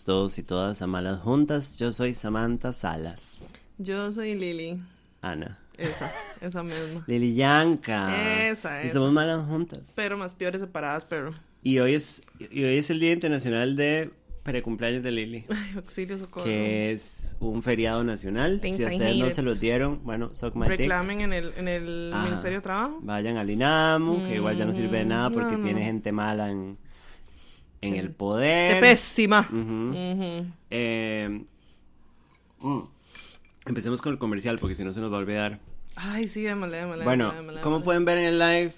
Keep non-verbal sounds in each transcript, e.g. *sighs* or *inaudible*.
Bienvenidos todos y todas a Malas Juntas. Yo soy Samantha Salas. Yo soy Lili. Ana. Esa, esa misma. *laughs* Lili Yanka. Esa, Y esa. somos Malas Juntas. Pero más peores separadas, pero. Y hoy es, y hoy es el Día Internacional de Precumpleaños de Lili. *laughs* Ay, auxilio, socorro. Que es un feriado nacional. Thanks, si ustedes no hate se it. los dieron, bueno, suck my dick. Reclamen en el, en el Ajá. Ministerio de Trabajo. Vayan al INAMU, que igual ya no sirve de nada porque No, no. tiene gente mala en, en el Qué poder. pésima. Ujú. Ujú. Eh, mm. Empecemos con el comercial porque si no se nos va a olvidar. Ay, sí, démosle, démosle. Bueno, démosle, démosle, como pueden ver en el live,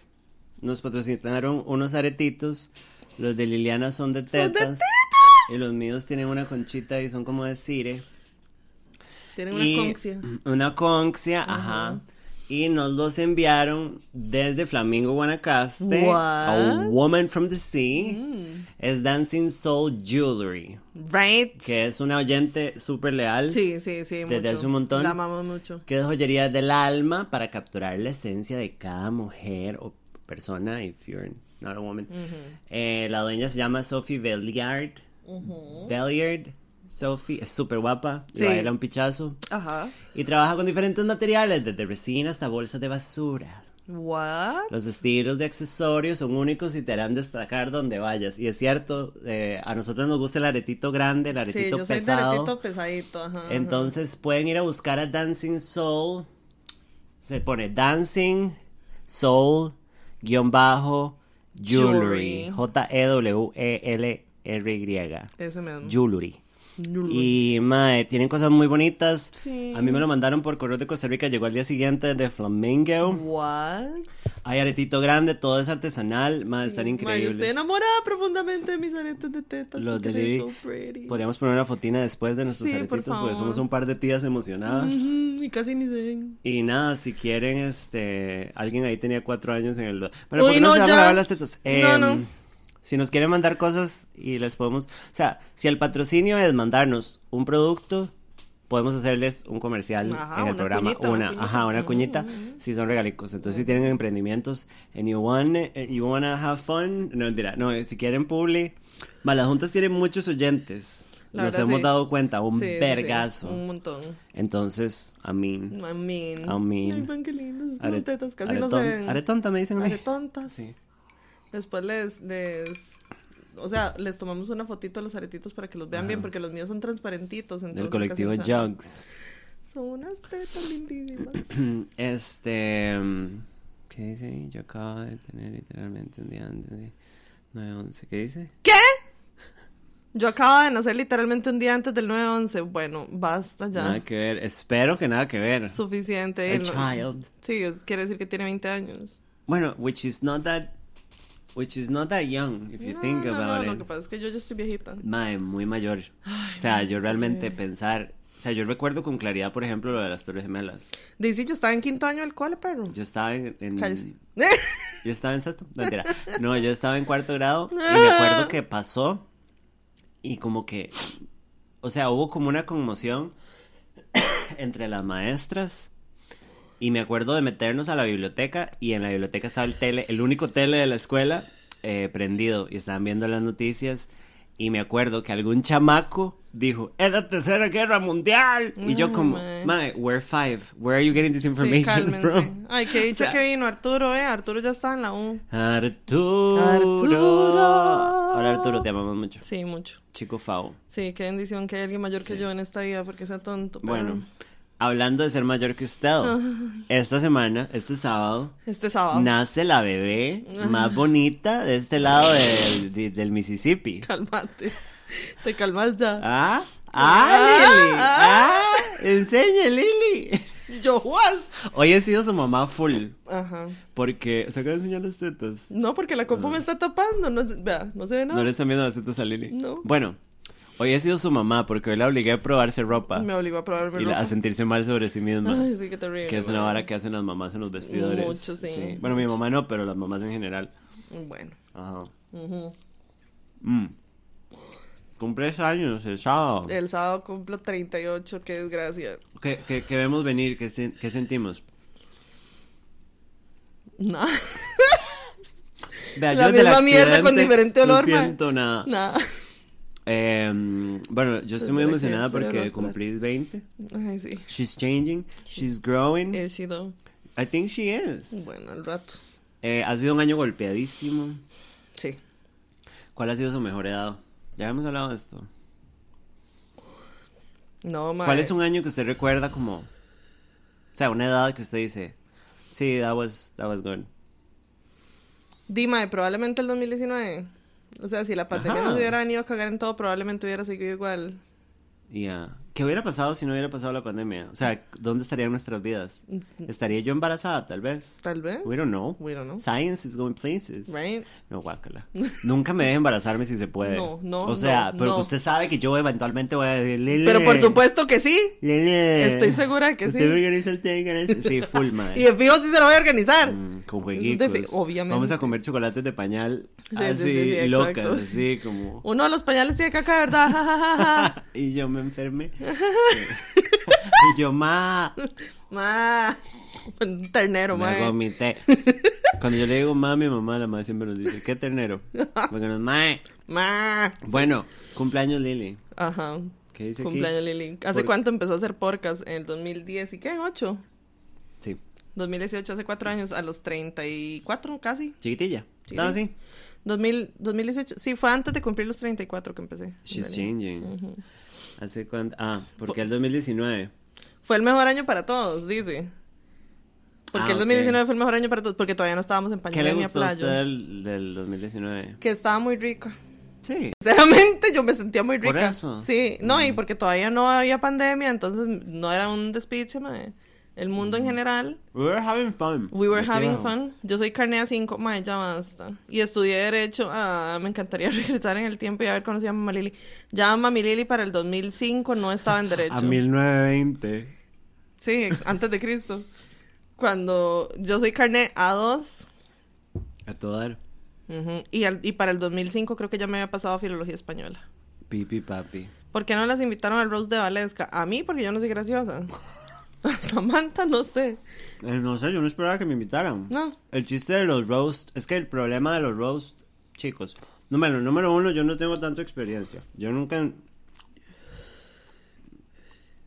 nos patrocinaron unos aretitos. Los de Liliana son de tetas. Y los míos tienen una conchita y son como de cire. Tienen una conxia. Una conxia, ajá. Y nos los enviaron desde Flamingo, Guanacaste. A What? Woman from the Sea. Mm. Es Dancing Soul Jewelry. Right. Que es una oyente súper leal. Sí, sí, sí. Desde mucho. hace un montón. La amamos mucho. que es joyería del alma para capturar la esencia de cada mujer o persona, if you're not a woman. Eh, la dueña se llama Sophie Belliard. Belliard. Sophie es súper guapa, y Sí. baila un pichazo. Ajá. Y trabaja con diferentes materiales, desde resina hasta bolsas de basura. What? Los estilos de accesorios son únicos y te harán destacar donde vayas. Y es cierto, eh, a nosotros nos gusta el aretito grande, el Sí, aretito yo soy de pesado. aretito pesadito. Ajá, ajá. Entonces pueden ir a buscar a Dancing Soul. Se pone Dancing Soul guion bajo Jewelry. Jewelry. J-E-W-E-L-R-Y. Ese mismo. Jewelry. Y mae, tienen cosas muy bonitas. Sí. A mí me lo mandaron por correo de Costa Rica, llegó al día siguiente de Flamingo. What? Hay aretito grande, todo es artesanal, mae, están yo increíbles. estoy enamorada profundamente de mis aretes de tetas. Los de Lili. so. Podríamos poner una fotina después de nuestros Sí, por aretitos, porque somos un par de tías emocionadas. Y casi ni se ven. Y nada, si quieren, este, alguien ahí tenía cuatro años en el... Pero ¿por qué no, no, se van a las tetas? No, Em, no. Si nos quieren mandar cosas y les podemos... O sea, si el patrocinio es mandarnos un producto, podemos hacerles un comercial Ajá, en el programa. cuñita, una, una cuñita. ajá, una cuñita. Si son regalicos. Entonces, si tienen emprendimientos and you, want, you wanna have fun... No, mentira. No, eh, si quieren publi... Malas Juntas tienen muchos oyentes. La Nos verdad, hemos sí. dado cuenta. Un Sí, sí, sí, vergazo. Un montón. Entonces, a mí... I mean. I mean. Ay, ven qué lindos. Are- Las tetas casi no aretón- se ven. Aretonta me dicen a mí. Aretontas. Sí. Después les, les. O sea, les tomamos una fotito a los aretitos para que los vean bien, porque los míos son transparentitos. Del colectivo. Jugs. Son unas tetas lindísimas. *clears throat* Este. ¿Qué dice? Yo acabo de tener literalmente un día antes de 9-11. ¿Qué dice? ¿Qué? Yo acabo de nacer literalmente un día antes del 9-11. Bueno, basta ya. Nada que ver. Espero que nada que ver. Suficiente. A child. Sí, quiere decir que tiene 20 años. Bueno, which is not that. Which is not that young, if you no, think no, about no, it. lo que pasa es que yo ya estoy viejita. Mae, muy mayor. o sea, yo realmente pensar. O sea, yo recuerdo con claridad, por ejemplo, lo de las Torres Gemelas. Dice, yo estaba en quinto año del cole, perro. Yo estaba en. en-. *laughs* Yo estaba en sexto, no, mentira. No, yo estaba en cuarto grado y me acuerdo que pasó y como que, o sea, hubo como una conmoción *coughs* entre las maestras y me acuerdo de meternos a la biblioteca y en la biblioteca estaba el tele, el único tele de la escuela eh, prendido y estaban viendo las noticias y me acuerdo que algún chamaco dijo, es la tercera guerra mundial y yo como, mae. we're five, where are you getting this information from? *laughs* Ay, qué dicha O sea, que vino Arturo, eh. Arturo ya estaba en la U. Arturo. Arturo. Hola Arturo, te amamos mucho. Sí, mucho. Chico Fao. Sí, qué bendición que hay alguien mayor que yo en esta vida porque sea tonto. pero- Bueno, hablando de ser mayor que usted, esta semana, este sábado, Este sábado. nace la bebé más bonita de este lado del, de- del Mississippi. Cálmate. Te calmas ya. ¿Ah? ¡Ah, Lili! ¡Ah! ¡Enseñe, Lili! Yo, what? Hoy he sido su mamá full. Ajá. Porque. ¿Se acaba de enseñar las tetas? No, porque la copa me está tapando. No, vea, no se ve nada. Ah. No le están viendo las tetas a Lili. No. Bueno, hoy he sido su mamá porque hoy la obligué a probarse ropa. Me obligó a probarme y ropa. a sentirse mal sobre sí misma. Ay, sí, qué terrible. que es una vara que hacen las mamás en los vestidores. Mucho, sí. Bueno, mi mamá no, pero las mamás en general. Bueno. Ajá. ujú. Mm. Cumples años el sábado. El sábado cumplo 38, qué desgracia. ¿Qué, qué, qué vemos venir? ¿Qué, sen- qué sentimos? Nada. Vea, La misma mierda con diferente olor, No siento nada. Nada. Em, bueno, yo estoy muy emocionada porque cumplís 20. Ay, sí. She's changing, she's growing. Is she though? I think she is. Bueno, al rato. Eh, ha sido un año golpeadísimo. Sí. ¿Cuál ha sido su mejor edad? Ya hemos hablado de esto. No, mae. ¿Cuál es un año que usted recuerda como... O sea, una edad que usted dice... Sí, that was, that was good. Dima, probablemente el 2019. O sea, si la pandemia Ajá. nos hubiera venido a cagar en todo, probablemente hubiera seguido igual. Ya. ¿Qué hubiera pasado si no hubiera pasado la pandemia? O sea, ¿dónde estarían nuestras vidas? ¿Estaría yo embarazada, tal vez? Tal vez. We don't know. We don't know. Science is going places. Right? No, guácala. *laughs* Nunca me deje embarazarme si se puede. No, no, O sea, no, pero no. usted sabe que yo eventualmente voy a decir... "Lele, Pero por supuesto que sí. Lele, Estoy segura que sí. organiza el té, Sí, full, man. Y de fijo sí se lo voy a organizar. Mm, con jueguitos. fi- obviamente. Vamos a comer chocolates de pañal Sí, sí, así, sí, sí, locas, así como... Uno de los pañales tiene caca, ¿verdad? *laughs* Y yo me enfermé. *laughs* y yo, ma, Ma. Un ternero, ma. vomité. Cuando yo le digo ma a mi mamá, la madre siempre nos dice, ¿qué ternero? Porque nos, ma. Ma. Bueno, cumpleaños Lili. Ajá. ¿Qué dice Cumpleaños Lili. ¿Hace Por- cuánto empezó a hacer podcast? En el 2010 y qué? ¿8? aquí? Sí, 2018, hace cuatro años, a los 34 casi. chiquitilla. ¿Estaba así? 2000, 2018, sí, fue antes de cumplir los 34 que empecé. She's changing. Ujú. ¿Hace cuánto? Ah, porque el 2019. Fue el mejor año para todos, dice. Porque Ah, el ok. 2019 fue el mejor año para todos, porque todavía no estábamos en ¿Qué le pandemia gustó a playo. usted del, del 2019? Que estaba muy rica. Sí. Sinceramente, yo me sentía muy ¿Por rica. eso? Sí, no, y Mm. porque todavía no había pandemia, entonces no era un despiche, mae. El mundo en general. We were having fun. We were having fun. Yo soy carnea 5, mae, ya basta. Y estudié Derecho. Ah, me encantaría *laughs* regresar en el tiempo y haber conocido a Mamá Lili. Ya Mami Lili para el 2005 no estaba en *laughs* Derecho. A 1920. Sí, antes de Cristo. Cuando yo soy carne A2. A todo dar. y, al- y para el 2005 creo que ya me había pasado a Filología Española. Pipi papi. ¿Por qué no las invitaron al Rose de Valesca? A mí, porque yo no soy graciosa. *laughs* *laughs* Samantha, no sé. Eh, no sé, yo no esperaba que me invitaran. No. El chiste de los roast, es que el problema de los roast, chicos, número, número uno, yo no tengo tanta experiencia. Yo nunca...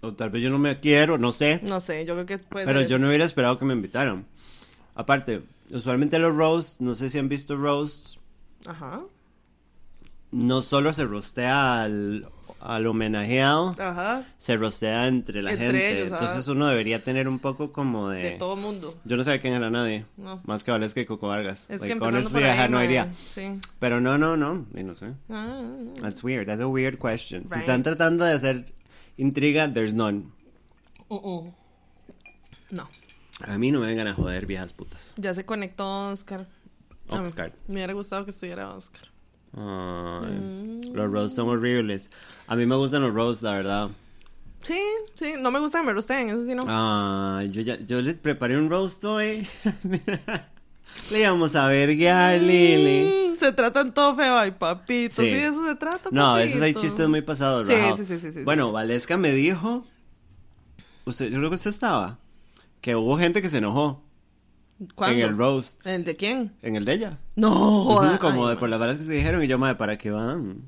O tal vez yo no me quiero, no sé. No sé, yo creo que puede pero ser yo no hubiera esperado que me invitaran. Aparte, usualmente los roasts, no sé si han visto roasts, Ajá. No solo se rostea al, al homenajeado, Ajá. se rostea entre la Entre gente. ellos. Entonces uno debería tener un poco como de... De todo mundo. Yo no sabía quién era nadie. No. Más que Valesca y Coco Vargas. Es Like, que honestly, por ahí, no idea. Sí. Pero no, no, no. Y no sé. Ah, That's weird. That's a weird question. Si están tratando de hacer intriga, there's none. uh, uh. No. A mí no me vengan a joder, viejas putas. Ya se conectó Oscar. Ah, Oscar. Me hubiera gustado que estuviera Oscar. Mm. Los roasts son horribles. A mí me gustan los roasts, la verdad. Sí, sí. No me gusta que me rosten, eso sí no. Ay, yo, ya, yo le preparé un roast hoy. *laughs* le íbamos a verguear, Lili. Mm, se tratan todo feo, ay, papito. Sí, eso se trata, No, a papito. veces hay chistes muy pasados. Sí, sí, sí, sí, sí, Bueno, Valesca me dijo. Usted, yo creo que usted estaba. Que hubo gente que se enojó ¿Cuándo? en el roast. ¿El de quién? En el de ella. No, joda. como Ay, de por las balas que se dijeron. Y yo, madre, ¿para qué van?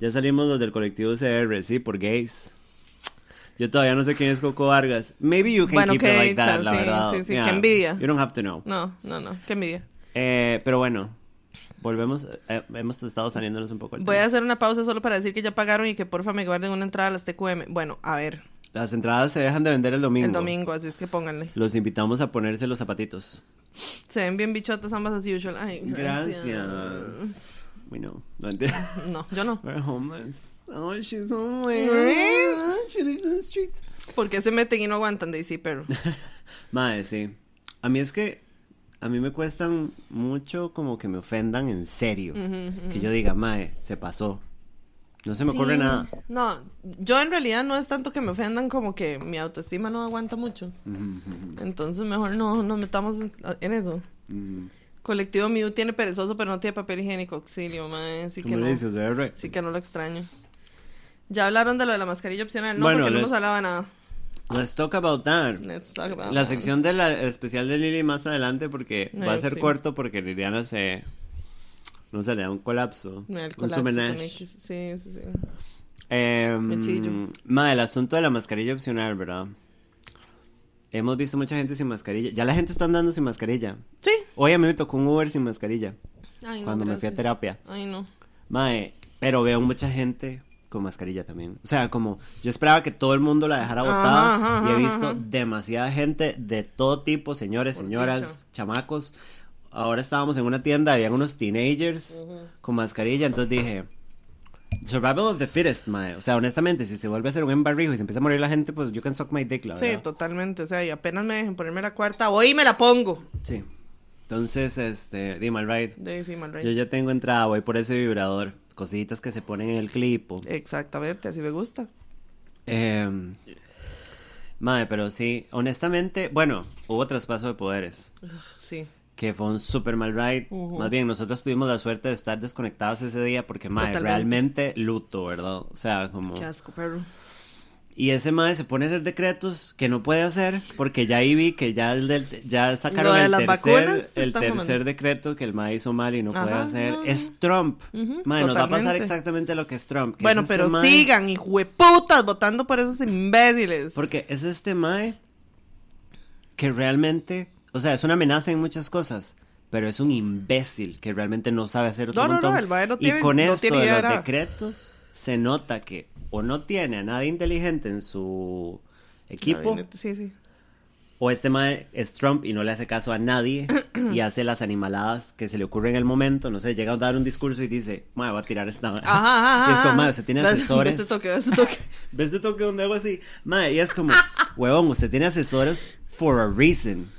Ya salimos los del colectivo CR, sí, por gays. Yo todavía no sé quién es Coco Vargas. Maybe you can Bueno, keep it like that, la sí, verdad. sí, sí, Yeah. qué envidia. You don't have to know. No, no, no. Qué envidia. Eh, pero bueno, volvemos. eh, hemos estado saliéndonos un poco Voy a hacer una pausa solo para decir que ya pagaron y que porfa me guarden una entrada a las TQM. Bueno, a ver, Las entradas se dejan de vender el domingo. el domingo, así es que pónganle. Los invitamos a ponerse los zapatitos. Se ven bien bichotas ambas as usual. Ay, gracias. Gracias. Bueno, no. *laughs* No, yo no. We're homeless. Oh, she's homeless. ¿Eh? She lives in the streets. ¿Por qué se meten y no aguantan? Sí, pero. *laughs* Madre, sí. A mí es que a mí me cuestan mucho como que me ofendan en serio. Que yo diga, mae, se pasó. No se me ocurre Sí. nada. No, yo en realidad no es tanto que me ofendan como que mi autoestima no aguanta mucho. Entonces mejor no nos metamos en, en eso. Colectivo Miu tiene perezoso, pero no tiene papel higiénico. Auxilio, mae. Así que ¿Cómo no. le dice? O sea, re- Sí que no lo extraño. Ya hablaron de lo de la mascarilla opcional. No, Bueno, porque no nos hablaba nada. Let's talk about that. Let's talk about La that. sección de la especial de Lili más adelante porque va a ser sí. corto porque Liliana se no sé, le da un colapso. El un colapso sumenage. Sí, sí, sí. Eh, ma, el asunto de la mascarilla opcional, ¿verdad? Hemos visto mucha gente sin mascarilla. Ya la gente está andando sin mascarilla. Sí. Hoy a mí me tocó un Uber sin mascarilla. Ay, no, cuando me fui a terapia. Ay, no. Mae, pero veo mucha gente con mascarilla también. O sea, como yo esperaba que todo el mundo la dejara botada ajá, y he visto ajá. demasiada gente de todo tipo, señores, Por señoras, chamacos. Ahora estábamos en una tienda, habían unos teenagers con mascarilla, entonces dije, survival of the fittest, mae. O sea, honestamente, si se vuelve a hacer un embarrijo y se empieza a morir la gente, pues you can suck my dick, la Sí, verdad. totalmente. O sea, y apenas me dejen ponerme la cuarta, voy y me la pongo. Sí. Entonces, este, dime, al right. Sí, rey. Yo ya tengo entrada, voy por ese vibrador. Cositas que se ponen en el clipo. Exactamente, así me gusta. Eh, madre, pero sí, honestamente, bueno, hubo traspaso de poderes, Sí. Que fue un super mal ride. Más bien, nosotros tuvimos la suerte de estar desconectados ese día porque, Totalmente. realmente luto, ¿verdad? O sea, como... Qué asco, perro. Y ese madre se pone a hacer decretos que no puede hacer porque ya ahí vi que ya, el del- ya sacaron de el tercer, vacunas el tercer decreto que el madre hizo mal y no puede hacer. no, Es Trump. Ujú, Madre, nos va a pasar exactamente lo que es Trump. que Bueno, es este pero mae- sigan, hijueputas, votando por esos imbéciles. Porque es este Mae que realmente, o sea, es una amenaza en muchas cosas, pero es un imbécil que realmente no sabe hacer otro No, no, no, montón. el mae no y tiene- con no esto de los decretos se nota que o no tiene a nadie inteligente en su equipo, Sí, sí. o este Mae es Trump y no le hace caso a nadie y *clears throat* hace las animaladas que se le ocurre en el momento, no sé, llega a dar un discurso y dice, Mae, voy a tirar esta... Ajá, ajá, *laughs* Y es como, ajá. Mae, usted tiene ¿Ves- asesores... ves este toque, ves este toque? *laughs* ¿Ves de toque donde hago así? Madre, y es como, huevón, usted tiene asesores for a reason.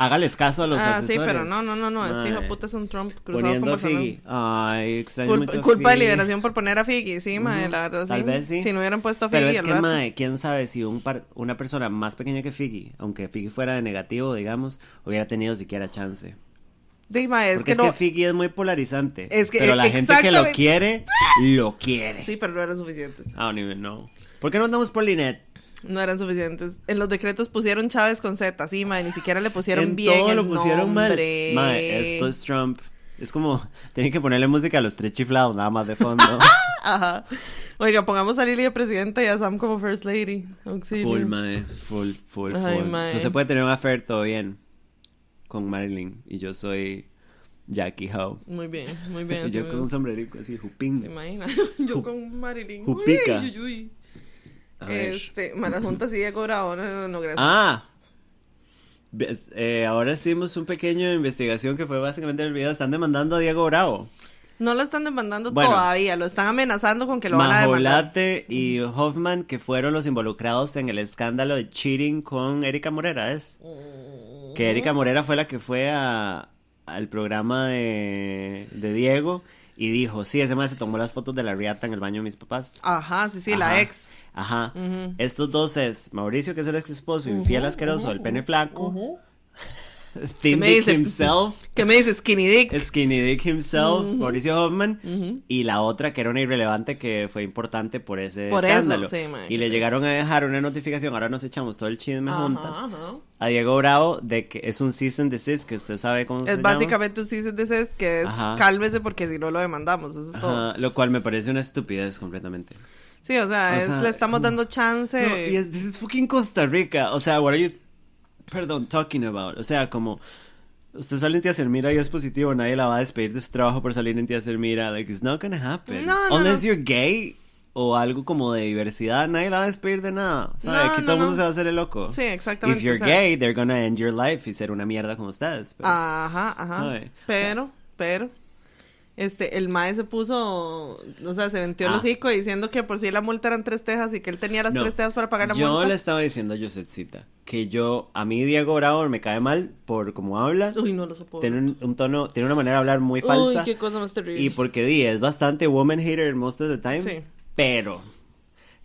Hágales caso a los ah, asesores. sí, pero no, no, no, no. Este hijo puta es un Trump cruzado Poniendo a Figgy. Ay, extraño Culpa, mucho culpa de liberación por poner a Figgy, sí, mae, la verdad, Tal sí. vez sí. Si no hubieran puesto a Figgy Pero es que, rato. mae, quién sabe si un par- una persona más pequeña que Figgy, aunque Figgy fuera de negativo, digamos, hubiera tenido siquiera chance. Mae, es Porque que es no... que Figgy es muy polarizante. Es que- pero la gente que lo quiere, lo quiere. Sí, pero no eran suficientes. I don't even know. ¿Por qué no andamos por Linet? No eran suficientes. En los decretos pusieron Chávez con Z, sí, mae, ni siquiera le pusieron en bien todo el lo pusieron nombre. mal. Mae, esto es Trump. Es como, tienen que ponerle música a los tres chiflados nada más de fondo. *laughs* Ajá. Oiga, pongamos a Lili de presidenta y a Sam como first lady. Auxilio. full, mae. Full, full, full. Ay. Entonces puede tener un affair todo bien con Marilyn. Y yo soy Jackie Howe. Muy bien, muy *laughs* bien. y yo con un sombrerico así, jupín. ¿Se imagina? *laughs* Yo Ju- con Marilyn. Jupica. Uy, uy, uy. Este, Mala Junta sí Diego Bravo, no, no, no, gracias. Ah. Eh, ahora hicimos un pequeño investigación que fue básicamente el video. Están demandando a Diego Bravo. No lo están demandando Bueno. todavía, lo están amenazando con que lo van a demandar. Y Hoffman, que fueron los involucrados en el escándalo de cheating con Erika Morera, ¿es? Que Erika Morera fue la que fue a, al programa de, de Diego y dijo, sí, ese más se tomó las fotos de la riata en el baño de mis papás. Ajá, sí, sí, Ajá. la ex. Ajá. Estos dos es Mauricio, que es el ex esposo, infiel asqueroso, el pene flaco, *laughs* ¿Qué Thin me Dick dice? himself, *laughs* ¿Qué me dices? Skinny Dick. Skinny Dick himself, Mauricio Hoffman, y la otra que era una irrelevante que fue importante por ese Por eso, escándalo. sí, mae, y le llegaron a dejar una notificación, ahora nos echamos todo el chisme juntas, a Diego Bravo de que es un season desist, que usted sabe cómo se Es llama. básicamente un cease and desist que es Ajá. cálmese porque si no lo demandamos, eso es todo. Lo cual me parece una estupidez completamente. Sí, o sea, O es- sea, le estamos como- dando chance. No, y es, this is fucking Costa Rica. O sea, what are you, perdón, talking about? O sea, como, usted sale en Tía Mira y es positivo, nadie la va a despedir de su trabajo por salir en Tía Mira. Like, it's not gonna happen. No, no, Unless you're gay o algo como de diversidad, nadie la va a despedir de nada. ¿Sabe? No, Aquí no, todo el mundo no. se va a hacer el loco. Sí, exactamente, If you're o sea- gay, they're gonna end your life y ser una mierda con ustedes. pero- Ajá, ajá. ¿Sabe? Pero, pero, este, el mae se puso, o sea, se venteó el Ah. hocico diciendo que por si la multa eran tres tejas y que él tenía las No. tres tejas para pagar la yo multa. le estaba diciendo a Josetcita que yo, a mí Diego Bravo me cae mal por cómo habla. Uy, no lo soporto. Tiene un, un tono, tiene una manera de hablar muy falsa. Uy, qué cosa más terrible. Y porque di, es bastante woman hater most of the time. Sí. Pero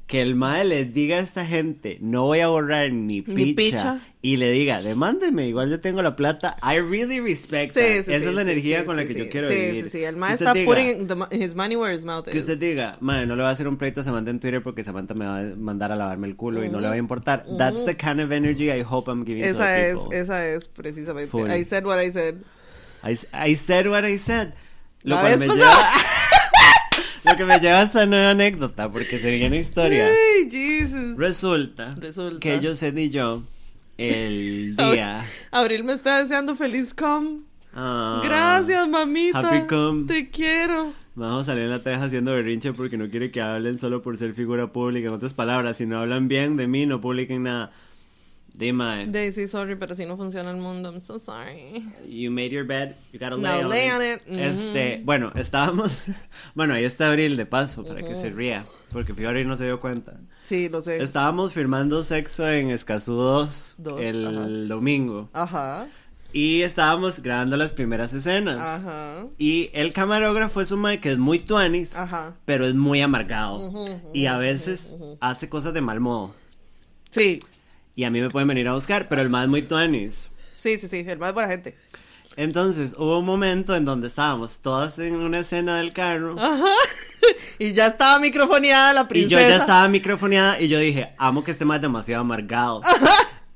que el mae le diga a esta gente, no voy a borrar ni picha, Ni picha. y le diga, demándeme, igual yo tengo la plata. I really respect Sí, sí, Esa sí, es la energía con la que yo quiero vivir. Sí, sí, el mae está diga- putting the his money where his mouth is. que usted diga, madre, no le va a hacer un pleito a Samantha en Twitter porque Samantha me va a mandar a lavarme el culo y no le va a importar. That's the kind of energy I hope I'm giving toEsa the es, people. esa es precisamente. Full. I said what I said. I, I said what I said. Lo La cual me lleva... Lo que me lleva a esta nueva anécdota, porque se viene historia. Ay, Jesus. Resulta, Resulta. que José y yo, el día... Abril me está deseando feliz com. Ah, Gracias, mamita. Happy com. Te quiero. Vamos a salir en la teja haciendo berrinche porque no quiere que hablen solo por ser figura pública. En otras palabras, si no hablan bien de mí, no publiquen nada. Dime, Daisy, sorry, pero si no funciona el mundo. I'm so sorry. you made your bed, you gotta lay on lay it. on it. Mhm. Este, bueno, estábamos, *laughs* bueno, ahí está Abril de paso para que se ría, porque fui Abril no se dio cuenta. Sí, lo sé. Estábamos firmando sexo en Escazú 2 Dos, el ajá. domingo Ajá. y estábamos grabando las primeras escenas. Ajá. Y el camarógrafo es un mae que es muy tuanis, Ajá. pero es muy amargado. Ujú, y a veces hace cosas de mal modo. Sí. Y a mí me pueden venir a buscar, pero el es muy tuanis. Sí, sí, sí. El más buena gente. Entonces hubo un momento en donde estábamos todas en una escena del carro. Ajá. *laughs* y ya estaba microfoneada la Y princesa. yo ya estaba microfoneada y yo dije, amo que este mae es demasiado amargado.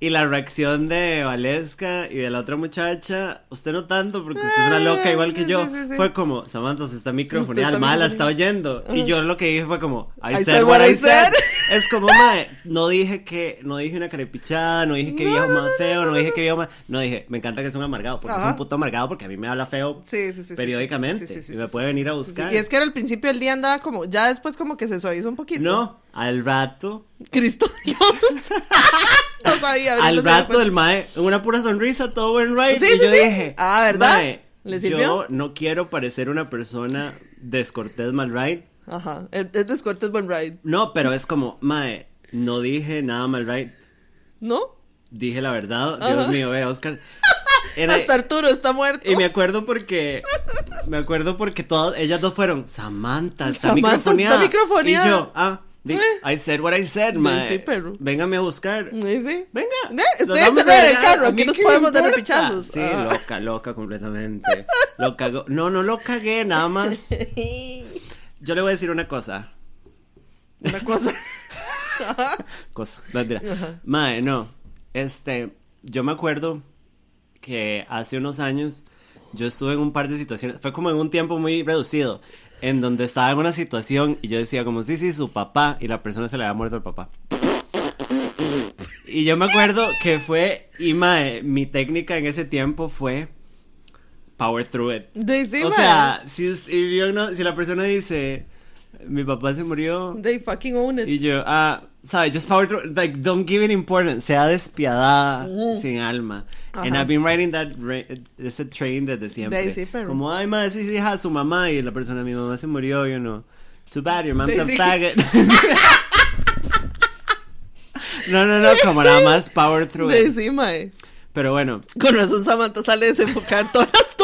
Y la reacción de Valesca y de la otra muchacha, usted no tanto porque usted es una loca igual que yo, sí, sí, sí. fue como, Samantha se está está mae la está oyendo. Y yo lo que dije fue como, I, I said, what I said. said. Es como, mae, no dije que, no dije una carepichada, no dije que No, viejo no, más feo, no, dije que viejo más, no dije, me encanta que es un amargado, porque es Ajá. un puto amargado porque a mí me habla feo Sí, sí, sí, sí, periódicamente y me puede venir a buscar. Y es que era al principio del día andaba como, ya después como que se suavizó un poquito. No, al rato Cristo *laughs* Dios. *laughs* no sabía. Al no rato el mae, una pura sonrisa, todo buen right. Sí, y yo dije, Ah, ¿verdad? "Mae, ¿Le sirvió? yo no quiero parecer una persona descortés mal right. Ajá. Es es descortés buen ride. No, pero es como, mae, no dije nada mal right. ¿No? Dije la verdad. Ajá. Dios mío, ve, Oscar. *laughs* Era- Hasta Arturo está muerto. y me acuerdo porque me acuerdo porque todas ellas dos fueron Samantha está Samantha microfoneada. está microfoneada. Y yo, ah, di- Eh. I said what I said, mae. sí, perro. Véngame a buscar. Sí, sí. Venga, Eh, estoy encerrada a en el carro, aquí nos podemos dar repichazos. Sí, Ah. loca, loca completamente. Lo cagó. No, no lo cagué, nada más. *laughs* Yo le voy a decir una cosa. Una cosa. *laughs* Cosa, no. Mae, no. Este, yo me acuerdo que hace unos años yo estuve en un par de situaciones, fue como en un tiempo muy reducido, en donde estaba en una situación y yo decía como, sí, sí, su papá, y la persona se le había muerto el papá. Y yo me acuerdo que fue, y mae, mi técnica en ese tiempo fue power through it. De sí, o man. sea, si, yo no- si la persona dice, mi papá se murió, They fucking own it. y yo, ah, ¿sabes? Just power through, like, don't give it importance, sea despiadada, sin alma. And. I've been writing that, ese train desde siempre. Daisy, pero- Como, ay, madre, sí, sí, hija, su mamá, y la persona, mi mamá se murió, you know. Too bad, your mom's Daisy. a faggot. *laughs* *laughs* no, no, no, como nada más power through De it. sí, mae. Pero bueno, Con razón Samantha sale desenfocada en todas las.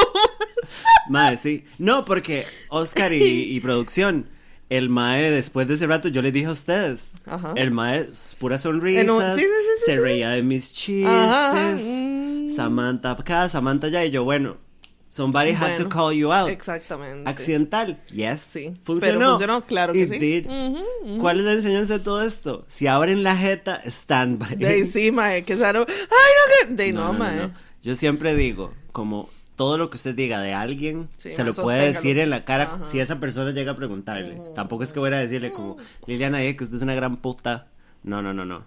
Mae, sí. No, porque Oscar y, y producción, el Mae, después de ese rato, yo le dije a ustedes. Ajá. El Mae, pura sonrisa. Sí, sí, sí, se reía de mis chistes. Ajá, mm. Samantha acá, Samantha allá. Y yo, bueno, somebody had to Bueno, call you out. Exactamente. Accidental. Yes. Sí. Funcionó. Pero funcionó, claro que It sí. did. Ujú, ujú. ¿Cuál es la enseñanza de todo esto? Si abren la jeta, stand by. De sí, mae. Que Saro. Ay, no, que. De no, mae. Yo siempre digo, como todo lo que usted diga de alguien, Sí, se lo puede sosténgalo. decir en la cara Ajá. si esa persona llega a preguntarle. Tampoco es que voy a decirle como, Liliana, dije que usted es una gran puta. No, no, no, no.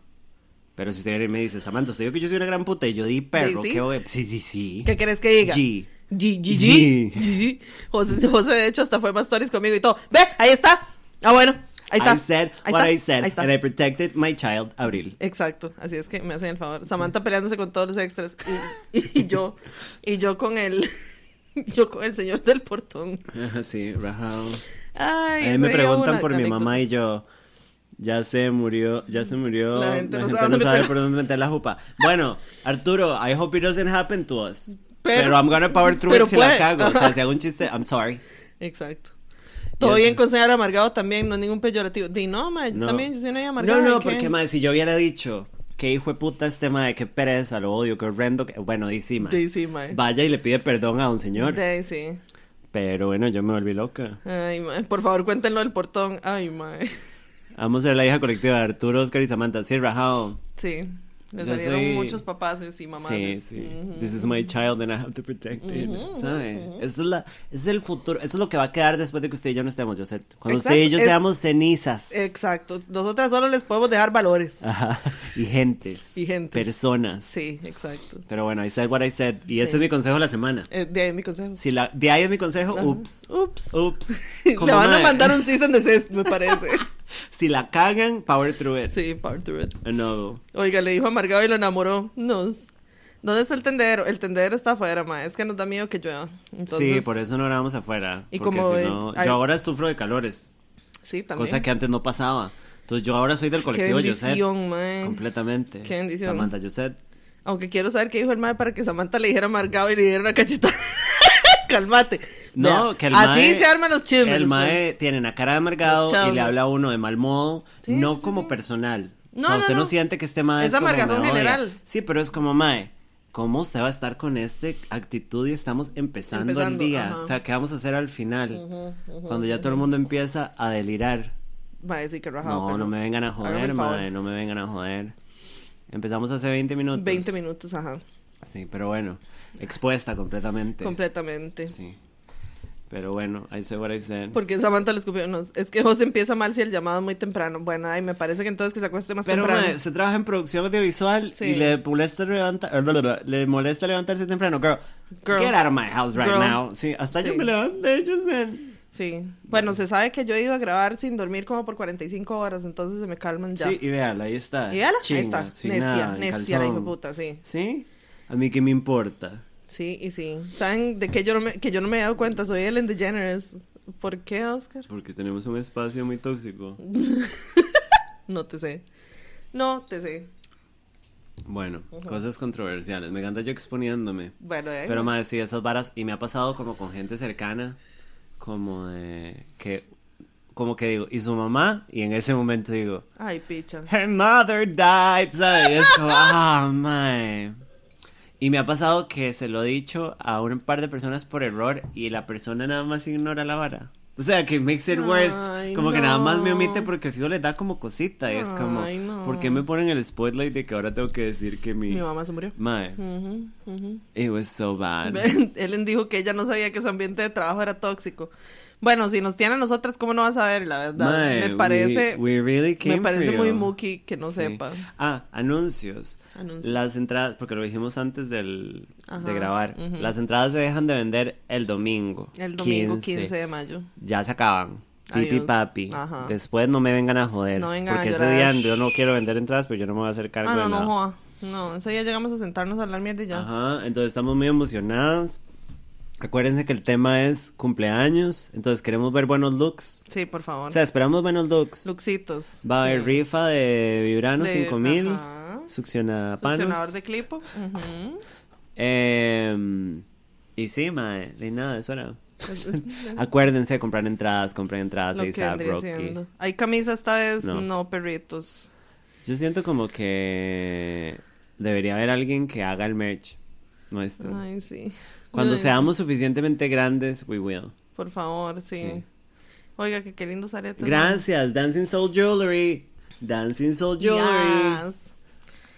Pero si usted viene y me dice, Samantha, usted dijo que yo soy una gran puta y yo di perro, Sí, sí. ¿qué voy a-?" Sí, sí, sí. ¿Qué querés que diga? G. G, G, G. G. G. José, José, de hecho, hasta fue más stories conmigo y todo. Ve, ahí está. Ah, bueno. Ahí está. I said Ahí what está. I said, Ahí está. and I protected my child, Abril. Exacto, así es que me hacen el favor. Samantha peleándose con todos los extras y, y *laughs* yo y yo con el *laughs* yo con el señor del portón. Sí, rajado. Ay, A mí me preguntan por mi mamá y yo. Ya se murió, ya se murió. La gente no sabe dónde sabe por dónde meter la jupa. Bueno, Arturo, I hope it doesn't happen to us. Pero- Pero, I'm gonna power through it si la cago. O sea, si hago un *laughs* chiste, I'm sorry. Exacto. Todo bien con señor amargado también, no es ningún peyorativo. Di no, ma, yo No. también yo soy una amargada. No, no, ¿y qué? porque, madre, si yo hubiera dicho que hijo de puta este madre, qué pereza, lo odio, qué horrendo. que-". Bueno, y sí. Di sí, ma. Vaya y le pide perdón a un señor. Di sí. Pero bueno, yo me volví loca. Ay, ma, por favor, cuéntenlo del portón. Ay, ma. Vamos a ser la hija colectiva de Arturo, Oscar y Samantha. Sí, rajado. Sí. Le Yo salieron soy- muchos papás y mamás. Sí, sí. This is my child and I have to protect it. ¿Sabe? Esa es la, ese es el futuro. Eso es lo que va a quedar después de que usted y yo no estemos, Josette. Cuando usted y Exacto, yo es- seamos cenizas. Exacto. Nosotras solo les podemos dejar valores. Ajá. Y gentes. Y gentes. Personas. Sí, exacto. Pero bueno, I said what I said. Y ese Sí. es mi consejo de la semana. Eh, de ahí mi consejo. Si la, de ahí es mi consejo, ups. Ups. Ups. *laughs* Le van a mae, mandar un season de me parece. *laughs* Si la cagan, power through it. Sí, power to it. No. Oiga, le dijo amargado y lo enamoró. Nos. ¿Dónde está el tendedero? El tendedero está afuera, ma. Es que nos da miedo que llueva. Entonces, Sí, por eso no grabamos afuera. Y como si no- hay- Yo ahora sufro de calores. Sí, también. Cosa que antes no pasaba. Entonces yo ahora soy del Qué colectivo Yoset. bendición, ma. Completamente. Qué bendición. Samantha Yoset. Aunque quiero saber qué dijo el mae para que Samantha le dijera amargado y le diera una cachetada. *laughs* Cálmate. No, Vea, que el Así mae- se arman los chismes. El mae tiene una cara de amargado y le habla a uno de mal modo, Sí, no sí, como sí. personal. No, o sea, no, usted no, no. siente que este mae Es es, como amargazón odia. general. Sí, pero es como mae, ¿cómo usted va a estar con esta actitud y estamos empezando, Empezando, el día? ajá. O sea, ¿qué vamos a hacer al final? Cuando ya todo el mundo empieza a delirar. Mae, sí que rajado. No, pero no me vengan a joder, mae, no me vengan a joder. Empezamos hace 20 minutos. 20 minutos, ajá. Sí, pero bueno, expuesta completamente. Completamente. Sí. Pero bueno, I say what I said. Porque Samantha le escupió. No, es que José empieza mal si el llamado es muy temprano. Bueno, ay, me parece que entonces que se acueste más Pero temprano. mae, usted trabaja en producción audiovisual Sí. y le molesta levantar, le molesta levantarse temprano, girl. Girl. Get out of my house right Girl. now. Sí, hasta yo Sí. me levanté, yo sé. Sí. Bueno, se sabe que yo iba a grabar sin dormir como por 45 horas, entonces se me calman ya. Sí, y véala, ahí está. Y véala, ahí Chinga, está. sin necia, nada, necia la hijo puta, sí. ¿Sí? A mí qué me importa. Sí, y sí. ¿Saben de qué yo no me, que yo no me he dado cuenta? Soy Ellen DeGeneres. ¿Por qué, Oscar? Porque tenemos un espacio muy tóxico. *laughs* No te sé. No te sé. Bueno, cosas controversiales. Me encanta yo exponiéndome. Bueno, eh. Pero más sí, esas varas. Y me ha pasado como con gente cercana. Como de. Que. Como que digo, ¿y su mamá? Y en ese momento digo, Ay, picha. Her mother died, ¿sabes? *laughs* Ah, man. Y me ha pasado que se lo he dicho a un par de personas por error y la persona nada más ignora la vara. O sea, que makes it worse. Ay, como que nada más me no. omite porque fijo le da como cosita. Y es como, Ay, no. ¿por qué me ponen el spotlight de que ahora tengo que decir que mi... Mi mamá se murió. Mae, Ujú, ujú. it was so bad. *laughs* Ellen dijo que ella no sabía que su ambiente de trabajo era tóxico. Bueno, si nos tiene a nosotras, ¿cómo no va a saber? La verdad, me parece, we- we really came me parece muy muki que no Sí. sepa. Ah, anuncios. Anuncios. Las entradas, porque lo dijimos antes del, Ajá, de grabar. Las entradas se dejan de vender el domingo. El domingo 15, de mayo. Ya se acaban. Pipi Adiós. papi. Ajá. Después no me vengan a joder. No vengan a porque ese día yo no quiero vender entradas, pero yo no me voy a hacer cargo Ah, no, de no. No, ese día llegamos a sentarnos a hablar mierda y ya. Ajá, entonces estamos muy emocionados. Acuérdense que el tema es cumpleaños, entonces queremos ver buenos looks. Sí, por favor. O sea, esperamos buenos looks. Luxitos. Va a haber sí. rifa de Vibrano De- 5000, ajá. succionapanos. Funcionador de clipo. Eh, y sí, mae, y nada, eso era. *laughs* *laughs* Acuérdense, comprar entradas, comprar entradas, que ASAP, vendría Rocky. Hay camisas esta vez, No. no. perritos. Yo siento como que debería haber alguien que haga el merch nuestro. Ay, sí. Cuando Ay, seamos suficientemente grandes, we will. Por favor, sí. Sí. Oiga, que qué lindos aretes. ¿no? Gracias, Dancing Soul Jewelry. Dancing Soul Jewelry. Yes.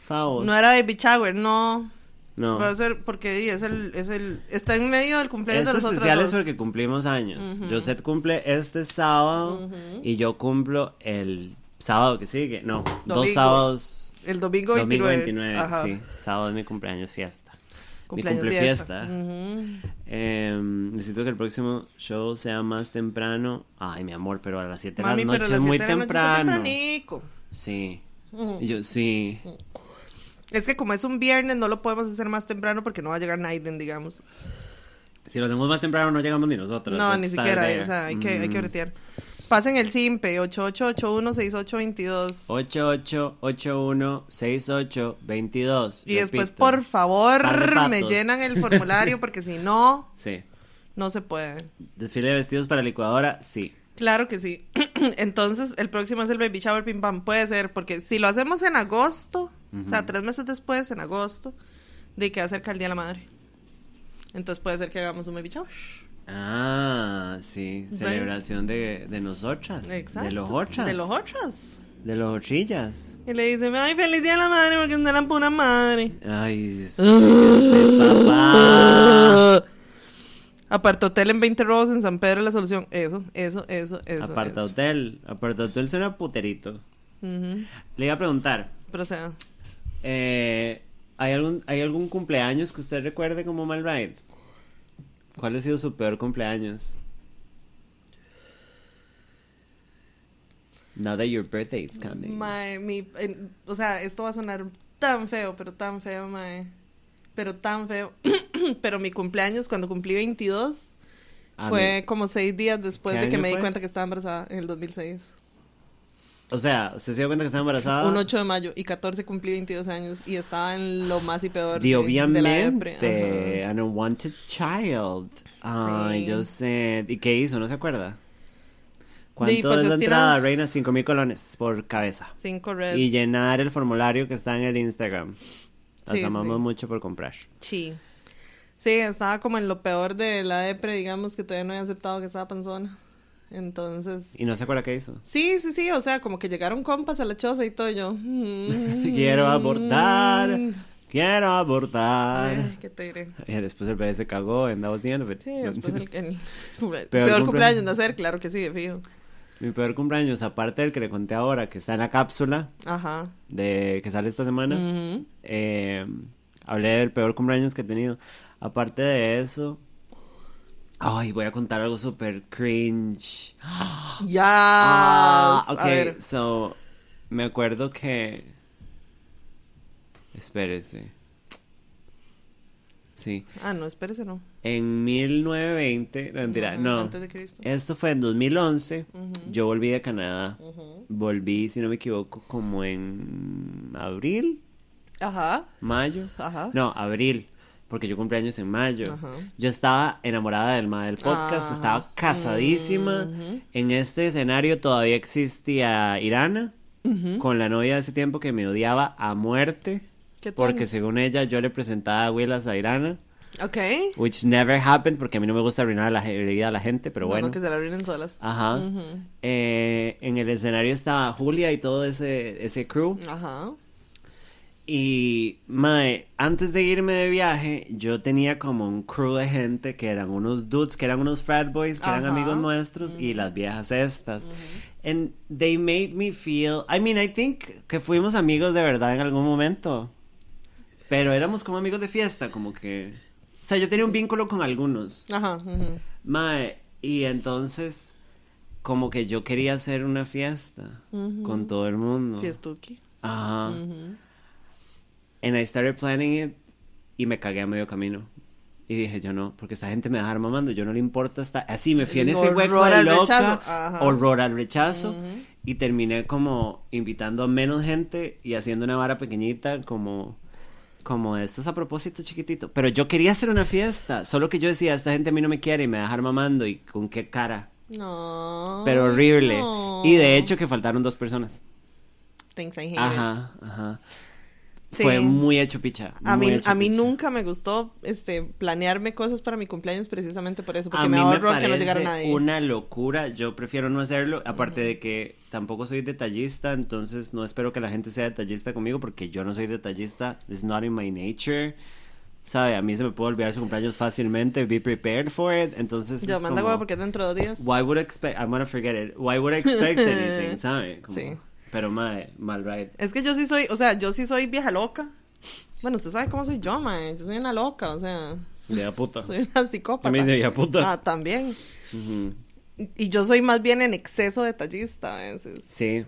Favos. No era baby shower, no. No. Va a ser porque es el, es el, está en medio del cumpleaños Este de nosotros especial es dos. porque cumplimos años. Ujú. Josette cumple este sábado Ujú. y yo cumplo el sábado que sigue. No, dos Domingo. sábados. El domingo 29. Domingo 29, Ajá. sí. Sábado es mi cumpleaños fiesta. Cumpleaños mi fiesta. cumplefiesta. Ujú. Em, necesito que el próximo show sea más temprano. Ay, mi amor, pero a las 7 de Mami, la pero noche es muy temprano. Sí. Yo, sí. Es que como es un viernes, no lo podemos hacer más temprano porque no va a llegar Naiden, digamos. Si lo hacemos más temprano, no llegamos ni nosotros. No, ni siquiera, o sea, hay que, hay que bretear. Pasen el simpe, 88816822. 88816822. Y después, por favor, me llenan el formulario porque si no, *laughs* Sí. no se puede. Desfile de vestidos para licuadora, sí. Claro que sí. *clears throat* Entonces, el próximo es el baby shower pim pam. Puede ser, porque si lo hacemos en agosto, o sea, tres meses después, en agosto, de que acerca el Día de la Madre. Entonces puede ser que hagamos un baby shower. Ah, sí. Celebración de, de nosotras. Exacto. De los otras. De los otros. De los ochillas. Y le dice, ay, feliz día de la madre porque usted la pura madre. Ay, papá. Aparta hotel en 20 robos en San Pedro la solución. Eso, eso, eso, eso. Aparta eso. hotel. Aparta hotel suena puterito. Le iba a preguntar. Proceda. Eh, ¿hay, algún, ¿Hay algún cumpleaños que usted recuerde como mal ride? ¿Cuál ha sido su peor cumpleaños? Now that your birthday is coming. Mae, mi, en- o sea, esto va a sonar tan feo, pero tan feo, mae. Pero tan feo. *clears throat* pero mi cumpleaños, cuando cumplí 22, A fue mí- como seis días después ¿Qué de que me di fue? cuenta que estaba embarazada en el 2006. O sea, ¿usted se dio cuenta que estaba embarazada? Un 8 de mayo y 14 cumplí 22 años y estaba en lo más y peor De de, de la obviamente, an unwanted child. Ay, Sí. yo sé. ¿Y qué hizo? ¿No se acuerda? ¿Cuánto Di, pues, es la entrada, Reina? Cinco mil colones por cabeza. Cinco reds. Y llenar el formulario que está en el Instagram. Las Sí, amamos sí. mucho por comprar. Sí. Sí, estaba como en lo peor de la depre, digamos, que todavía no había aceptado que estaba panzona. Entonces... ¿Y no se acuerda qué hizo? Sí, sí, sí, o sea, como que llegaron compas a la choza y todo y yo. mm, Quiero abortar. Quiero abortar. Ay, qué. Y después el bebé se cagó en It. Sí, después el, el- peor, cumpleaños. cumpleaños de hacer, claro que sí, de fijo. Mi peor cumpleaños, aparte del que le conté ahora, que está en la cápsula Ajá. de que sale esta semana. Eh, hablé del peor cumpleaños que he tenido. Aparte de eso. Ay, voy a contar algo súper cringe. *gasps* Ya. Ah, ok, A ver. so. Me acuerdo que. Espérese. Sí. Ah, no, espérese, no. En 1920. No, mentira, Ujú, no. Antes de Cristo. Esto fue en 2011. Ujú. Yo volví de Canadá. Ujú. Volví, si no me equivoco, como en abril, Ajá. mayo. Ajá. No, abril, porque yo cumpleaños en mayo. Ajá. Yo estaba enamorada del del podcast, Ajá. estaba casadísima. En este escenario todavía existía Irana, con la novia de ese tiempo que me odiaba a muerte. Porque según ella yo le presentaba a Willas a Irana, Ok. which never happened porque a mí no me gusta arruinar la vida a la gente, pero bueno. Bueno, que se la arruinen solas. Ajá. Eh, en el escenario estaba Julia y todo ese, ese crew. Ajá. Y, mae, antes de irme de viaje, yo tenía como un crew de gente que eran unos dudes, que eran unos frat boys, que eran amigos nuestros, y las viejas estas. And they made me feel, I mean, I think que fuimos amigos de verdad en algún momento. Pero éramos como amigos de fiesta, como que... O sea, yo tenía un vínculo con algunos. Ajá. Mae, y entonces, como que yo quería hacer una fiesta con todo el mundo. Fiestuki. Ajá. And I started planning it y me cagué a medio camino. Y dije, yo no, porque esta gente me va a dejar mamando, yo no le importa esta... Así me fui en ese hueco horror de al loca, horror al rechazo, Ujú. y terminé como invitando a menos gente y haciendo una vara pequeñita como... Como esto es a propósito chiquitito. Pero yo quería hacer una fiesta. Solo que yo decía, esta gente a mí no me quiere y me va a dejar mamando. ¿Y con qué cara? No. Pero horrible. no. Y de hecho que faltaron dos personas. Thanks, I hate. Ajá, ajá. Sí. Fue muy hecho picha. A mí, a mí picha. nunca me gustó este planearme cosas para mi cumpleaños precisamente por eso, porque a me horror que no llegara nadie. una locura. Yo prefiero no hacerlo. Aparte de que tampoco soy detallista, entonces no espero que la gente sea detallista conmigo porque yo no soy detallista. It's not in my nature. ¿Sabe? A mí se me puede olvidar su cumpleaños fácilmente. Be prepared for it. Entonces. Yo manda huevo porque dentro de dos días. Why would expect. I'm gonna forget it. Why would I expect anything? *laughs* ¿Sabe? Como- Sí. Pero mal, mal ride. Es que yo sí soy, o sea, yo sí soy vieja loca. Bueno, usted sabe cómo soy yo, mae. Yo soy una loca, o sea. Vieja puta. *laughs* Soy una psicópata. Me dice vieja puta. Ah, también. Y yo soy más bien en exceso detallista a veces. Sí,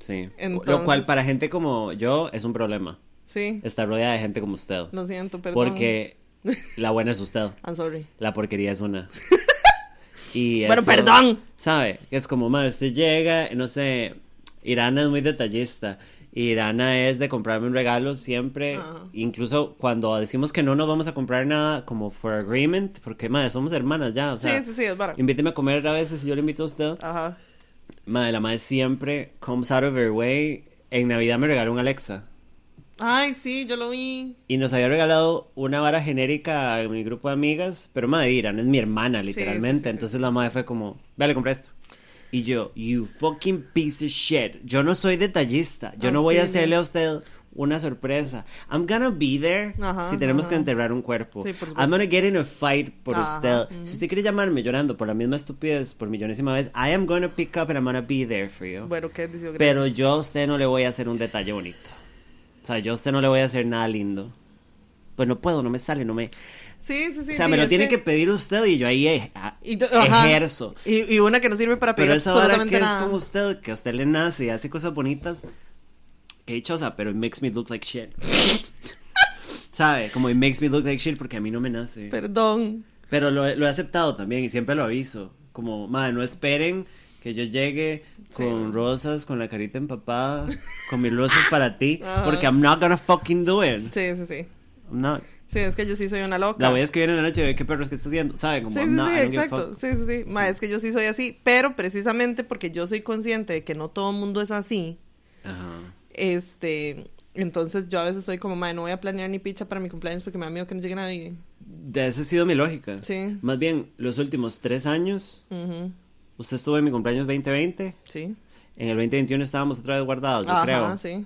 sí. Entonces- Lo cual para gente como yo es un problema. Sí. Estar rodeada de gente como usted. Lo siento, perdón. Porque *laughs* la buena es usted. I'm sorry. La porquería es una. *laughs* Y Bueno, perdón. ¿Sabe? Es como, madre, usted llega, no sé, Irana es muy detallista. Irana es de comprarme un regalo siempre, Ajá. incluso cuando decimos que no nos vamos a comprar nada como for agreement, porque madre, somos hermanas ya, o sea, sí, sí, sí, es vara. invíteme a comer a veces y yo le invito a usted. Ajá. Madre, la madre siempre comes out of her way. En Navidad me regaló un Alexa. Ay, sí, yo lo vi. Y nos había regalado una vara genérica a mi grupo de amigas. Pero madre, Irán es mi hermana, literalmente. sí, sí, Entonces la madre fue como, vale, compré esto. Y yo, you fucking piece of shit. Yo no soy detallista. Yo no voy a hacerle a usted una sorpresa. I'm gonna be there Ajá, si tenemos que ajá. enterrar un cuerpo. Sí. I'm gonna get in a fight por Ajá, usted. ujú. Si usted quiere llamarme llorando por la misma estupidez por millonésima vez, I am gonna pick up and I'm gonna be there for you. Bueno, ¿qué? Pero yo a usted no le voy a hacer un detalle bonito. O sea, yo a usted no le voy a hacer nada lindo. Pues no puedo, no me sale, no me... Sí, sí, sí. o sea, sí, me lo tiene que pedir usted y yo ahí eh, y ejerzo. Y, y una que no sirve para pedir Pero esa hora que absolutamente es nada. como usted, que a usted le nace y hace cosas bonitas, qué dichosa, pero it makes me look like shit. *laughs* ¿Sabe? Como it makes me look like shit porque a mí no me nace. Perdón. Pero lo, he- lo he aceptado también y siempre lo aviso. Como, madre, no esperen que yo llegue con rosas, con la carita empapada, con mis rosas para ti, *laughs* Ajá. porque I'm not gonna fucking do it. Sí, sí, sí. I'm not. Sí, es que yo sí soy una loca. La voy a escribir en la noche y ver qué perros que está haciendo, ¿sabe? Como, Sí, sí, not, sí, exacto. Sí, sí, sí. Ma, es que yo sí soy así. Pero precisamente porque yo soy consciente de que no todo el mundo es así, Ajá. este. Entonces yo a veces soy como, madre, no voy a planear ni picha para mi cumpleaños porque me da miedo que no llegue nadie. De esa ha sido mi lógica. Sí. Más bien, los últimos tres años, Ujú, usted estuvo en mi cumpleaños 2020, Sí. en el 2021 estábamos otra vez guardados, yo Ajá, creo. sí.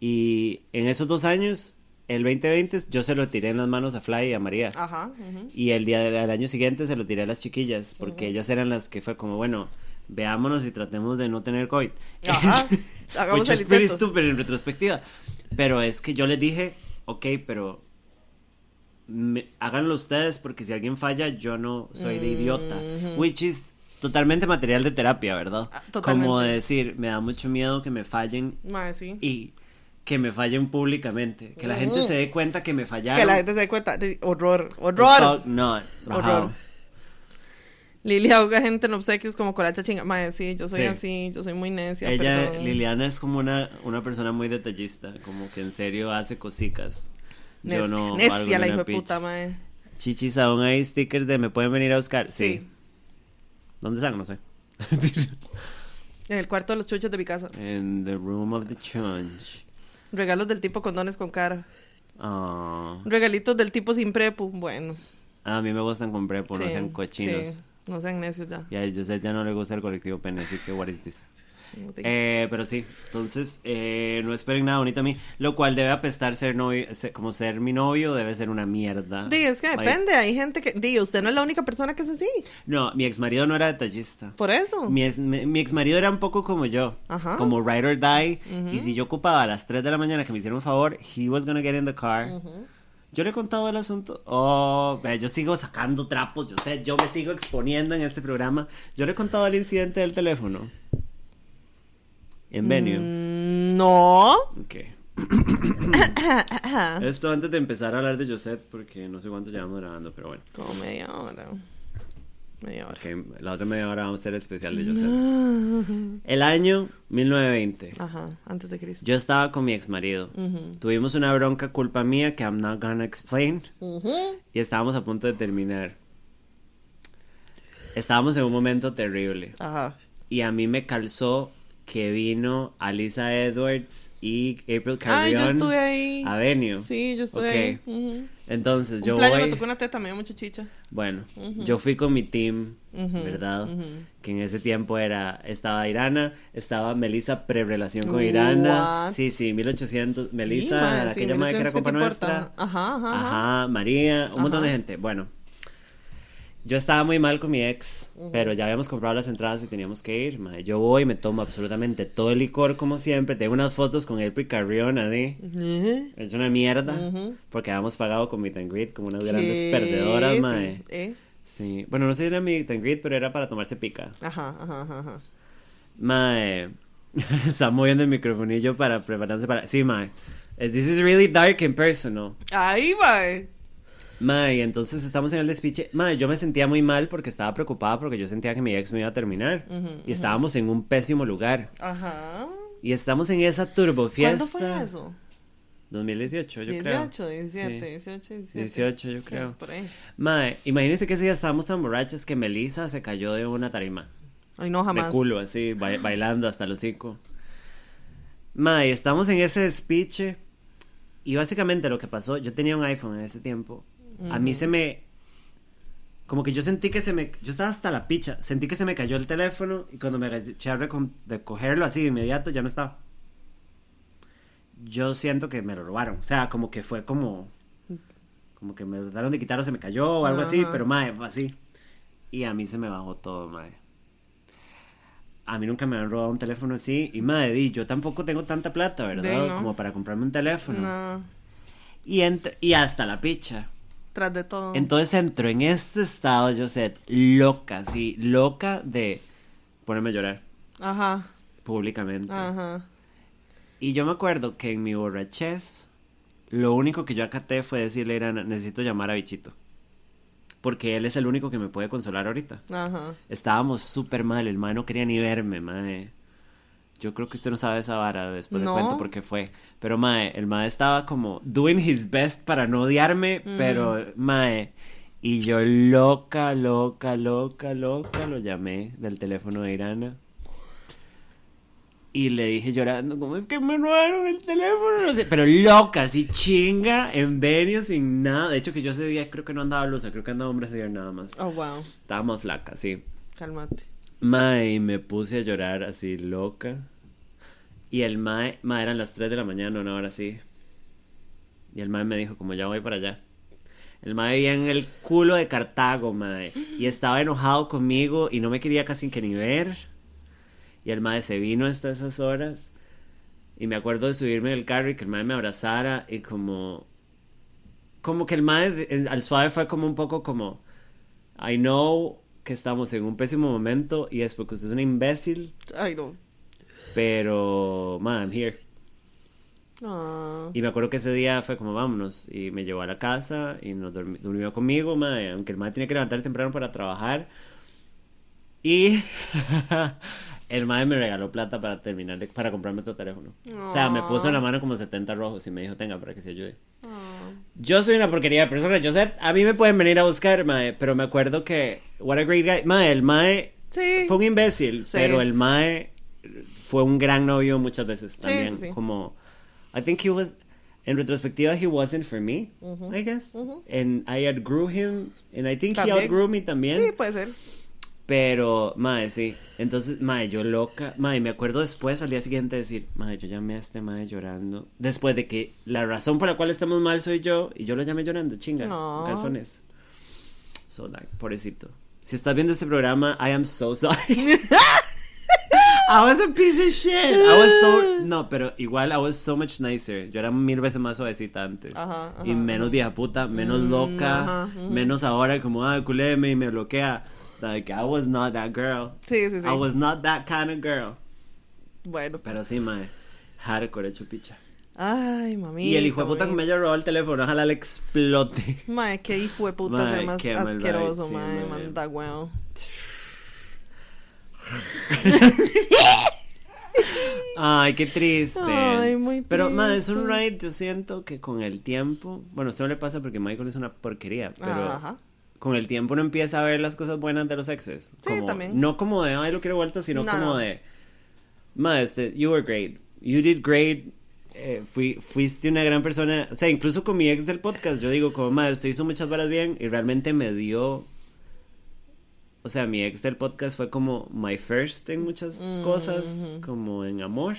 Y en esos dos años, el 2020 yo se lo tiré en las manos a Fly y a María. Ajá. Y el día del año siguiente se lo tiré a las chiquillas, porque ellas eran las que fue como, bueno, veámonos y tratemos de no tener COVID. Ajá, *laughs* hagamos el intento. stupid en retrospectiva. Pero es que yo les dije, ok, pero me- háganlo ustedes porque si alguien falla, yo no soy de idiota. Which is totalmente material de terapia, ¿verdad? Ah, totalmente. Como decir, me da mucho miedo que me fallen Ma, sí. y que me fallen públicamente. Que la gente se dé cuenta que me fallaron. Que la gente se dé cuenta. Horror, horror. No, Horror. Lili ahoga gente en obsequios como colacha chinga. Madre, sí, yo soy Sí. así, yo soy muy necia. Ella, perdón. Liliana es como una, una persona muy detallista, como que en serio hace cosicas. Yo Necia, no. necia valgo la hijo de puta, madre. Chichis, aún hay stickers de me pueden venir a buscar. Sí. Sí. ¿Dónde están? No sé. En el cuarto de los chuchos de mi casa. In the room of the chunch. Regalos del tipo condones con cara. Ah, Regalitos del tipo sin prepu. Bueno. a mí me gustan con prepo, no sean cochinos. sí, no sean necios ya. Y a Joseph ya no le gusta el colectivo pene, así que what is this? Eh, pero sí, entonces eh, no esperen nada bonito a mí. Lo cual debe apestar ser novio, se- como ser mi novio, debe ser una mierda. Di, es que Like, depende. Hay gente que. Di, usted no es la única persona que es así. No, mi ex marido no era detallista. Por eso. Mi ex, mi, ex marido era un poco como yo, Ajá. como ride or die. Y si yo ocupaba a las 3 de la mañana que me hiciera un favor, he was gonna get in the car. Yo le he contado el asunto. Oh, yo sigo sacando trapos, yo sé, yo me sigo exponiendo en este programa. Yo le he contado el incidente del teléfono. En venue. Mm, no. Ok. *coughs* Esto antes de empezar a hablar de Josette, porque no sé cuánto llevamos grabando, pero bueno. Como media hora. Media hora. Ok, la otra media hora vamos a hacer el especial de Josette. El año 1920. Ajá, antes de Cristo. Yo estaba con mi ex marido. Tuvimos una bronca culpa mía que I'm not gonna explain. Y estábamos a punto de terminar. Estábamos en un momento terrible. Ajá. Y a mí me calzó que vino Alisa Edwards y April Carrion yo estuve ahí. a Venue. Sí, yo estuve Ok. ahí. Ujú. Entonces yo voy. me tocó una teta, me dio mucha chicha. Bueno, yo fui con mi team, ¿verdad? Que en ese tiempo era, estaba Irana, estaba Melissa pre-relación con Irana. Sí, sí, 1800, Sí, Melissa, mae, la sí, aquella madre que era 1800, ¿qué compa nuestra. Ajá, ajá, ajá. Ajá, María, un montón de gente. Bueno, yo estaba muy mal con mi ex, pero ya habíamos comprado las entradas y teníamos que ir. mae. Yo voy, me tomo absolutamente todo el licor como siempre. Tengo unas fotos con April Carrion, así. Ujú. Es una mierda, porque habíamos pagado con Meet and Greet como unas grandes perdedoras, Sí, mae. ¿eh? Sí, bueno, no sé si era Meet and Greet, pero era para tomarse pica. Ajá, ajá, ajá. Mae, *laughs* está moviendo el microfonillo para prepararse para... Sí, mae. This is really dark and personal. Ahí va. Mae, entonces estamos en el despiche. Mae, yo me sentía muy mal porque estaba preocupada porque yo sentía que mi ex me iba a terminar. y estábamos en un pésimo lugar. Ajá. Y estamos en esa turbo fiesta. ¿Cuándo fue eso? 2018, yo 18, creo. 17, Sí. 18, 17. 18, yo Sí, creo. por ahí. Mae, imagínense que ese día estábamos tan borrachas que Melissa se cayó de una tarima. Ay, no, jamás. De culo, así, ba- *gasps* bailando hasta los hocico. Mae, estamos en ese despiche. Y básicamente lo que pasó, yo tenía un iPhone en ese tiempo. A mí se me. como que yo sentí que se me, yo estaba hasta la picha, sentí que se me cayó el teléfono y cuando me eché a recon- de cogerlo así de inmediato ya no estaba. Yo siento que me lo robaron, o sea, como que fue como, como que me trataron de quitar o se me cayó o algo así, pero mae, fue así. Y a mí se me bajó todo, mae. A mí nunca me han robado un teléfono así y di, yo tampoco tengo tanta plata, ¿verdad? Como para comprarme un teléfono. No, Y, y hasta la picha. Tras de todo. Entonces entró en este estado, yo sé, loca, sí, loca de ponerme a llorar Ajá, públicamente. ajá. Y yo me acuerdo que en mi borrachez, lo único que yo acaté fue decirle, era, necesito llamar a Bichito. Porque él es el único que me puede consolar ahorita. Ajá. Estábamos súper mal, el mae no quería ni verme, mae. Yo creo que usted no sabe esa vara, después No. de cuento porque fue. Pero mae, el mae estaba como doing his best para no odiarme, pero mae. Y yo loca, loca, loca, loca lo llamé del teléfono de Irana. Y le dije llorando, como es que me robaron el teléfono? No sé, pero loca, así chinga, en venio, sin nada. De hecho, que yo ese día creo que no andaba blusa, creo que andaba brasier nada más. Oh, wow. Estaba más flaca, sí. Cálmate. Mae, me puse a llorar así loca. Y el mae, mae, eran las 3 de la mañana, una hora así. Y el mae me dijo, como ya voy para allá. El mae vivía en el culo de Cartago, mae. Y estaba enojado conmigo y no me quería casi ni ver. Y el mae se vino hasta esas horas. Y me acuerdo de subirme del carro y que el mae me abrazara y como... Como que el mae de- al suave fue como un poco como... I know que estamos en un pésimo momento y es porque usted es un imbécil, Ay, no. pero, man, I'm here. Ah. Y me acuerdo que ese día fue como, vámonos, y me llevó a la casa y nos dormi- durmió conmigo, mae, aunque el mae tenía que levantarse temprano para trabajar. Y *laughs* el mae me regaló plata para terminar, de, para comprarme otro teléfono. O sea, me puso en la mano como 70 rojos y me dijo, tenga, para que se ayude. Ah. Yo soy una porquería de persona, yo sé, a mí me pueden venir a buscar, mae, pero me acuerdo que, what a great guy, mae, el mae Sí. fue un imbécil, Sí. pero el Mae fue un gran novio muchas veces también. sí, sí. Como, I think he was, en retrospectiva, he wasn't for me, I guess. And I outgrew him, and I think he También. outgrew me también. Sí, puede ser. Pero, Mae, sí. Entonces, Mae, yo loca. Mae, me acuerdo después, al día siguiente, decir, Mae, yo llamé a este Mae llorando. Después de que la razón por la cual estamos mal soy yo, y yo lo llamé llorando, chinga, No. calzones. So, like, pobrecito. Si estás viendo este programa, I am so sorry. *laughs* I was a piece of shit. I was so. No, pero igual I was so much nicer. Yo era mil veces más suavecita antes. Ajá, ajá, y menos vieja puta, menos Mm, loca, ajá, ujú. menos ahora como, ah, culeme y me bloquea. Like, I was not that girl. Sí, sí, sí. I was not that kind of girl. Bueno. Pero sí, mae. Hardcore hecho picha. Ay, mami. Y el hijo de puta que me haya robado el teléfono, ojalá le explote. Mae, qué hijo de puta ser más asqueroso, sí, mae. Manda weón. Ay, qué triste. Ay, muy Pero, mae, es un triste. ride, yo siento que con el tiempo. Bueno, esto no le pasa porque Michael es una porquería, pero. Ajá. Con el tiempo uno empieza a ver las cosas buenas de los exes. Sí, Como- también. No como de, ay, lo quiero vuelta, sino No, como no. de. Mae, este, you were great. You did great. Eh, fui, fuiste una gran persona. O sea, incluso con mi ex del podcast, yo digo, como, mae, usted hizo muchas varas bien y realmente me dio. O sea, mi ex del podcast fue como my first en muchas Mm, cosas, como en amor.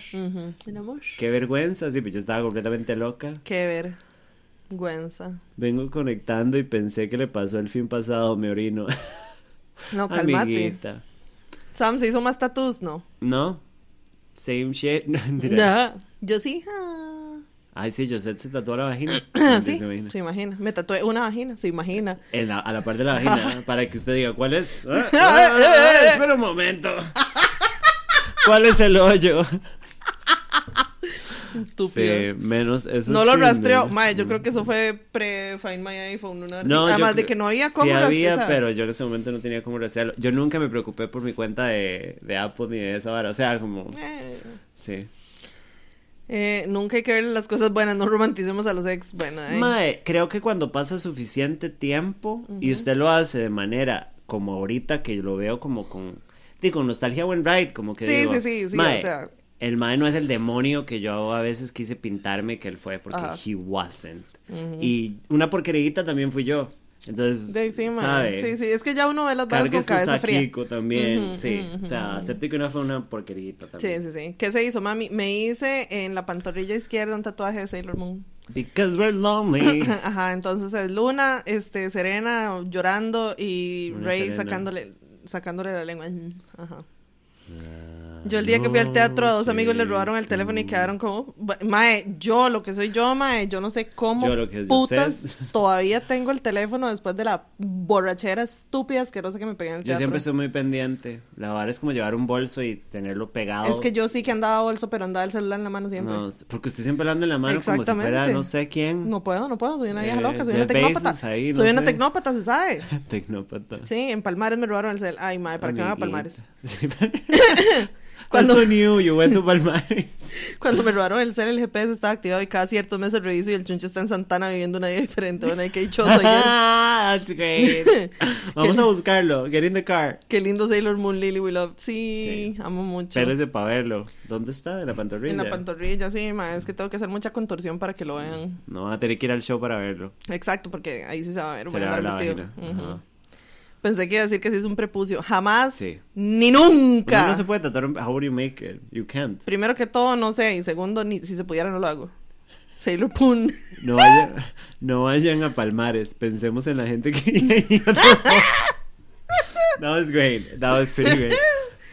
El amor. Qué vergüenza, sí, pues yo estaba completamente loca. Qué vergüenza. Vengo conectando y pensé que le pasó el fin pasado, me orino. No, *laughs* cálmate. Amiguita. Sam se hizo más tatus, ¿no? ¿No? Same shit. *laughs* No. Yo sí. ah. Ay, sí, Josette se tatuó la vagina. *clears throat* sí, Se imagina. se imagina. Me tatué una vagina, se imagina. En la- a la parte de la vagina, *laughs* para que usted diga, ¿cuál es? Ah, ah, ah, espera un momento. ¿Cuál es el hoyo? Estúpido. Sí, menos eso. No es lo rastreó. Mae, yo creo que eso fue pre-Find My iPhone. Una No, yo Además de que no había cómo Sí había, pero yo en ese momento no tenía cómo rastrearlo. Yo nunca me preocupé por mi cuenta de, de Apple ni de esa vara. O sea, como... Eh, Sí. eh, nunca hay que ver las cosas buenas, no romanticemos a los ex. Bueno, eh. Mae, creo que cuando pasa suficiente tiempo y usted lo hace de manera como ahorita que lo veo como con digo nostalgia buen ride como que Sí, digo, sí, sí, sí, mae, o sea. El mae no es el demonio que yo a veces quise pintarme que él fue porque Ajá. he wasn't y una porquerita también fui yo Entonces, De sí, mae. ¿sabe? Sí, sí, es que ya uno ve las Cargue con su cabeza fría. también, Ujú, sí. ujú, o sea, ujú. acepte que una fue una porquerita Sí, también. sí, sí. ¿Qué se hizo, mami? Me hice en la pantorrilla izquierda un tatuaje de Sailor Moon. Because we're lonely. *laughs* Ajá, entonces es Luna, este, Serena llorando y Rey sacándole, sacándole la lengua. Ajá. Yo el día que fui al teatro a dos amigos le robaron el teléfono y quedaron como, "Bu- mae, yo lo que soy yo, mae, yo no sé cómo Yo lo que putas usted". *laughs* todavía tengo el teléfono después de la borrachera estúpida asquerosa que me pegué en el Yo teatro. siempre estoy muy pendiente. La vara es como llevar un bolso y tenerlo pegado. Es que yo sí que andaba bolso, pero andaba el celular en la mano siempre. No, porque usted siempre anda en la mano como si fuera no sé quién. No puedo, no puedo, soy una vieja Eh, loca, soy una tecnópata. Bezos ahí, no soy una tecnópata, se sabe. *laughs* Tecnópata. Sí, en Palmares me robaron el cel. Ay, madre, ¿para qué me va a Palmares? *laughs* Sí, Cuando- Cuando new, you went to Palmares. *laughs* Cuando me robaron el cel, el GPS estaba activado y cada ciertos meses reviso y el chunche está en Santana viviendo una vida diferente. Bueno, qué dichoso *laughs* soy yo. That's great. *laughs* Vamos a buscarlo. Get in the car. Qué lindo Sailor Moon Lily We Love. Sí, amo mucho. Espérese para verlo. ¿Dónde está? En la pantorrilla. En la pantorrilla, sí, ma, es que tengo que hacer mucha contorsión para que lo vean. No va a tener que ir al show para verlo. Exacto, porque ahí sí se va a ver. Se Voy a andar vestido. vagina. Ujú. Pensé que iba a decir que sí es un prepucio. Jamás, Sí. ni Uno nunca. no se puede tratar un... How would you make it? You can't. Primero que todo, no sé. Y segundo, ni si se pudiera, no lo hago. Sailor Moon. No vayan, no vayan a Palmares. Pensemos en la gente que... *laughs* That was great. That was pretty great.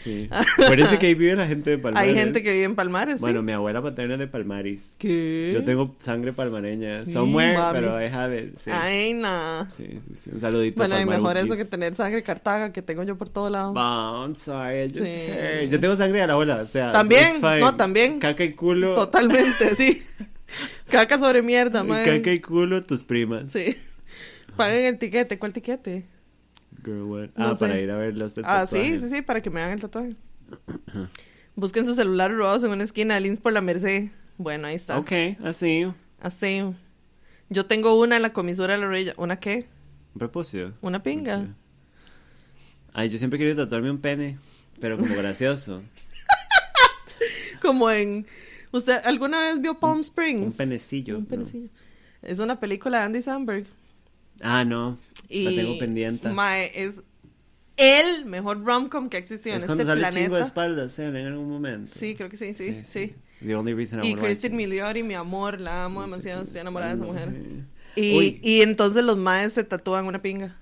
Sí. *laughs* Parece que ahí vive la gente de Palmares. Hay gente que vive en Palmares. Bueno, mi abuela paterna es de Palmares. ¿Qué? Yo tengo sangre palmareña. Somewhere, mami. pero have it. Sí. Ay, no. Sí, sí, sí. Un saludito Bueno, a y mejor eso que tener sangre cartaga que tengo yo por todo lado. I'm sorry, I just Sí. heard. Yo tengo sangre de la abuela, o sea. También, no, también. Caca y culo. Totalmente, sí. *laughs* Caca sobre mierda, man. Caca y culo, tus primas. Sí. Paguen el tiquete. ¿Cuál tiquete? Girl, what? No ah, sé. para ir a ver los Ah, sí, sí, sí, para que me hagan el tatuaje. *clears throat* Busquen sus celulares robados en una esquina, links por la Merced. Bueno, ahí está. Ok, así. Un Así. Yo tengo una en la comisura de la orilla. ¿Una qué? propósito. Una pinga. Ay, yo siempre he querido tatuarme un pene, pero como gracioso. *laughs* Como en... ¿Usted alguna vez vio Palm Springs? un penecillo. Un ¿no? penecillo. Es una película de Andy Samberg. Ah, no. Y... La tengo pendiente. Mae, es el mejor rom-com que ha existido es en cuando este sale chingo de planeta. espaldas, ¿eh? En algún momento. Sí, creo que sí, sí, sí. The only reason I Y Kristen. Milioti, mi amor, la amo No demasiado, estoy es enamorada de esa mujer. Y, Uy. y entonces los maes se tatúan una pinga.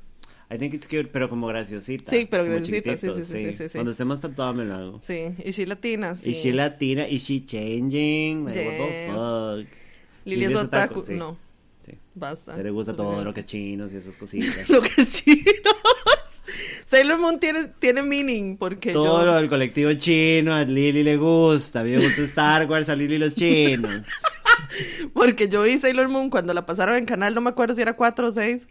I think it's cute, pero como graciosita. Sí, pero graciosita, sí, sí, sí, sí, sí, sí. Cuando esté más tatuada me lo hago. Sí, y she latina, sí. Y she latina, y she changing, like, what Yes. the fuck. Lili es otaku, sí. no, Sí. Basta. Le gusta todo lo que es chinos y esas *laughs* cositas. Lo que sí, no. Sailor Moon tiene, tiene meaning, porque todo yo... lo del colectivo chino, a Lili le gusta. A mí me gusta Star Wars, a Lili los chinos. *laughs* Porque yo vi Sailor Moon cuando la pasaron en canal, no me acuerdo si era 4 o 6.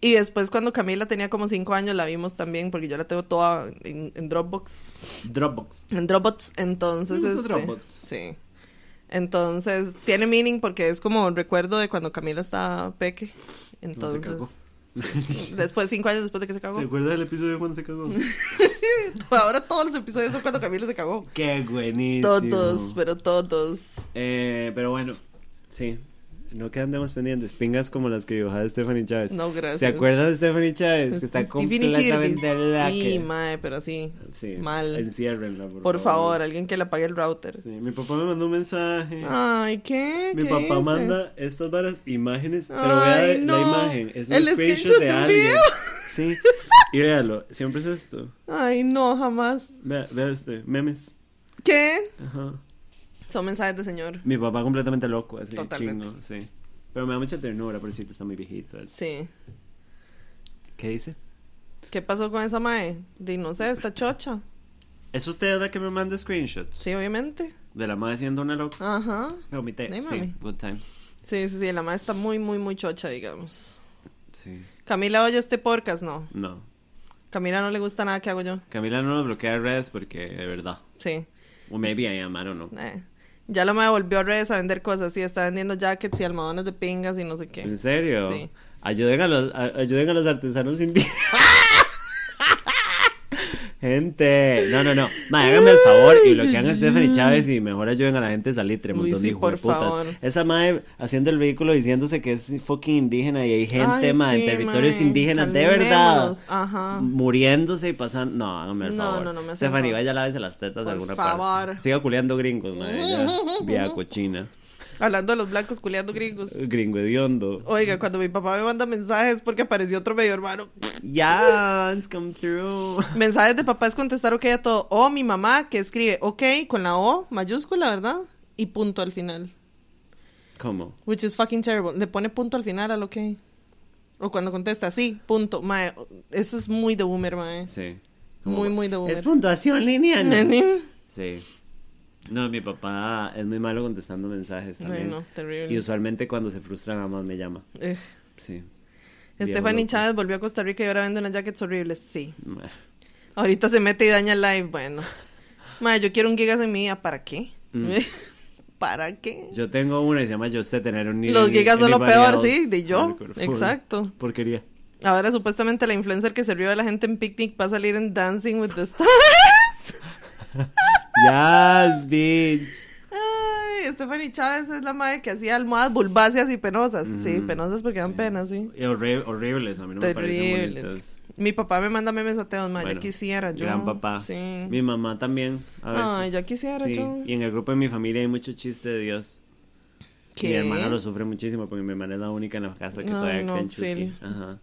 Y después cuando Camila tenía como 5 años la vimos también, porque yo la tengo toda en, en Dropbox. Dropbox. En Dropbox, entonces... Este, Dropbox. Sí. Entonces, tiene meaning porque es como recuerdo de cuando Camila estaba peque. Entonces... sí, después, cinco años después de que se cagó. ¿Se acuerda del episodio cuando se cagó? *laughs* Ahora todos los episodios son cuando Camila se cagó. Qué buenísimo. Todos, pero todos. Eh, pero bueno, sí. No quedan temas pendientes. Pingas como las que dibujaba Stephanie Chávez. No, gracias. ¿Se acuerdan de Stephanie Chávez? Que está completamente la Sí, mae, pero sí. Sí, Mal. Enciérrenla, por, Por favor, alguien que le apague el router. Sí, mi papá me mandó un mensaje. Ay, ¿qué? mi ¿Qué papá dice? manda estas varas imágenes, pero vea no. la imagen. Es un El screenshot de de un alguien. video. *laughs* Sí. Y véalo, siempre es esto. Ay, no, jamás. Vea, vea este, memes. ¿Qué? Ajá. Son mensajes de señor. Mi papá completamente loco, así, Totalmente. chingo, sí. Pero me da mucha ternura, por si está muy viejito. Sí. ¿Qué dice? ¿Qué pasó con esa mae? Di, no sé, está chocha. ¿Es usted la que me manda screenshots? Sí, obviamente. De la madre siendo una loca. Ajá. No, mi te- Sí, sí, mami. good times. Sí, sí, sí, la mae está muy, muy, muy chocha, digamos. Sí. Camila oye este podcast, no. No. Camila no le gusta nada que hago yo. Camila no nos bloquea redes porque, de verdad. Sí. O maybe I am, I don't know. Eh. Ya la mae volvió a redes a vender cosas. Sí, está vendiendo jackets y almohadones de pingas y no sé qué. ¿En serio? Sí. Ayuden a los, a- ayuden a los artesanos indígenas. Gente, no, no, no. Mae, háganme el favor y lo que hagan Stephanie Chávez y mejor ayuden a la gente a salitre, Uy, montón sí, de por favor. Esa mae haciendo el vehículo diciéndose que es fucking indígena y hay gente, Ay, sí, en territorios mae, indígenas de verdad. Ajá. Muriéndose y pasando. No, hágame el No, favor. no, no me Stephanie, favor. vaya, lávese las tetas de alguna favor. parte. Siga culeando gringos, mae. Ya, vieja cochina. Hablando de los blancos culeando gringos. Gringo hediondo. Oiga, cuando mi papá me manda mensajes porque apareció otro medio hermano. Yes, come through. Mensajes de papá es contestar ok a todo. O mi mamá que escribe ok con la O mayúscula, ¿verdad? Y punto al final. ¿Cómo? Which is fucking terrible. Le pone punto al final al ok. O cuando contesta, sí, punto. Mae, eso es muy de boomer, mae. Sí. Muy, muy de boomer. Es puntuación lineal. Sí. No, mi papá es muy malo contestando mensajes también. no, terrible. Y usualmente cuando se frustra nada más me llama. Eh, Sí. Stephanie Chávez volvió a Costa Rica y ahora vende unas jackets horribles. Sí. Ahorita se mete y daña live. Bueno. Mae, yo quiero un gigas en mi. ¿Para qué? Mm. *laughs* ¿Para qué? Yo tengo una y se llama Yo sé tener un Los gigas son lo peor, sí, de yo. Exacto. Porquería. Ahora supuestamente la influencer que se rió de la gente en picnic va a salir en Dancing with the Stars. *laughs* Yes, bitch. Ay, Stephanie Chávez es la madre que hacía almohadas bulbáceas y penosas. Sí, penosas porque dan Sí. pena, sí. Y horri- horribles, a mí no me parecen Terribles. bonitas. Mi papá me manda memes ateos, ma, Bueno, ya quisiera yo. Gran papá. Sí. Mi mamá también, a veces. Ay, ya quisiera Sí, yo. Y en el grupo de mi familia hay mucho chiste de Dios. ¿Qué? Mi hermana lo sufre muchísimo porque mi hermana es la única en la casa que Ay, todavía no, cree en auxilio. Ajá.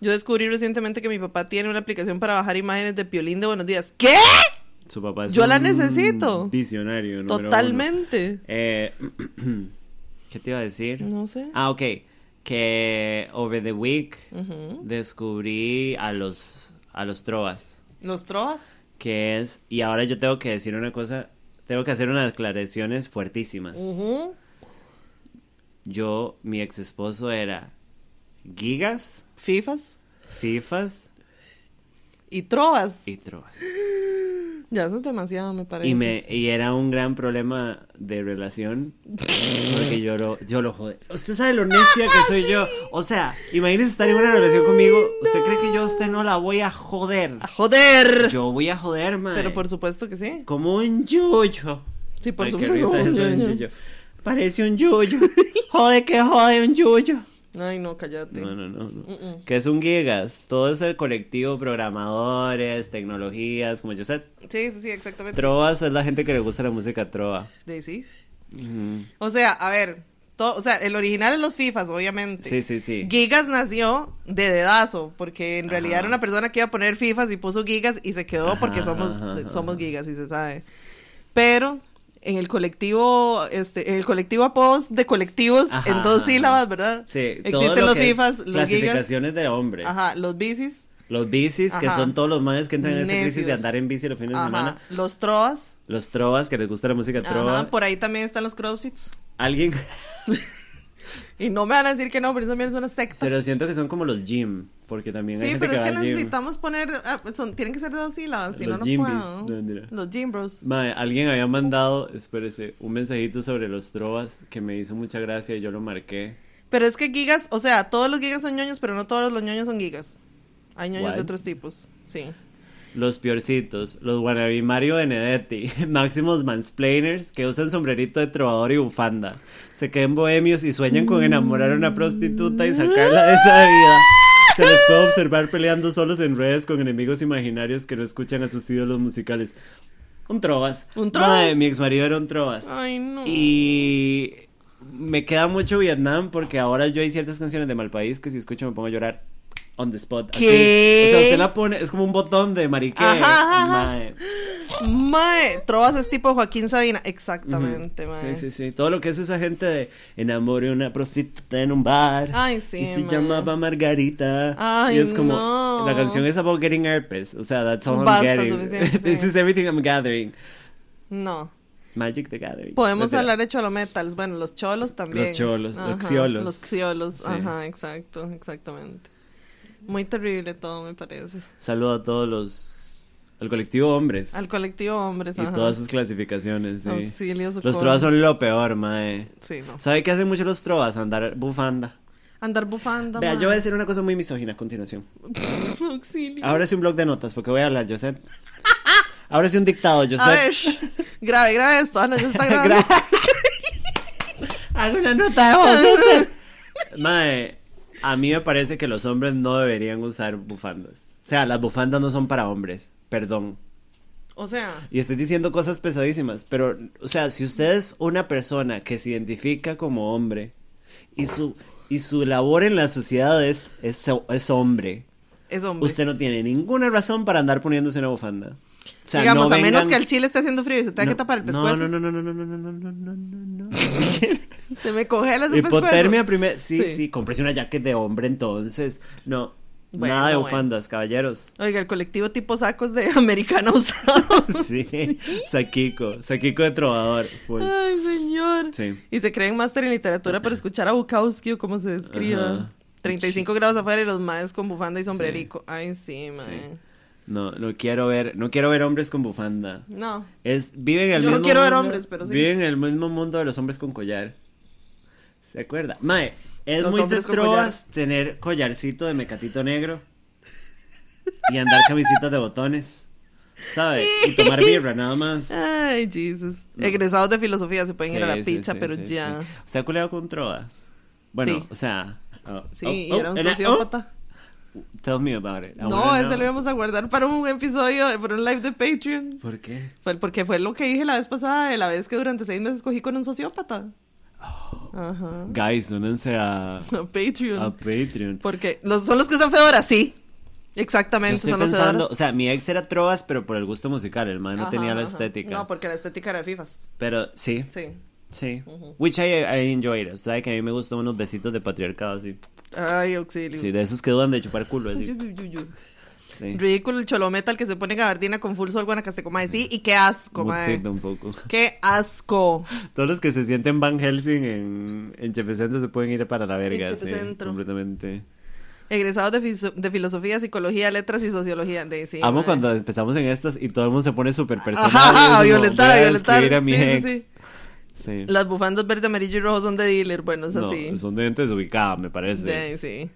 Yo descubrí recientemente que mi papá tiene una aplicación para bajar imágenes de Piolín de Buenos Días. ¿Qué? Su papá es Yo la necesito. Visionario, número uno. Totalmente. Eh, *clears throat* ¿Qué te iba a decir? No sé. Ah, ok. Que over the week descubrí a los a los trovas. Los trovas. Que es. Y ahora yo tengo que decir una cosa. Tengo que hacer unas declaraciones fuertísimas. Yo, mi ex esposo era gigas, Fifas. fifas Y trovas. y trovas. *gasps* *gasps* *gasps* Ya eso es demasiado, me parece. Y, me, y era un gran problema de relación porque yo lo, yo lo jodé. Usted sabe lo necia que soy yo. O sea, imagínese estar en una relación conmigo. ¿Usted cree que yo a usted no la voy a joder? ¡A joder! Yo voy a joder, man. Pero por supuesto que sí. Como un yuyo. Sí, por Ay, qué supuesto. risa un. Parece un yuyo. Jode que jode un yuyo. Ay, no, cállate. No, no, no, no. Que es un gigas. Todo es el colectivo, programadores, tecnologías, como yo sé. Sí, sí, sí, exactamente. Trovas es la gente que le gusta la música trova. Sí, sí. O sea, a ver, o sea, el original es los FIFAs, obviamente. Sí, sí, sí. Gigas nació de dedazo, porque en realidad era una persona que iba a poner FIFAs y puso Gigas y se quedó Ajá, porque somos, ajá, somos. Gigas y se sabe. Pero en el colectivo, este, en el colectivo apodos de colectivos Ajá, en dos ajá, sílabas. ¿verdad? Sí, Existen lo los FIFAs, los Gigas. Clasificaciones de hombres. Ajá, los bicis. Los bicis, que son todos los manes que entran en esa crisis de andar en bici los fines de semana. los trovas. Los trovas, que les gusta la música trova. Por ahí también están los crossfits. Alguien, *laughs* *laughs* Y no me van a decir que no, pero eso también es una secta. pero siento que son como los gym, porque también hay Sí, gente pero que es que al gym. necesitamos poner. ah, son, tienen que ser de dos sílabas, si no, no puedo. No. Los Jim Bros. Mae, alguien había mandado, espérese, un mensajito sobre los trovas que me hizo mucha gracia y yo lo marqué. Pero es que gigas, o sea, todos los gigas son ñoños, pero no todos los ñoños son gigas. Hay ñoños What? de otros tipos. Sí. Los piorcitos, los wannabe Mario Benedetti, *laughs* máximos mansplainers que usan sombrerito de trovador y bufanda. Se queden bohemios y sueñan con enamorar a una prostituta y sacarla de esa vida. Se les puede observar peleando solos en redes con enemigos imaginarios que no escuchan a sus ídolos musicales. Un trovas. Un trovas. Mi ex marido era un trovas. Ay, no. Y me queda mucho Vietnam porque ahora yo hay ciertas canciones de Malpaís que si escucho me pongo a llorar on the spot. así. O sea, usted la pone, es como un botón de marique. Ajá, ajá. Mae. Mae, Trovas es tipo Joaquín Sabina. Exactamente, mae. Sí, sí, sí. Todo lo que es esa gente de enamore a una prostituta en un bar. Ay, sí, Y se mae. llamaba Margarita. Ay, y es como, no. la canción es about getting herpes. O sea, that's all Basta, I'm getting. *laughs* This is everything I'm gathering. No. Magic the Gathering. Podemos hablar de cholometals. Bueno, los cholos también. Los cholos, los Ajá, xiolos. Los xiolos. Sí. Ajá, exacto, exactamente. Muy terrible todo, me parece. Saludo a todos los. al colectivo hombres. Al colectivo hombres, y ajá. todas sus clasificaciones, sí. Auxilio. Los trovas son lo peor, mae. Sí, no. ¿Sabe qué hacen mucho los trovas? Andar bufanda. Andar bufanda. Vea, yo voy a decir una cosa muy misógina a continuación. *laughs* Auxilio. Ahora sí un blog de notas, porque voy a hablar, José. Ahora sí un dictado, José. A ver, grave, grave esto. Ah, no, ya está grabando. *laughs* *laughs* Hago una nota de voz. Mae, a mí me parece que los hombres no deberían usar bufandas. O sea, las bufandas no son para hombres. Perdón. O sea, Y estoy diciendo cosas pesadísimas, pero, o sea, si usted es una persona que se identifica como hombre y su, y su labor en la sociedad es, es, es hombre, es hombre. usted no tiene ninguna razón para andar poniéndose una bufanda. O sea, Digamos, no a menos vengan- que al chile esté haciendo frío y se tenga no, que tapar el no, pescuezo. No, no, no, no, no, no, no, no, no, no, no. Se me congela ese Hipotermia primero. Sí, Sí. sí, cómprese una jacket de hombre entonces. No, Bueno, nada de bueno. bufandas, caballeros. Oiga, el colectivo tipo sacos de americana usados. Sí, Sakiko, Sakiko de trovador. full. Ay, señor. Sí. Y se creen máster en literatura por escuchar a Bukowski o como se describa. Ajá. 35 grados afuera y los maes con bufanda y sombrerico. Ay, sí, man. Sí. No, no quiero ver, no quiero ver hombres con bufanda. No. Es, viven en el Yo no mismo quiero ver hombres, pero sí. Viven en el mismo mundo de los hombres con collar. ¿Se acuerda? Mae, es Los muy de trovas tener collarcito de mecatito negro y andar camisitas de botones. ¿Sabes? Y *laughs* tomar birra, nada más. Ay, Jesus. Egresados de filosofía se pueden ir a la sí, picha, sí, pero ya. sí. ¿Usted ha culeado con trovas? Bueno, o sea... oh, Sí, oh, oh, era un sociópata. Tell me about it. I no, ese know. lo íbamos a guardar para un episodio, para un live de Patreon. ¿Por qué? Fue, porque fue lo que dije la vez pasada, de la vez que durante seis meses cogí con un sociópata. Oh. Ajá. Guys, únanse a, *laughs* A Patreon. a Patreon. Porque los, son los que usan Fedora, sí. Exactamente, estoy son pensando, o sea, mi ex era trovas, pero por el gusto musical, el man no Ajá, tenía la ajá. estética. No, porque la estética era de FIFAs. Pero sí, Sí. Sí. Which I, I enjoyed. O sea, que a mí me gustan unos besitos de patriarcado, así. Ay, auxilio. Sí, de esos que dudan de chupar culo, así. Sí. Ridículo el cholometal que se pone gabardina con full sol guanacasteco, mae. Sí, y qué asco, mae. Un poco. Qué asco. Todos los que se sienten Van Helsing en, en Chefecentro se pueden ir para la verga, En sí, completamente. Egresados de, de filosofía, psicología, letras y sociología. De, sí, Amo mae. cuando empezamos en estas y todo el mundo se pone súper personal. Ajá, *laughs* es a violentar, a violentar. escribir a mi sí, ex. Sí. Las bufandas verde, amarillo y rojo son de dealer. Bueno, es No, así. son de gente desubicada, me parece. De sí.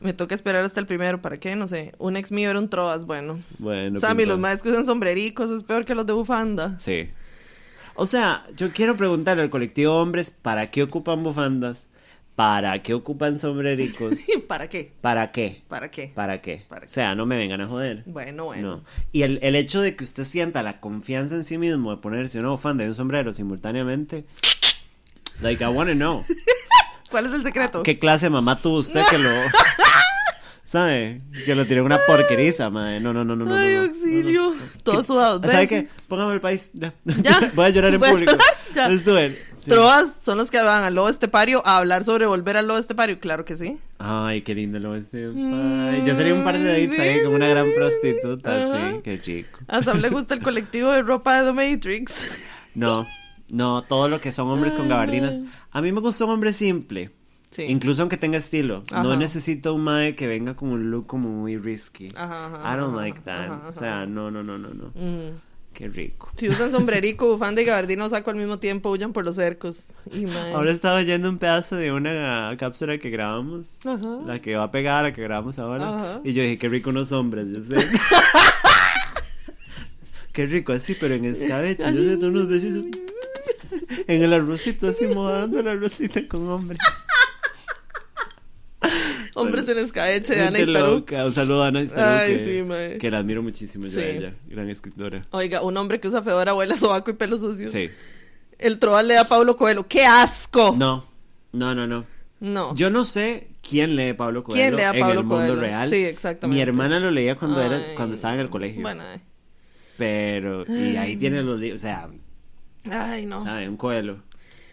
Me toca esperar hasta el primero. ¿Para qué? No sé. Un ex mío era un trovas. Bueno. Bueno, Sammy, los más que usan sombrericos es peor que los de bufanda. Sí. O sea, yo quiero preguntarle al colectivo hombres, ¿para qué ocupan bufandas? ¿Para qué ocupan sombrericos? *laughs* ¿Para qué? ¿Para qué? ¿Para qué? ¿Para qué? ¿Para O sea, no me vengan a joder. Bueno, bueno. No. Y el, el hecho de que usted sienta la confianza en sí mismo de ponerse una bufanda y un sombrero simultáneamente. Like, I wanna know. *laughs* ¿Cuál es el secreto? ¿Qué clase de mamá tuvo usted que lo. *laughs* ¿Sabe? Que lo tiró una porqueriza, madre. No, no, no, no, no. Ay, no, no. auxilio. Todos sudados. ¿Sabe ¿ves? qué? Póngame el país. Ya. Ya. Voy a llorar en público. ya. It. Sí. Trovas son los que van al lobo estepario a hablar sobre volver al lobo estepario. Claro que sí. Ay, qué lindo lo este. Ay, yo sería un par de dates ahí con una gran prostituta, Ajá. sí, qué chico. A Sam le gusta el *laughs* colectivo de ropa de The Matrix. No, no, todo lo que son hombres con gabardinas. mae. A mí me gusta un hombre simple. Sí. Incluso aunque tenga estilo. No necesito un mae que venga con un look como muy risky. Ajá, ajá, I don't like that. O sea, no, no, no, no, no. Ujú. Qué rico. Si usan sombrerico, bufanda y gabardina o saco al mismo tiempo, huyan por los cercos. Y. *laughs* Ahora estaba oyendo un pedazo de una cápsula que grabamos. Ajá. La que va a pegar la que grabamos ahora. Ajá. Y yo dije, qué rico unos hombres, yo sé. *laughs* qué rico, así, pero en escabeche. Yo sé, unos besitos. En el arrocito, así mojando el arrocito con hombres. Hombres en escabeche de Ana Istaruk. Un saludo a Ana Istaruk, Ay, que, sí, mae. que la admiro muchísimo yo a Sí. ella. Gran escritora. Oiga, un hombre que usa fedora, abuela, sobaco y pelo sucio. Sí. El trovas le da a Pablo Coelho. ¡Qué asco! No, no, no, no. No. Yo no sé quién lee Pablo Coelho ¿Quién lee a en Pablo el mundo real. Sí, exactamente. Mi hermana lo leía cuando era cuando estaba en el colegio. Bueno, ay. Pero y ahí tiene los libros, o sea, Ay, no. ¿sabe? Un Coelho.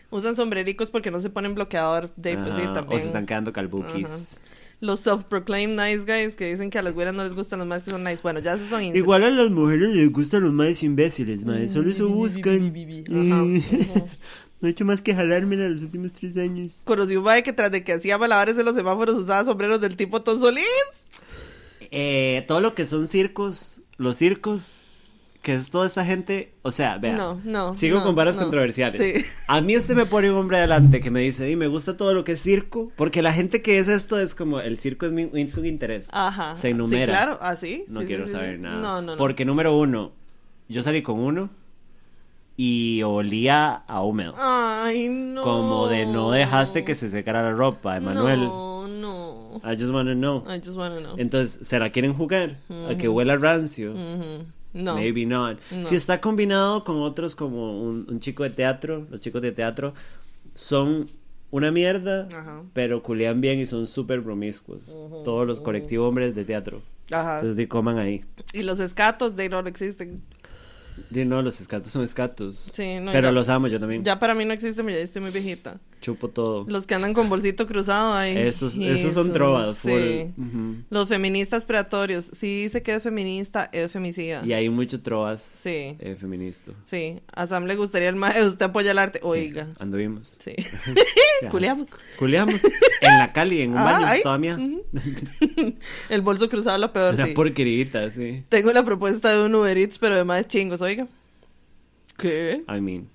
Usan sombrericos porque no se ponen bloqueador de pues sí, también. O se están quedando calbuquis. Ajá. Los self-proclaimed nice guys que dicen que a las güeras no les gustan los más que son nice. Bueno, ya esos son incels. Igual a las mujeres les gustan los más imbéciles, madre. Solo eso buscan. Ajá, Eh, *laughs* ujú. No he hecho más que jalármela los últimos tres años. Corosiubae que tras de que hacía malabares en los semáforos usaba sombreros del tipo Tom Solís. Eh, todo lo que son circos, los circos, que es toda esta gente, o sea, vea, No, no, sigo no, con varas controversiales. Sí. A mí usted me pone un hombre adelante que me dice, y me gusta todo lo que es circo, porque la gente que es esto es como, el circo es mi, es su interés. Ajá. Se enumera. Sí, claro, así. No Sí, quiero sí, saber nada. No, no, no. Porque número uno, yo salí con uno y olía a húmedo. Ay, no. Como de no dejaste que se secara la ropa, Emanuel. No, no. I just wanna know. I just wanna know. Entonces, ¿se la quieren jugar? A que huela rancio. Ujú. No. Maybe not. No. Si está combinado con otros como un, un chico de teatro, los chicos de teatro son una mierda, Ajá. pero culean bien y son súper promiscuos. Todos los colectivos hombres de teatro. Ajá. Entonces, di, coman ahí. Y los escatos de no existen. Di, no, los escatos son escatos. Sí, no, pero ya- los amo yo también. Ya para mí no existen, ya estoy muy viejita. Chupo todo. Los que andan con bolsito cruzado ahí. Esos, esos son trovas. full. Sí. Ujú. Los feministas predatorios. Si dice que es feminista, es femicida. Y hay mucho trovas Sí. eh, feministas. Sí. A Sam le gustaría el mae, usted apoya el arte. Oiga. Sí, anduvimos. Sí. *laughs* *laughs* Culeamos. Culeamos. En la Cali, en un Ah, baño, ahí. toda mía. el bolso cruzado lo peor, Una sí. porquerita, sí. Tengo la propuesta de un Uber Eats, pero de más chingos, oiga. ¿Qué? I mean.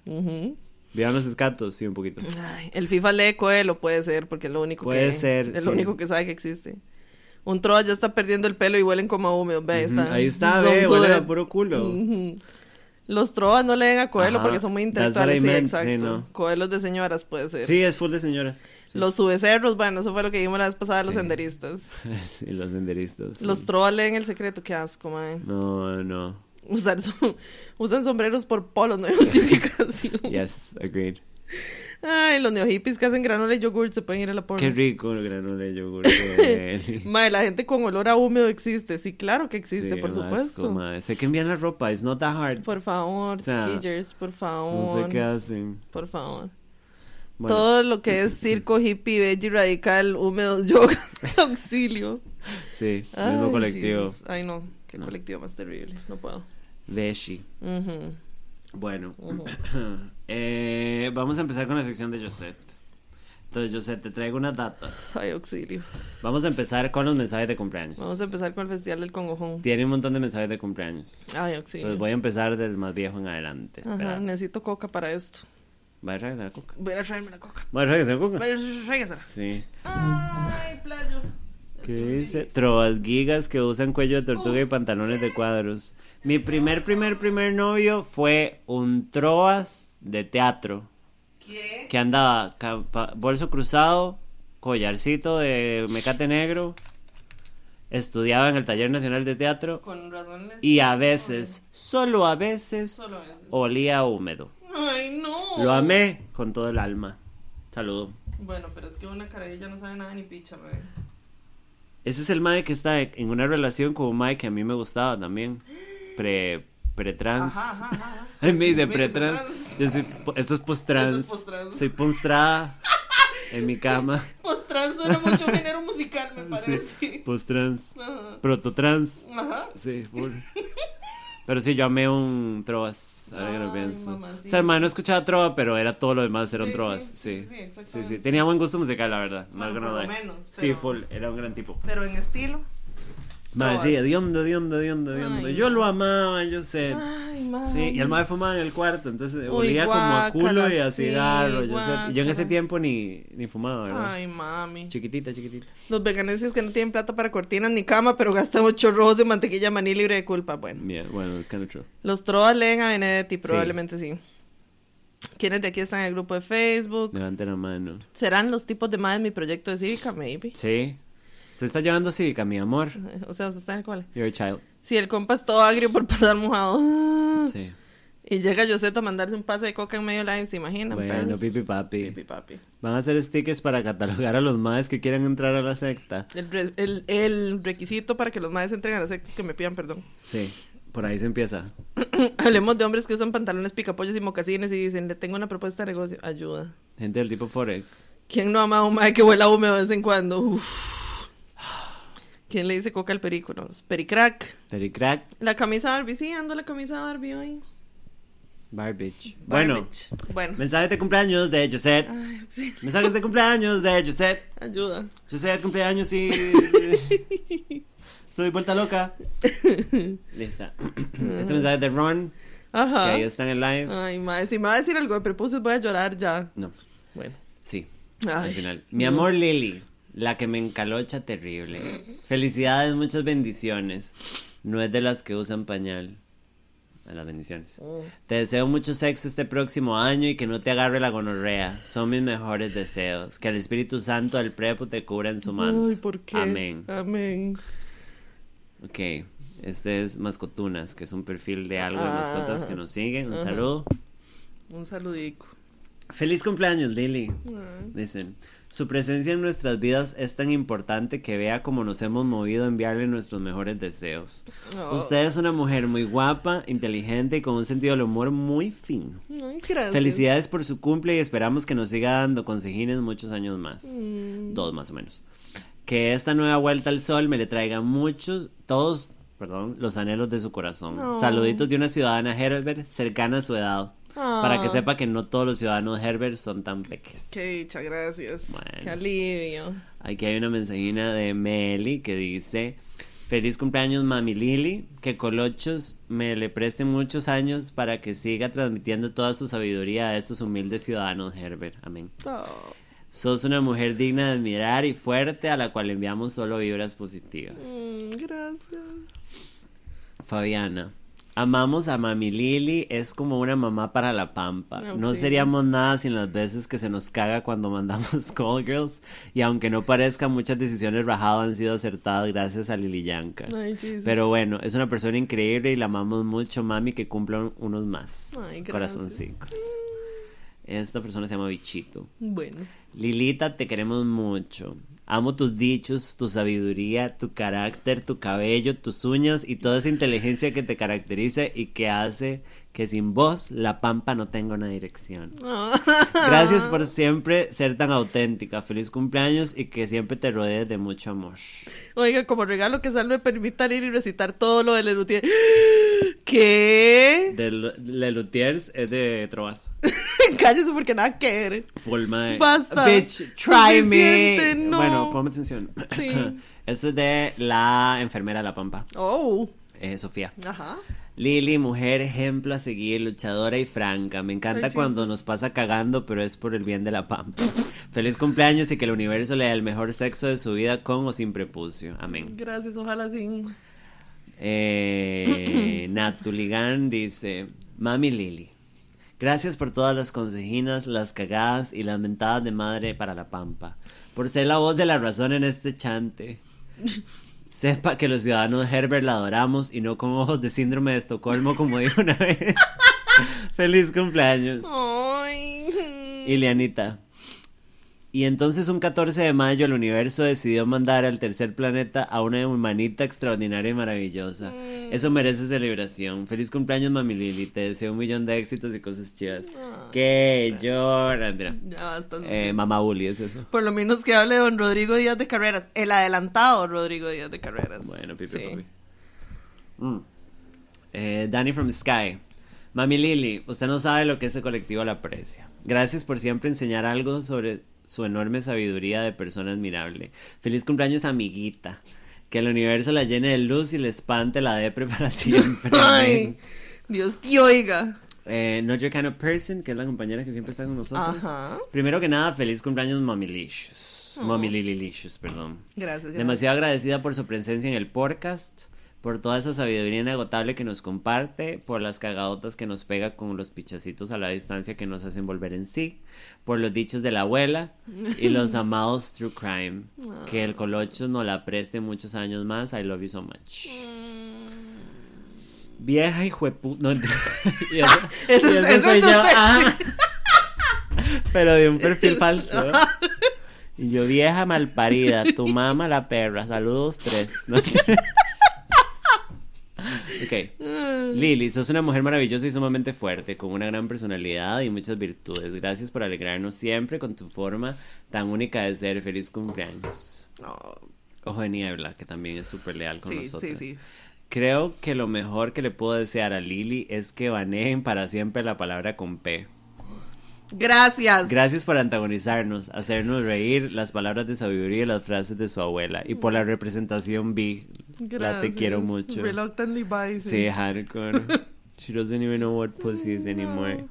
¿Vieron los escatos? Sí, un poquito. Ay, el FIFA lee Coelho puede ser, porque es lo único Puede que... ser, Es sí. lo único que sabe que existe. Un trova ya está perdiendo el pelo y huelen como a húmedo. Ve, está. Ahí está, ve, huele sudor. a puro culo. Los trovas no leen a Coelho Ajá, porque son muy intelectuales. Sí, exacto. sí, no. Coelhos de señoras puede ser. Sí, es full de señoras. Sí. Los subecerros, bueno, eso fue lo que vimos la vez pasada de los senderistas. *laughs* Sí, los senderistas. Los trovas leen el secreto, qué asco, mae. No, no. *laughs* Usar so- usan sombreros por polos, no hay *laughs* justificación. Yes, agreed. Ay, los neohippies que hacen granola y yogur se pueden ir a la porno. Qué rico el granola de yogur. *laughs* Mae, la gente con olor a húmedo existe. Sí, claro que existe, Sí, por asco, supuesto. mae. Sé que envían la ropa, it's not that hard. Por favor, O sea, chiquillers, por No favor. sé qué hacen. Por favor. Bueno, Todo lo que es circo, hippie, veggie, radical, húmedo, yoga, auxilio. Sí, Ay, mismo colectivo. Jesus. Ay, no, qué No. colectivo más terrible. No puedo. Veshi. Ujú. Bueno, *clears throat* eh, vamos a empezar con la sección de Josette. Entonces, Josette, te traigo unas datas. Ay, auxilio. Vamos a empezar con los mensajes de cumpleaños. Vamos a empezar con el Festival del Congojón. Tiene un montón de mensajes de cumpleaños. Ay, auxilio. Entonces voy a empezar del más viejo en adelante. Ajá, Espera. necesito coca para esto. ¿Va a traer la coca? Voy a traerme la coca. ¿Va a traer la coca? Voy a traérsela. Sí. Ay, playo. ¿Qué dice? Trovas gigas que usan cuello de tortuga y pantalones de cuadros. Mi primer, primer, primer novio fue un trovas de teatro. ¿Qué? Que andaba capa- bolso cruzado, collarcito de mecate negro. Estudiaba en el Taller Nacional de Teatro. Con razones. Y a veces, solo a veces, Solo eso. olía a húmedo. Ay, no. Lo amé con todo el alma. Saludo. Bueno, pero es que una carilla no sabe nada ni picha, mae. Ese es el Mae que está en una relación con un Mae que a mí me gustaba también. Pre, pre-trans. Ajá, ajá, ajá. Él *laughs* me dice pre-trans. esto es post-trans. Es post-trans. Soy postrada en mi cama. *laughs* Pues trans suena mucho género musical, me *laughs* Sí, parece. post-trans. Ajá. Proto-trans. Ajá. Sí, full. Pero sí, yo amé un trovas. Ahora que lo pienso. mamá, sí. O sea, hermano, no escuchaba trova, pero era todo lo demás, eran Sí, trovas. sí, Sí, sí, sí, sí, sí. Tenía buen gusto musical, la verdad. No Bueno, gonna por lo menos, Sí, pero- full. Era un gran tipo. Pero en estilo. Trovas. sí, hediondo, hediondo, hediondo, hediondo. Yo lo amaba, yo sé. Ay. Sí, y el mae fumaba en el cuarto, entonces Uy, olía como a culo y a sí, cigarro. yo, sé. Yo en ese tiempo ni, ni fumaba, ¿verdad? Ay, mami. Chiquitita, chiquitita. Los veganesios que no tienen plata para cortinas ni cama, pero gastan ocho rojos de mantequilla maní libre de culpa. Bueno. Yeah, bueno, es kind of true. Los trovas leen a Benedetti, probablemente sí. ¿Quiénes de aquí están en el grupo de Facebook? Levante la mano. ¿Serán los tipos de madres mi proyecto de cívica? Maybe. Sí. Se está llevando cívica, mi amor. *laughs* O sea, usted está en el cole. You're a child. Si el compa es todo agrio por pasar mojado. *laughs* Sí. Y llega Josette a mandarse un pase de coca en medio live, ¿se imaginan? Bueno, pipi papi. Pipi papi. Van a hacer stickers para catalogar a los madres que quieran entrar a la secta. El, re- el, el requisito para que los madres entren a las sectas que me pidan perdón. Sí. Por ahí se empieza. *clears throat* Hablemos de hombres que usan pantalones picapollos y mocasines y dicen, le tengo una propuesta de negocio. Ayuda. Gente del tipo Forex. ¿Quién no ama a un mae que huela húmedo de vez en cuando? Uf. ¿Quién le dice coca al perico? No, es pericrack. Terry Crack. La camisa Barbie, sí, ando la camisa Barbie hoy. Barbage. Bueno. Bueno. mensajes de cumpleaños de Josette. Ay, sí. Mensajes de cumpleaños de Josette. Ayuda. Josette, cumpleaños y. *laughs* Estoy vuelta loca. Lista. *laughs* Este mensaje de Ron, que Ajá. ahí está en el live. Ay, madre, si me va a decir algo de prepucios voy a llorar ya. No, Bueno. sí. Ay. Al final. Mi amor Lily, la que me encalocha terrible. Felicidades, muchas bendiciones. No es de las que usan pañal. A las bendiciones. Mm. Te deseo mucho sexo este próximo año y que no te agarre la gonorrea. Son mis mejores deseos. Que el Espíritu Santo del prepo te cubra en su manto. Ay, ¿por qué? Amén. Amén. Ok. Este es Mascotunas, que es un perfil de algo de Ah. mascotas que nos siguen. Un Ajá. saludo. Un saludico. Feliz cumpleaños, Lily. Ay. Dicen, su presencia en nuestras vidas es tan importante que vea cómo nos hemos movido a enviarle nuestros mejores deseos. Oh. Usted es una mujer muy guapa, inteligente y con un sentido del humor muy fino. Ay, gracias. Felicidades por su cumple y esperamos que nos siga dando consejines muchos años más. Mm. Dos más o menos. Que esta nueva vuelta al sol me le traiga muchos, todos, perdón, los anhelos de su corazón. Oh. Saluditos de una ciudadana Herbert cercana a su edad. Para que Ah. sepa que no todos los ciudadanos Herbert son tan peques. Qué dicha, gracias. Bueno. Qué alivio. Aquí hay una mensajina de Meli que dice: Feliz cumpleaños, mami Lili. Que Colochos me le preste muchos años para que siga transmitiendo toda su sabiduría a estos humildes ciudadanos, Herbert. Amén. Oh. Sos una mujer digna de admirar y fuerte a la cual enviamos solo vibras positivas. Mm, gracias. Fabiana. Amamos a Mami Lili, es como una mamá para la pampa. Oh, no sí. seríamos nada sin las veces que se nos caga cuando mandamos *laughs* call girls. Y aunque no parezca, muchas decisiones rajadas han sido acertadas gracias a Lili Yanka. Ay. Pero bueno, es una persona increíble y la amamos mucho, mami, que cumpla unos más. Ay, gracias. Corazoncicos. Esta persona se llama Bichito. Bueno. Lilita, te queremos mucho. Amo tus dichos, tu sabiduría, tu carácter, tu cabello, tus uñas y toda esa inteligencia que te caracteriza y que hace que sin vos la pampa no tenga una dirección. *laughs* Gracias por siempre ser tan auténtica. Feliz cumpleaños y que siempre te rodees de mucho amor. Oiga, como regalo que Sal me permita ir y recitar todo lo de Lelutier. ¿Qué? De L- Le Luthiers es de Trovas. *laughs* Cállese porque nada que ver. Fulma de... Basta. Bitch, try me. no. Bueno, ponme atención. Sí. *laughs* Este es de la enfermera de la pampa, Oh. eh, Sofía. Ajá. Lili, mujer, ejemplo a seguir, luchadora y franca. Me encanta Ay, cuando Jesus. nos pasa cagando, pero es por el bien de la pampa. *laughs* Feliz cumpleaños y que el universo le dé el mejor sexo de su vida con o sin prepucio. Amén. Gracias, ojalá sí. Eh, *clears throat* Natuligan dice: Mami Lili, gracias por todas las consejinas, las cagadas y las mentadas de madre para la pampa. Por ser la voz de la razón en este chante. *laughs* Sepa que los ciudadanos Herbert la adoramos y no con ojos de síndrome de Estocolmo, como dijo una vez. *laughs* Feliz cumpleaños. Ay. Ileanita. Y entonces un 14 de mayo el universo decidió mandar al tercer planeta a una humanita extraordinaria y maravillosa. Eso merece celebración. Feliz cumpleaños, mami Lili. Te deseo un millón de éxitos y cosas chidas. que lloran. Mira. Eh, mamá Bully es eso. Por lo menos que hable don Rodrigo Díaz de Carreras. El adelantado Rodrigo Díaz de Carreras. Bueno, pipi Sí. Mm. Eh, Danny from Sky. Mami Lili, usted no sabe lo que este colectivo la aprecia. Gracias por siempre enseñar algo sobre su enorme sabiduría de persona admirable. Feliz cumpleaños, amiguita. Que el universo la llene de luz y le espante la depre para *laughs* siempre. Ay. Dios te oiga. Eh, Not Your Kind of Person, que es la compañera que siempre está con nosotros. Ajá. Primero que nada, feliz cumpleaños, Mami Licious. Mami Lililicious, perdón. Gracias. gracias. Demasiado agradecida por su presencia en el podcast, por toda esa sabiduría inagotable que nos comparte, por las cagadotas que nos pega con los pichacitos a la distancia que nos hacen volver en sí, por los dichos de la abuela y los *laughs* amados True Crime. Que el colocho nos la preste muchos años más. I love you so much. Vieja hijo de pu- No, *laughs* y eso, Eso y *laughs* es- eso eso soy yo. Ah. Pero de un perfil falso. Y yo, vieja malparida, tu mamá la perra, saludos tres. ¿no? Ok. Lili, sos una mujer maravillosa y sumamente fuerte, con una gran personalidad y muchas virtudes. Gracias por alegrarnos siempre con tu forma tan única de ser. Feliz cumpleaños. No, Ojo de Niebla, que también es súper leal con sí, nosotros. sí, sí. Creo que lo mejor que le puedo desear a Lili es que baneen para siempre la palabra con P. Gracias. Gracias por antagonizarnos, hacernos reír las palabras de sabiduría y las frases de su abuela. Y por la representación La te quiero mucho. Reluctantly bi, sí. Hardcore. *laughs* She doesn't even know what pussy is anymore.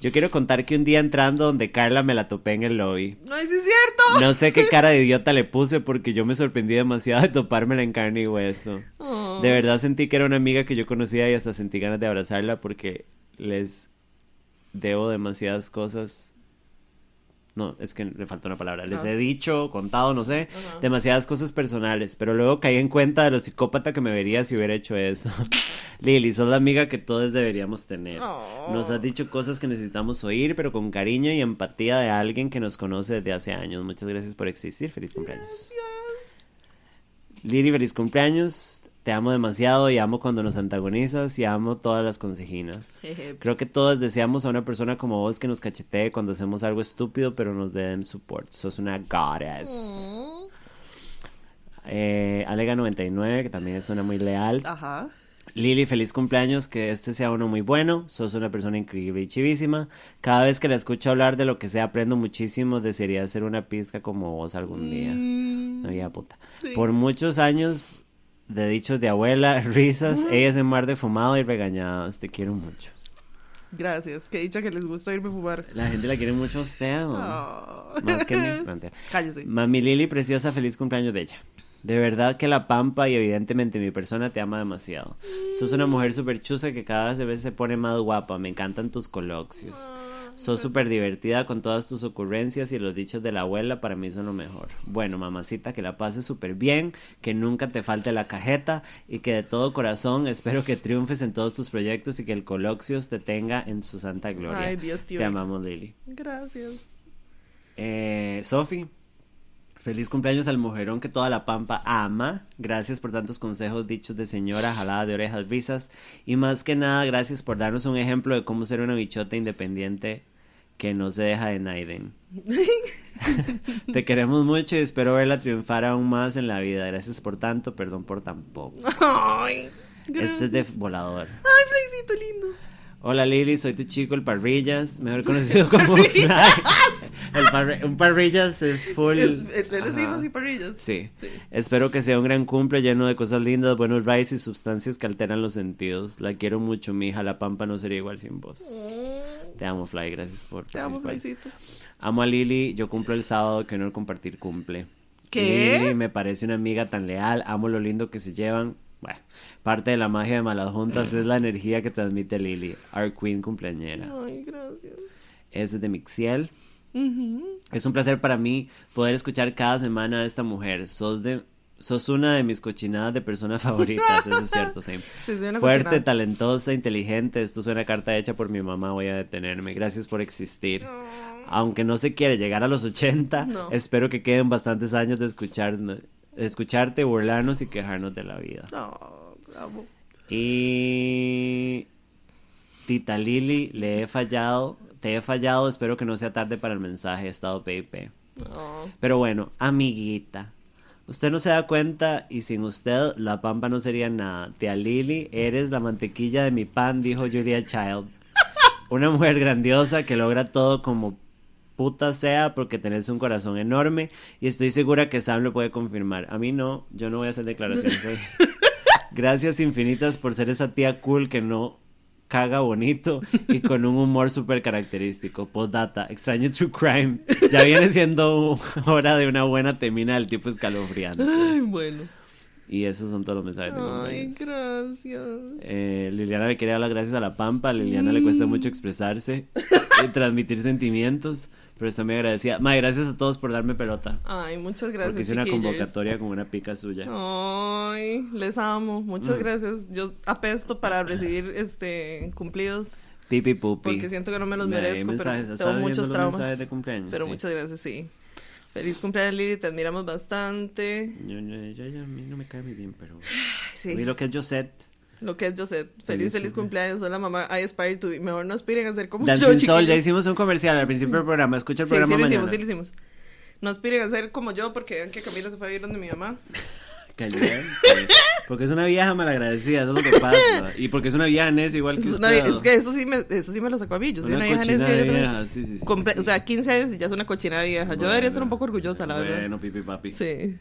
Yo quiero contar que un día entrando donde Carla me la topé en el lobby. No, sí es cierto. No sé qué cara de *laughs* idiota le puse porque yo me sorprendí demasiado de topármela en carne y hueso. Oh. De verdad sentí que era una amiga que yo conocía y hasta sentí ganas de abrazarla porque les debo demasiadas cosas. No, es que le falta una palabra. Les Ah. he dicho, contado, no sé, demasiadas cosas personales. Pero luego caí en cuenta de lo psicópata que me vería si hubiera hecho eso. *laughs* Lili, sos la amiga que todos deberíamos tener. Oh. Nos has dicho cosas que necesitamos oír, pero con cariño y empatía de alguien que nos conoce desde hace años. Muchas gracias por existir. Feliz cumpleaños. Lili, feliz cumpleaños. Te amo demasiado y amo cuando nos antagonizas y amo todas las consejinas. *laughs* Jeje, Creo que todos deseamos a una persona como vos que nos cachetee cuando hacemos algo estúpido, pero nos den support. Sos una goddess. Mm. Eh, Alega99, que también es una muy leal. Ajá. Lili, feliz cumpleaños, que este sea uno muy bueno. Sos una persona increíble y chivísima. Cada vez que la escucho hablar de lo que sea, aprendo muchísimo. Desearía ser una pizca como vos algún día. Mm, No, ya puta. Sí. Por muchos años de dichos de abuela, *laughs* risas, ella es en mar de fumado y regañadas. Te quiero mucho. Gracias. Que dicha que les gusta irme a fumar. La gente la quiere mucho a usted. ¿no? Oh. Más que *laughs* mentira. Cállese. Mami Lili, preciosa, feliz cumpleaños, bella. De verdad que la pampa y evidentemente mi persona te ama demasiado. Sos una mujer súper chusa que cada vez se pone más guapa. Me encantan tus coloquios. Sos súper divertida con todas tus ocurrencias y los dichos de la abuela para mí son lo mejor. Bueno, mamacita, que la pases súper bien, que nunca te falte la cajeta y que de todo corazón espero que triunfes en todos tus proyectos y que el coloxios te tenga en su santa gloria. Ay, Dios te te amamos, Lili. Gracias. Eh, Sofi, feliz cumpleaños al mujerón que toda la pampa ama. Gracias por tantos consejos dichos de señora, jalada de orejas, risas. Y más que nada, gracias por darnos un ejemplo de cómo ser una bichota independiente que no se deja de Naiden. *laughs* Te queremos mucho y espero verla triunfar aún más en la vida. Gracias por tanto, perdón por tan poco. Ay. Este es de volador. Ay, lindo. Hola Lili, soy tu chico el Parrillas, mejor *laughs* conocido como Fly. Parri- un Parrillas es full. Es, es, Ajá. rifas y parrillas. Sí. Sí. Espero que sea un gran cumple lleno de cosas lindas, buenos rides y sustancias que alteran los sentidos. La quiero mucho, mi hija. La pampa no sería igual sin vos. Te amo, Fly. Gracias por Te amo. Freycito. Amo a Lili. Yo cumplo el sábado. Qué honor compartir cumple. ¿Qué? Lili me parece una amiga tan leal. Amo lo lindo que se llevan. Bueno, parte de la magia de Malas Juntas es la energía que transmite Lili. Our Queen cumpleañera. Ay, gracias. Es de Mixiel. Es un placer para mí poder escuchar cada semana a esta mujer. Sos de sos una de mis cochinadas de personas favoritas, eso es cierto, sí. *laughs* Fuerte, cochinada. talentosa, inteligente. Esto es una carta hecha por mi mamá, voy a detenerme. Gracias por existir. Aunque no se quiere llegar a los 80, No. espero que queden bastantes años de escuchar, escucharte, burlarnos y quejarnos de la vida. No, amo. Y Tita Lili, le he fallado, te he fallado, espero que no sea tarde para el mensaje, he estado PIP. Pero bueno, amiguita, usted no se da cuenta y sin usted la pampa no sería nada. Tía Lili, eres la mantequilla de mi pan, dijo Julia Child. *laughs* Una mujer grandiosa que logra todo como puta sea porque tenés un corazón enorme y estoy segura que Sam lo puede confirmar. A mí no, yo no voy a hacer declaraciones hoy. *laughs* Gracias infinitas por ser esa tía cool que no caga bonito y *laughs* con un humor súper característico. Postdata, extraño True Crime. Ya viene siendo hora de una buena temina del tipo escalofriante. Ay, bueno. Y esos son todos los mensajes de Ay, gracias. Eh, Liliana le quería dar las gracias a la Pampa. Liliana le cuesta mucho expresarse y transmitir sentimientos. Pero está muy agradecida. Mae, gracias a todos por darme pelota. Ay, muchas gracias. porque hice una convocatoria con una pica suya. Ay, les amo. Muchas Mm. gracias. Yo apesto para recibir este cumplidos Pipi pupi. porque siento que no me los merezco, mensajes, pero tengo muchos traumas. de cumpleaños, Pero sí. muchas gracias, sí. Feliz cumpleaños, Lili. Te admiramos bastante. Yo- yo- yo- yo- a mí no me cae muy bien, pero... Sí. Mí lo que es Josette. Lo que es Josette. Feliz, Feliz feliz cumple- cumpleaños. Soy la mamá. I aspire to be. Mejor no aspiren a ser como Dancing yo, Soul, ya hicimos un comercial al principio del programa. Escucha el Sí, programa sí mañana. hicimos, sí lo hicimos. No aspiren a ser como yo porque vean que Camila se fue a vivir donde mi mamá. *laughs* Caliente. Porque es una vieja malagradecida, eso es lo que pasa. Y porque es una vieja necia igual que Es, usted. una es que eso sí, me, eso sí me lo sacó a mí. Yo soy una, vieja cochina necia, vieja, sí, sí, sí. O sea, 15 años y ya es una cochina vieja. Yo debería estar un poco orgullosa, la verdad. Bueno, pipi papi. Sí.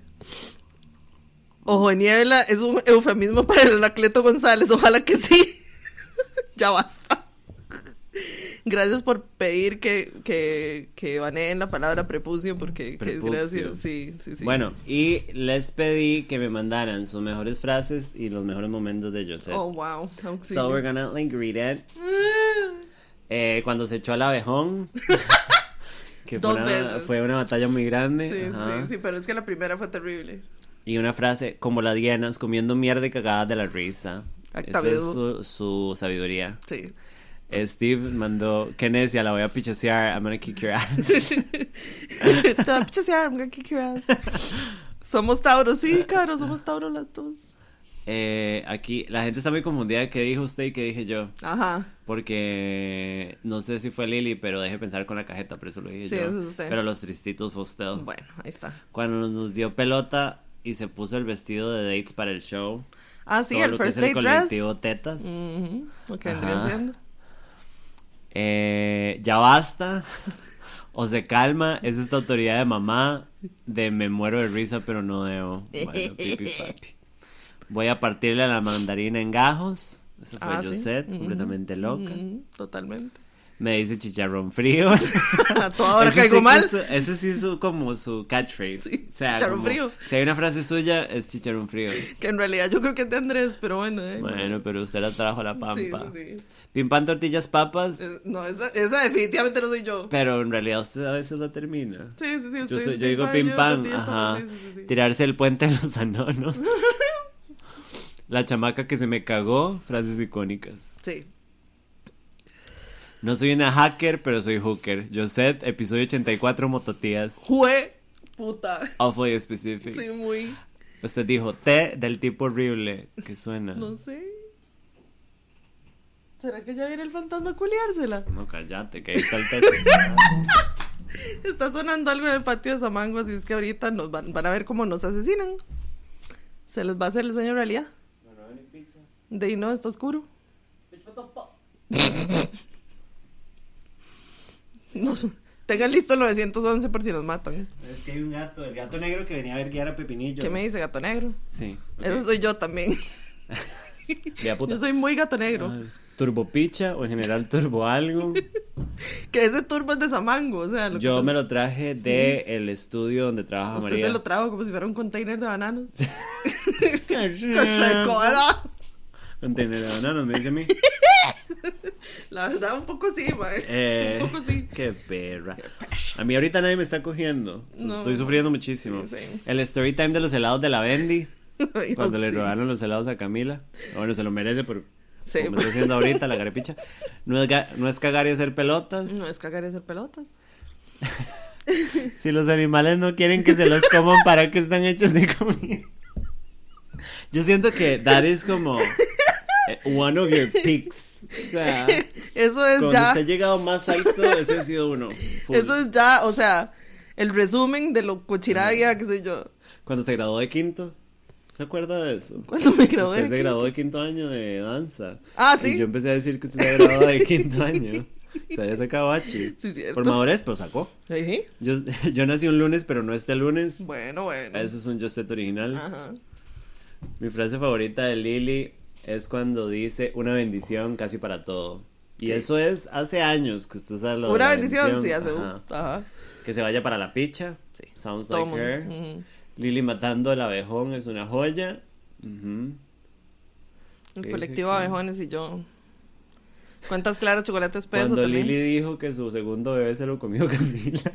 Ojo de niebla es un eufemismo para el Anacleto González. Ojalá que sí. *laughs* ya basta. Gracias por pedir que, que, que baneen la palabra prepucio porque que gracias. Sí, sí, sí. Bueno, y les pedí que me mandaran sus mejores frases y los mejores momentos de Joseph. Oh, wow. auxilio. So we're gonna like read it. Eh, cuando se echó al abejón. *laughs* que fue Dos una, veces. fue una batalla muy grande. Sí, ajá. sí, sí, pero es que la primera fue terrible. Y una frase, como las dienas, comiendo mierda y cagadas de la risa. Esa es su, su sabiduría. Sí. Steve mandó, qué necia, la voy a pichasear, I'm gonna kick your ass. *laughs* *laughs* Te va a pichasear, I'm gonna kick your ass. Somos Tauros, sí, caro, somos Tauros las dos. Eh, aquí, la gente está muy confundida de qué dijo usted y qué dije yo. Ajá. Porque no sé si fue Lily, pero deje pensar con la cajeta, por eso lo dije Sí, yo. eso es usted. Pero los tristitos fue usted. Bueno, ahí está. Cuando nos dio pelota y se puso el vestido de dates para el show. Ah, sí, todo el lo que first es el date dress. colectivo Tetas. Ujú, Lo que vendrían Ajá. siendo. Eh, ya basta. O se calma, es esta autoridad de mamá de me muero de risa, pero no debo. Bueno, *laughs* pipi papi. Voy a partirle a la mandarina en gajos. Eso fue Ah, sí. Josette, Ujú, completamente loca. ujú, Totalmente. Me dice chicharrón frío. *laughs* Toda hora Ese caigo sí mal. Ese sí es su- como su catchphrase. Sí, o sea, chicharrón como- frío. Si hay una frase suya, es chicharrón frío. Que en realidad yo creo que es de Andrés, pero bueno. eh. Bueno, pero usted la trajo a la pampa. sí, sí. Pim pan tortillas papas. Eh, No, esa, esa definitivamente no soy yo. Pero en realidad usted a veces la termina. Sí, sí, sí. Yo, soy- digo pim pam, ajá. Tirarse el puente de los anonos. *laughs* La chamaca que se me cagó, frases icónicas. Sí. No soy una hacker, pero soy hooker. Josette, episodio 84, mototías. Jue puta. Awfully specific. Sí, muy. Usted dijo, té del tipo horrible. ¿Qué suena? No sé. ¿Será que ya viene el fantasma a culiársela? No, cállate, que ahí está el té. *laughs* Está sonando algo en el patio de Samango, así es que ahorita nos van, van a ver cómo nos asesinan. Se les va a hacer el sueño realidad. De ahí no, está oscuro. *laughs* No, tengan listo el 911 por si nos matan. Es que hay un gato, el gato negro que venía a ver guiar a Pepinillo. ¿Qué me dice gato negro? Sí. Eso soy yo también. *laughs* Puta. Yo soy muy gato negro. Ah, Turbo picha o en general turbo algo. *laughs* Que ese turbo es de Samango, o sea, lo que Yo me lo traje de el estudio donde trabaja Usted María. se lo trajo como si fuera un container de bananos. *laughs* Container Recora. de bananos, me dice a mí. *laughs* La verdad, un poco sí, mae. Eh, *laughs* Un poco sí. Qué perra. A mí ahorita nadie me está cogiendo. No. Estoy sufriendo muchísimo. Sí, sí. El story time de los helados de la Bendy. *laughs* Ay, Cuando le robaron los helados a Camila. Bueno, se lo merece por Sí. como está haciendo ahorita la garepicha. No es, no es cagar y hacer pelotas. No es cagar y hacer pelotas. Si los animales no quieren que se los coman, ¿para qué están hechos de comida? Yo siento que that is como eh, one of your picks. *laughs* O sea, Eso es cuando ya. usted ha llegado más alto, ese ha sido uno. full. Eso es ya, o sea, el resumen de lo cochirabia que soy yo. Cuando se graduó de quinto. ¿Se acuerda de eso? Cuando me gradué. Usted se de graduó de quinto año de danza. Ah, ¿sí? Y yo empecé a decir que usted se graduó de quinto año. Se había sacado bachi. *laughs* Sí, cierto. Por madurez, pero sacó. ¿Sí? Yo, *laughs* yo nací un lunes, pero no este lunes. Bueno, bueno. Eso es un Josette original. Ajá. Mi frase favorita de Lily es cuando dice una bendición casi para todo. Y eso es hace años que usted sabe lo de Una la bendición, sí, hace Ajá. un. Ajá. Que se vaya para la picha. Sí. Sounds Todo like her. Ujú. Lily matando el abejón es una joya. El ¿Qué colectivo? Abejones y yo. ¿Cuántas claras chocolates peso Cuando también? Lily dijo que su segundo bebé se lo comió Camila. *laughs*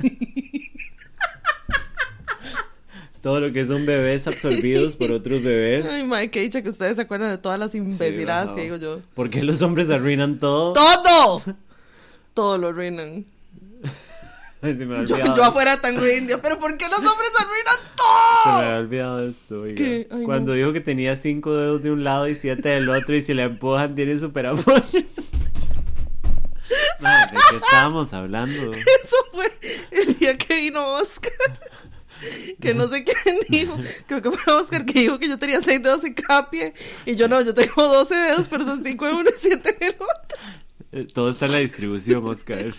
Todo lo que son bebés absorbidos por otros bebés. Ay, madre, qué dicha que ustedes se acuerdan de todas las imbeciladas Sí, que digo yo. ¿Por qué los hombres arruinan todo? ¡Todo! Todo lo arruinan. *laughs* Ay, se me Yo, yo afuera tango india, pero ¿por qué los hombres arruinan Se me todo? había olvidado esto, oiga. Cuando no. dijo que tenía cinco dedos de un lado y siete del otro y si la empujan tiene super apoyo. *laughs* No, ¿De qué estábamos hablando? Eso fue el día que vino Oscar. Que no sé quién *laughs* dijo, creo que fue Oscar que dijo que yo tenía seis dedos en cada pie y yo no, yo tengo 12 dedos, pero son cinco en uno y siete en el otro. Eh, Todo está en la distribución, Oscar. *laughs*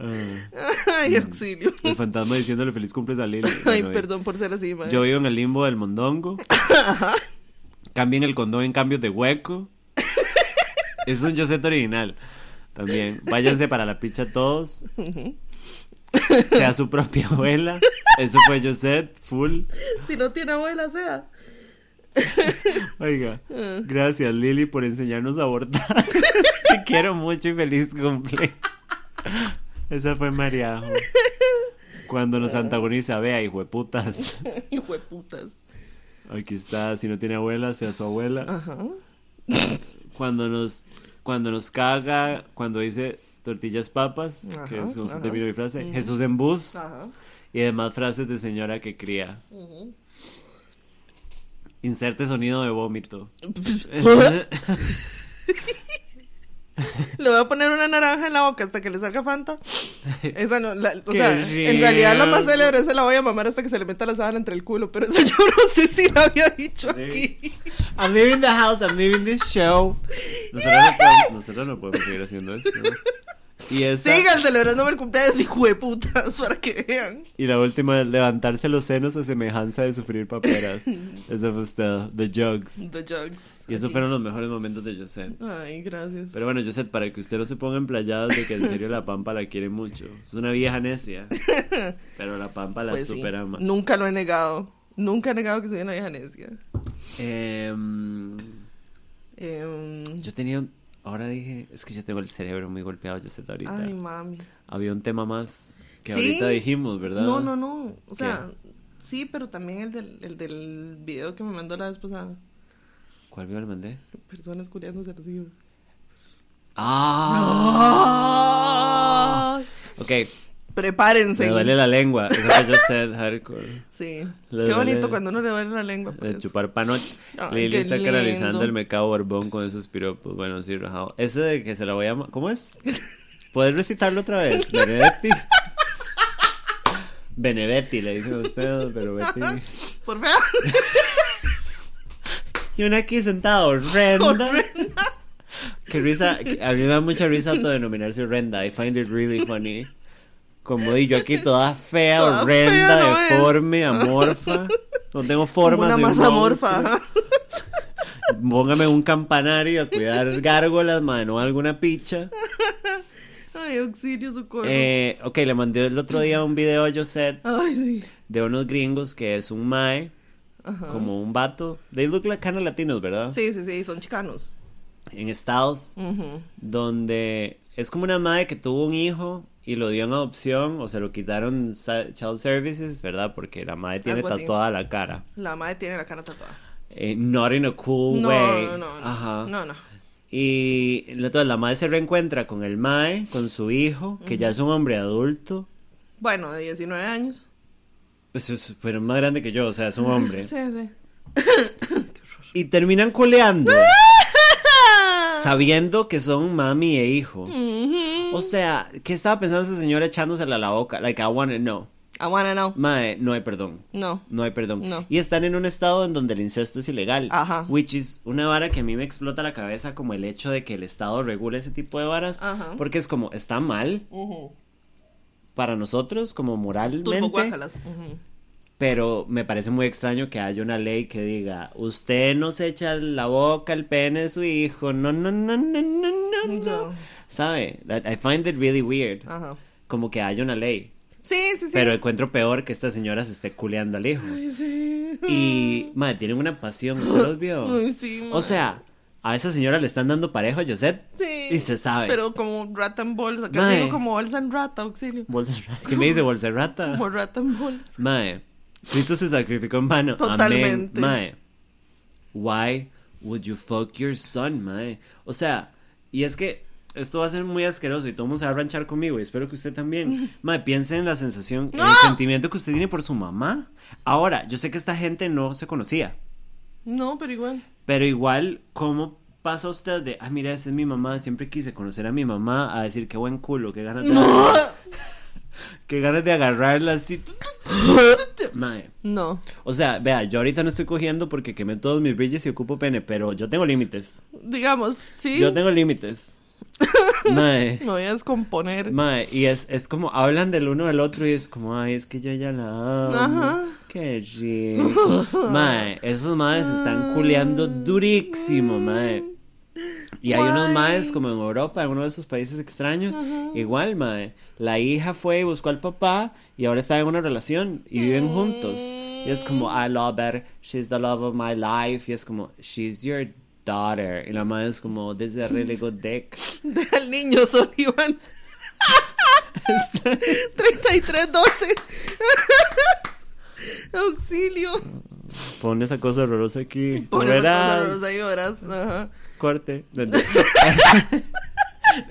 Ah, Ay, auxilio. el fantasma diciéndole feliz cumpleaños a Lili. Ay, Bueno, perdón por ser así, madre. Yo vivo en el limbo del mondongo. Cambien el condón en cambios de hueco. Es un Josette original. También. Váyanse para la picha todos. *laughs* Sea su propia abuela. Eso fue Josette, full. Si no tiene abuela, sea. *laughs* Oiga, gracias Lili por enseñarnos a abortar. *laughs* Te quiero mucho y feliz cumple. Esa fue Mariajo. Cuando nos antagoniza, vea, hijo de putas. Hijo de putas. Aquí está, si no tiene abuela, sea su abuela. Ajá. Cuando nos, cuando nos caga, cuando dice tortillas papas, Ajá, que es como se ajá. termina mi frase, Jesús en bus Ajá. y demás frases de señora que cría. Inserte sonido de vómito. *laughs* Le voy a poner una naranja en la boca hasta que le salga Fanta. *laughs* Esa no, la- o sea, en realidad la más célebre se la voy a mamar hasta que se le meta la sábana entre el culo, pero eso yo no sé si la había dicho aquí. I'm leaving the house, I'm leaving this show. Nosotros no podemos, nosotros no podemos seguir haciendo esto. Y esta, Sigan celebrándome el cumpleaños, hijo de putas, *laughs* para que vean. y la última, levantarse los senos a semejanza de sufrir paperas. *laughs* Esa fue usted, The Jugs. The Jugs. Y esos fueron los mejores momentos de Josette. Ay, gracias. Pero bueno, Josette, para que usted no se ponga emplayadas de que en serio la Pampa la quiere mucho. Es una vieja necia. *laughs* Pero la Pampa la Pues sí, super ama. Nunca lo he negado. Nunca he negado que soy una vieja necia. Em, Em, yo tenía un- Ahora dije, es que yo tengo el cerebro muy golpeado, Josette, ahorita. Ay, mami. Había un tema más que ¿Sí? ahorita dijimos, ¿verdad? No, no, no. O sea, sí, pero también el del, el del video que me mandó la vez pasada. ¿Cuál video le mandé? Personas culiándose a los hijos. ¡Ah! Ok, Prepárense. me duele la lengua. Eso fue Josette Hardcore. Sí. Le Qué duele- bonito cuando uno le duele la lengua. De pues. chupar panoche. Lili está lindo. canalizando el mercado Borbón con esos piropos. Bueno, sí, rajado. Ese de que se la voy a... ¿Cómo es? *laughs* ¿Puedes recitarlo otra vez? Benedetti. Benedetti, le dicen a usted, pero Betty... Por favor. Y una aquí sentada horrenda. Horrenda. Qué risa. A mí me da mucha risa autodenominarse horrenda. I find it really funny. Como yo aquí *laughs* toda fea, Toda horrenda, fea, ¿no es? deforme, amorfa. No tengo forma. una masa monstruo. morfa. *laughs* Póngame un campanario a cuidar gárgolas, madre, no alguna picha. Ay, auxilio, socorro. Eh, ok, le mandé el otro día un video a Josette Ay, sí. de unos gringos que es un mae, como un vato. They look like kind of latinos, ¿verdad? Sí, sí, sí, son chicanos. En Estados, Ujú. donde es como una madre que tuvo un hijo y lo dio en adopción o se lo quitaron Child Services, ¿verdad? Porque la madre tiene Algo así. tatuada la cara. La madre tiene la cara tatuada. Eh, not in a cool No, way. no, no, no. Ajá. No, no. Y entonces la madre se reencuentra con el mae, con su hijo, que ya es un hombre adulto. Bueno, de 19 años. Pues es, pero más grande que yo, o sea, es un hombre. *laughs* Sí, sí. Y terminan coleando, *laughs* sabiendo que son mami e hijo. Ujú. O sea, ¿qué estaba pensando esa señora echándosela a la boca? Like, I wanna know. I wanna know. Mae, no hay perdón. No. No hay perdón. No. Y están en un estado en donde el incesto es ilegal. Ajá. Which is una vara que a mí me explota la cabeza como el hecho de que el Estado regule ese tipo de varas. Ajá. Porque es como, está mal Ujú. para nosotros como Turbo moralmente. guácalas. Ujú. Pero me parece muy extraño que haya una ley que diga, usted no se echa la boca al pene de su hijo. No, no, no, no, no, no, no. No. ¿Sabe? That- I find it really weird. Ajá. Como que haya una ley. Sí, sí, sí. Pero encuentro peor que esta señora se esté culeando al hijo. Ay, sí. Y, madre, tienen una pasión, ¿usted los vio? *laughs* Ay, sí, O sea, a esa señora le están dando parejo a Josette. Sí. Y se sabe. Pero como rata en bolsa. Acá Mae. digo como bolsa en rata, auxilio. Bolsa ¿Qué me dice bolsa rata? Como rata en bolsa. Mae, Cristo se sacrificó en vano. Totalmente. Amén. Mae, why would you fuck your son, mae? O sea, y es que esto va a ser muy asqueroso y todo el mundo se va a ranchar conmigo y espero que usted también. *laughs* Mae, piense en la sensación, en el sentimiento que usted tiene por su mamá. Ahora, yo sé que esta gente no se conocía. No, pero igual. Pero igual, ¿cómo pasa usted de, ah, mira, esa es mi mamá, siempre quise conocer a mi mamá, a decir qué buen culo, qué ganas de, No. *laughs* qué ganas de agarrarla así, *laughs* Mae. No. O sea, vea, yo ahorita no estoy cogiendo porque quemé todos mis bridges y ocupo pene, pero yo tengo límites. Digamos, sí. Yo tengo límites. *laughs* Mae. Me voy a descomponer. Mae, y es, es como, hablan del uno del otro y es como, ay, es que yo ya la amo. Ajá. Qué rico. *laughs* Mae, esos maes están culeando durísimo, mae. Y hay unos Guay. maes como en Europa, en uno de esos países extraños, igual, mae. La hija fue y buscó al papá y ahora está en una relación y viven juntos. Y es como, I love her, she's the love of my life. Y es como, she's your daughter. Y la madre es como, this is a really good dick. Deja al niño, Sullivan. 3312. *laughs* *laughs* Auxilio. Pon esa cosa horrorosa aquí. Pon esa cosa horrorosa y verás. Ajá. Corte. *laughs*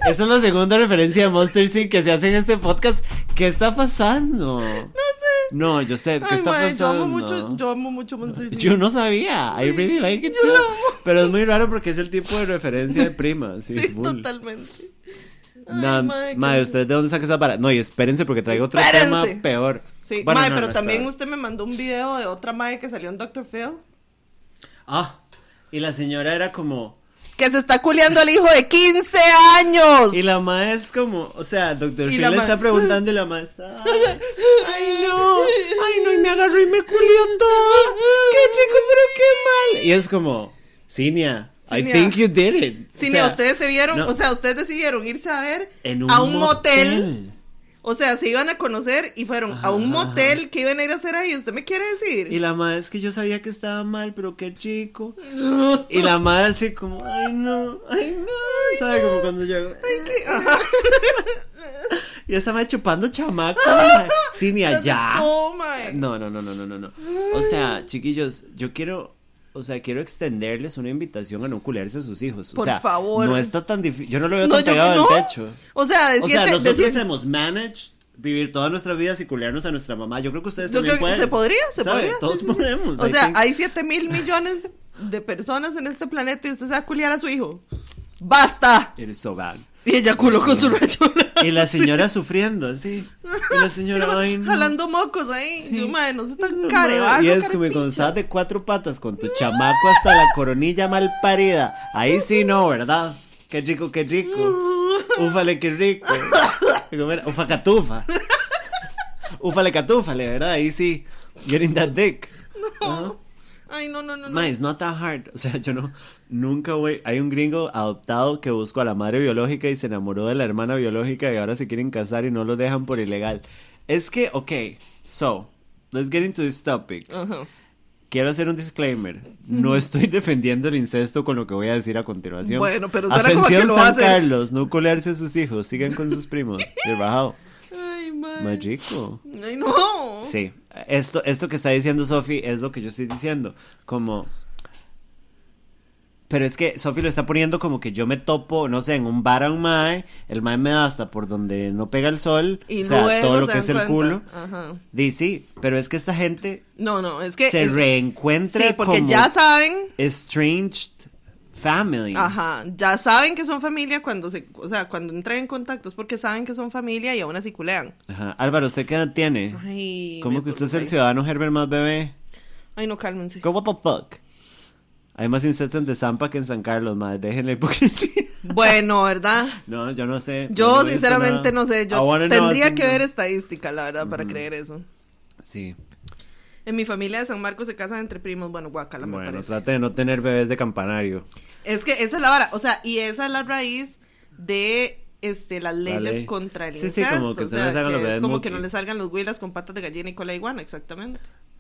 Esa es la segunda referencia de Monster Inc. que se hace en este podcast. ¿Qué está pasando? No sé. No, yo sé. ¿Qué Ay, está yo pasando? amo mucho, yo amo mucho Monster Inc. Yo no sabía. I really like it yo too. lo amo. Pero es muy raro porque es el tipo de referencia de prima. Sí, Sí, full. totalmente. Nams, mae, ¿usted de dónde saca esa para? No, y espérense porque traigo otro tema peor. Sí, Bueno, no, pero no, también usted me mandó un video de otra mae que salió en Dr. Phil. Ah, y la señora era como. Que se está culeando al hijo de 15 años. Y la madre es como, o sea, doctor Phil le está preguntando y la madre está. *laughs* Ay, ay, no, ay no, y me agarró y me culió todo. Qué chico, pero qué mal. Y es como, Cinia, I Cinia. think you did it. O sea, ustedes se vieron, no. o sea, ustedes decidieron irse a ver en un a un motel. motel. O sea, se iban a conocer y fueron a un Ajá. motel que iban a ir a hacer ahí. ¿Usted me quiere decir? Y la madre es que yo sabía que estaba mal, pero qué chico. *laughs* Y la madre así como, ay no, ay no. ¿Sabe? Como cuando yo. *laughs* Y esa madre chupando chamaco. *laughs* madre. Cinia, ya. Toma. No, no, no, no, no, no, no. O sea, chiquillos, yo quiero, o sea, quiero extenderles una invitación a no culearse a sus hijos. O Por sea, favor. no está tan difícil. Yo no lo veo No, tan pegado que del no. techo. O sea, de O siete, sea, de nosotros siete- hemos managed vivir todas nuestras vidas y culearnos a nuestra mamá. Yo creo que ustedes Yo también creo que pueden. se podría, se ¿Sabe? podría. Todos sí, sí. podemos. O I sea, think- hay 7 mil millones de personas en este planeta y usted se va a culiar a su hijo. ¡Basta! Is so bad. Y ella culó con su rayo. Y la *laughs* señora sufriendo, sí. Y la señora, ay, no. Jalando mocos ahí. Sí. Yo, madre, no sé tan No, Y es como carepicha. cuando estabas de cuatro patas con tu chamaco hasta la coronilla mal parida. Ahí sí no, ¿verdad? Qué rico, qué rico. *laughs* Ufale, qué rico. Ufa catufa. Ufale catúfale, ¿verdad? Ahí sí. Getting that dick. Ajá. Ay, no, no, no. no. Ma, it's not that hard. O sea, yo no, nunca voy. Hay un gringo adoptado que buscó a la madre biológica y se enamoró de la hermana biológica y ahora se quieren casar y no lo dejan por ilegal. Es que, ok, so, let's get into this topic. Ajá. Quiero hacer un disclaimer. No estoy defendiendo el incesto con lo que voy a decir a continuación. Bueno, pero suena como Atención, que lo San hacer. Carlos, no colearse a sus hijos. Sigan con sus primos. De *laughs* bajado. Ay. Magico. Ay, no. Sí, esto, esto que está diciendo Sofi es lo que yo estoy diciendo. Como. Pero es que Sofi lo está poniendo como que yo me topo, no sé, en un bar a un mae, el mae me da hasta por donde no pega el sol, Y o sea, todo lo que es el culo. Ajá. Sí, pero es que esta gente No, no, es que. se es- reencuentra Sí, porque como ya saben. estranged family. Ajá, ya saben que son familia cuando se, o sea, cuando entran en contacto es porque saben que son familia y aún así culean. Ajá. Álvaro, ¿usted qué edad tiene? Ay, ¿Cómo que usted es el ciudadano Herbert más bebé? Ay, no, cálmense. ¿Cómo the fuck? Hay más incestos en Zampa que en San Carlos, madre. Dejen la hipocresía. Bueno, ¿verdad? No, yo no sé. Yo no sinceramente no sé, yo know tendría que ver estadística, la verdad, para creer eso. Sí. En mi familia de San Marcos se casan entre primos, bueno, guacala me Bueno, parece. trate de no tener bebés de campanario. Es que esa es la vara, o sea, y esa es la raíz de este las leyes ley. contra el Sí, sí, incesto, como que o se les sea, hagan que los es bebés como que no muquis. le salgan los huilas con patas de gallina y cola de iguana, exactamente.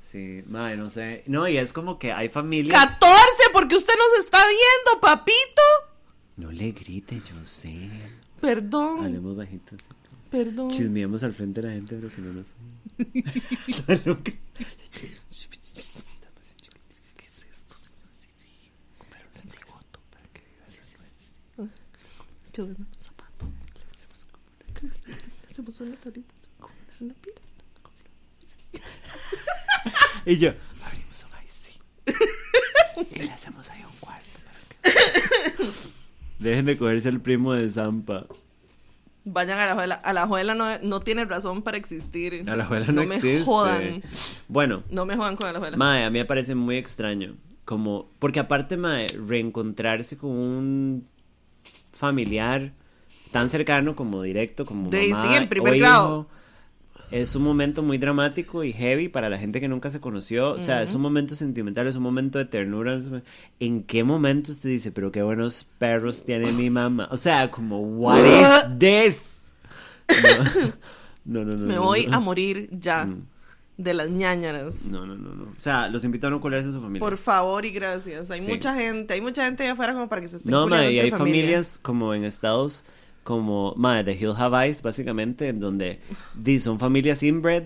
Sí, madre, no sé. No, y es como que hay familias. 14, porque usted nos está viendo, papito. No le grite, yo sé. Perdón, Hablemos bajitos. perdón. Chismeamos al frente de la gente, pero que no nos que- Que duerme en un zapato. Le hacemos una *laughs* carita en la piel. *laughs* Y yo, abrimos un IC. *laughs* y le hacemos ahí un cuarto. para que- *laughs* Dejen de cogerse el primo de Zampa. Vayan a la juela. A la juela no, no tiene razón para existir. A la juela no, me existe. jodan. Bueno, No me jodan con la juela. Mae, a mí me parece muy extraño. Como, porque aparte, Mae, reencontrarse con un familiar tan cercano como directo, como De- mamá sí, en primer o hijo, grado. Es un momento muy dramático y heavy para la gente que nunca se conoció. O sea, es un momento sentimental, es un momento de ternura. ¿En qué momento usted dice, pero qué buenos perros tiene mi mamá? O sea, como, what is *laughs* this? No, no, no. no, me no, voy no. a morir ya. Mm. De las ñañaras. No, no, no, no. O sea, los invito a no colarse en su familia. Por favor y gracias. Hay Sí. mucha gente, hay mucha gente allá afuera como para que se estén No, madre, y hay familia. familias como en Estados, como, madre, de Hill Have Eyes, básicamente, en donde son familias inbred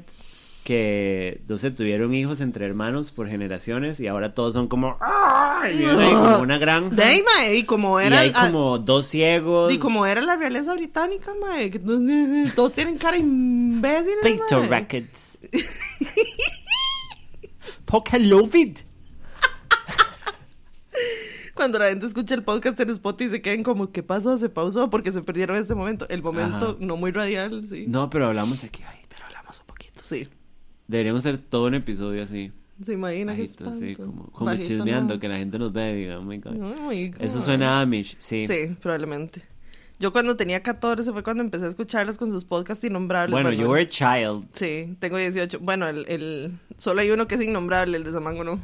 que, no sé, tuvieron hijos entre hermanos por generaciones y ahora todos son como, ¡ay! Y hay como una granja. De ahí, mae, y como y era... hay ah, como dos ciegos. y como era la realeza británica, mae, que *laughs* todos- tienen cara imbécil, Picture Records. Love *laughs* it. Cuando la gente escucha el podcast en Spotify se quedan como, ¿qué pasó? Se pausó porque se perdieron ese momento. El momento Ajá. no muy radial, sí. No, pero hablamos aquí, ay, pero hablamos un poquito. Sí. Deberíamos hacer todo un episodio así. ¿Se imagina qué Bajito, así, como, como Bajito, chismeando, no. que la gente nos ve y diga, oh my god. Oh my God. Eso suena a Amish, sí. Sí, probablemente. Yo cuando tenía 14 fue cuando empecé a escucharlas con sus podcasts innombrables. Bueno, you were a child. Sí, tengo 18. Bueno, el, el... solo hay uno que es innombrable, el de Samango no.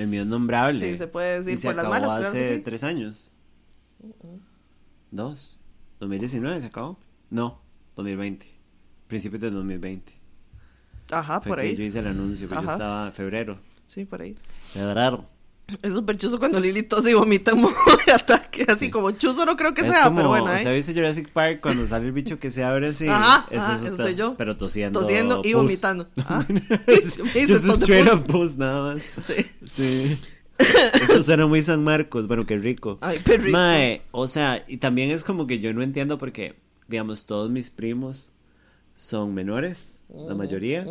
El mío es nombrable. Sí, se puede decir Y se por las acabó malas, claro que hace sí. tres años. Dos. 2019 se acabó. No, 2020. Principios del 2020. Ajá, Fue por que ahí. yo hice el anuncio, pero yo Ajá. estaba en febrero. Sí, por ahí. Febrero. Es súper chuzo cuando Lili tose y vomita modo *laughs* de ataque. Así Sí. como chuzo no creo que es sea, como, pero bueno, ¿eh? ¿se ha visto Jurassic Park cuando sale el bicho que se abre así? Ajá, Ese ajá, es ese usted, soy yo. Pero tosiendo. Tosiendo y pus. vomitando. *laughs* Ah. De *laughs* straight pus. up pus, nada más. Sí. Sí. Esto suena muy San Marcos, bueno, qué rico. Ay, qué rico. Mae, o sea, y también es como que yo no entiendo porque, digamos, todos mis primos son menores, la mayoría,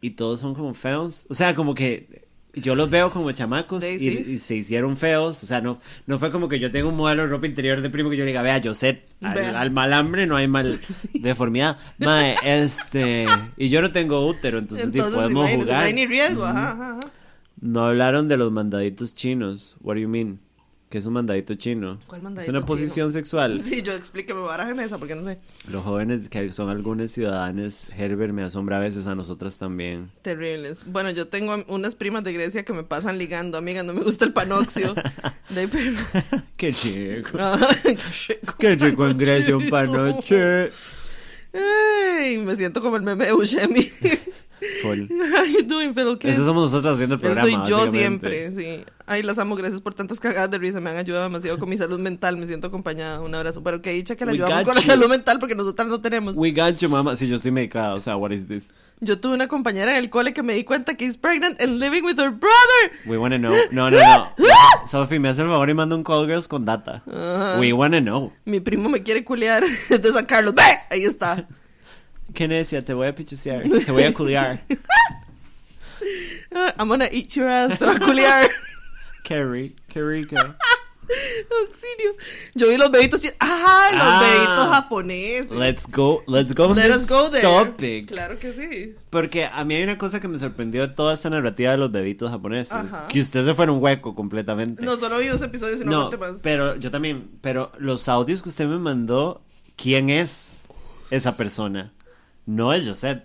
y todos son como feos. O sea, como que yo los veo como chamacos Sí, y, sí. y se hicieron feos. O sea, no, no fue como que yo tengo un modelo de ropa interior de primo que yo le diga, vea, yo sé, al, al mal hambre no hay mal *laughs* deformidad. Mae, este, y yo no tengo útero, entonces, podemos jugar. no hay ni riesgo. Ajá, ajá, ajá. No hablaron de los mandaditos chinos. What do you mean? ¿Qué es un mandadito chino? ¿Cuál Es mandadito una chino? posición sexual. *laughs* Sí, yo explíqueme, barájeme esa porque no sé. Los jóvenes que son algunos ciudadanos, Herbert me asombra a veces a nosotras también. Terribles. Bueno, yo tengo unas primas de Grecia que me pasan ligando. Amiga, no me gusta el panoxio. De *laughs* perro. Qué chico. Ah, *laughs* qué chico en Grecia un panoche. Ay, me siento como el meme de Buscemi. Full. How you doing? Eso somos nosotros haciendo el Eso programa. soy yo siempre, sí. Ay, las amo, gracias por tantas cagadas de risa, me han ayudado demasiado con mi salud mental, me siento acompañada, un abrazo. Pero que dicha que la We ayudamos con la you. salud mental porque nosotras no tenemos. We got you, mama. Sí, yo estoy medicada. O sea, what is this? Yo tuve una compañera en el cole que me di cuenta que is pregnant and living with her brother. We wanna know. No, no, no. *gasps* Sophie, me hace el favor y manda un call girls con data. Ajá. We wanna know. Mi primo me quiere culiar *laughs* de San Carlos. ¡Ve! Ahí está. *laughs* ¿Qué necia? Te voy a pichusear. *laughs* Te voy a culiar. *laughs* I'm gonna eat your ass. Te va a culiar. *laughs* Qué rico. Qué rico. Auxilio. Yo vi los bebitos. y- ¡Ah! Los Ah. bebitos japoneses. Let's go, let's go Let us go there. topic. Claro que sí. Porque a mí hay una cosa que me sorprendió de toda esta narrativa de los bebitos japoneses. Ajá. Que usted se fue en un hueco completamente. No solo vi dos episodios, sino No, aparte más. pero yo también. Pero los audios que usted me mandó, ¿quién es esa persona? No es Josette.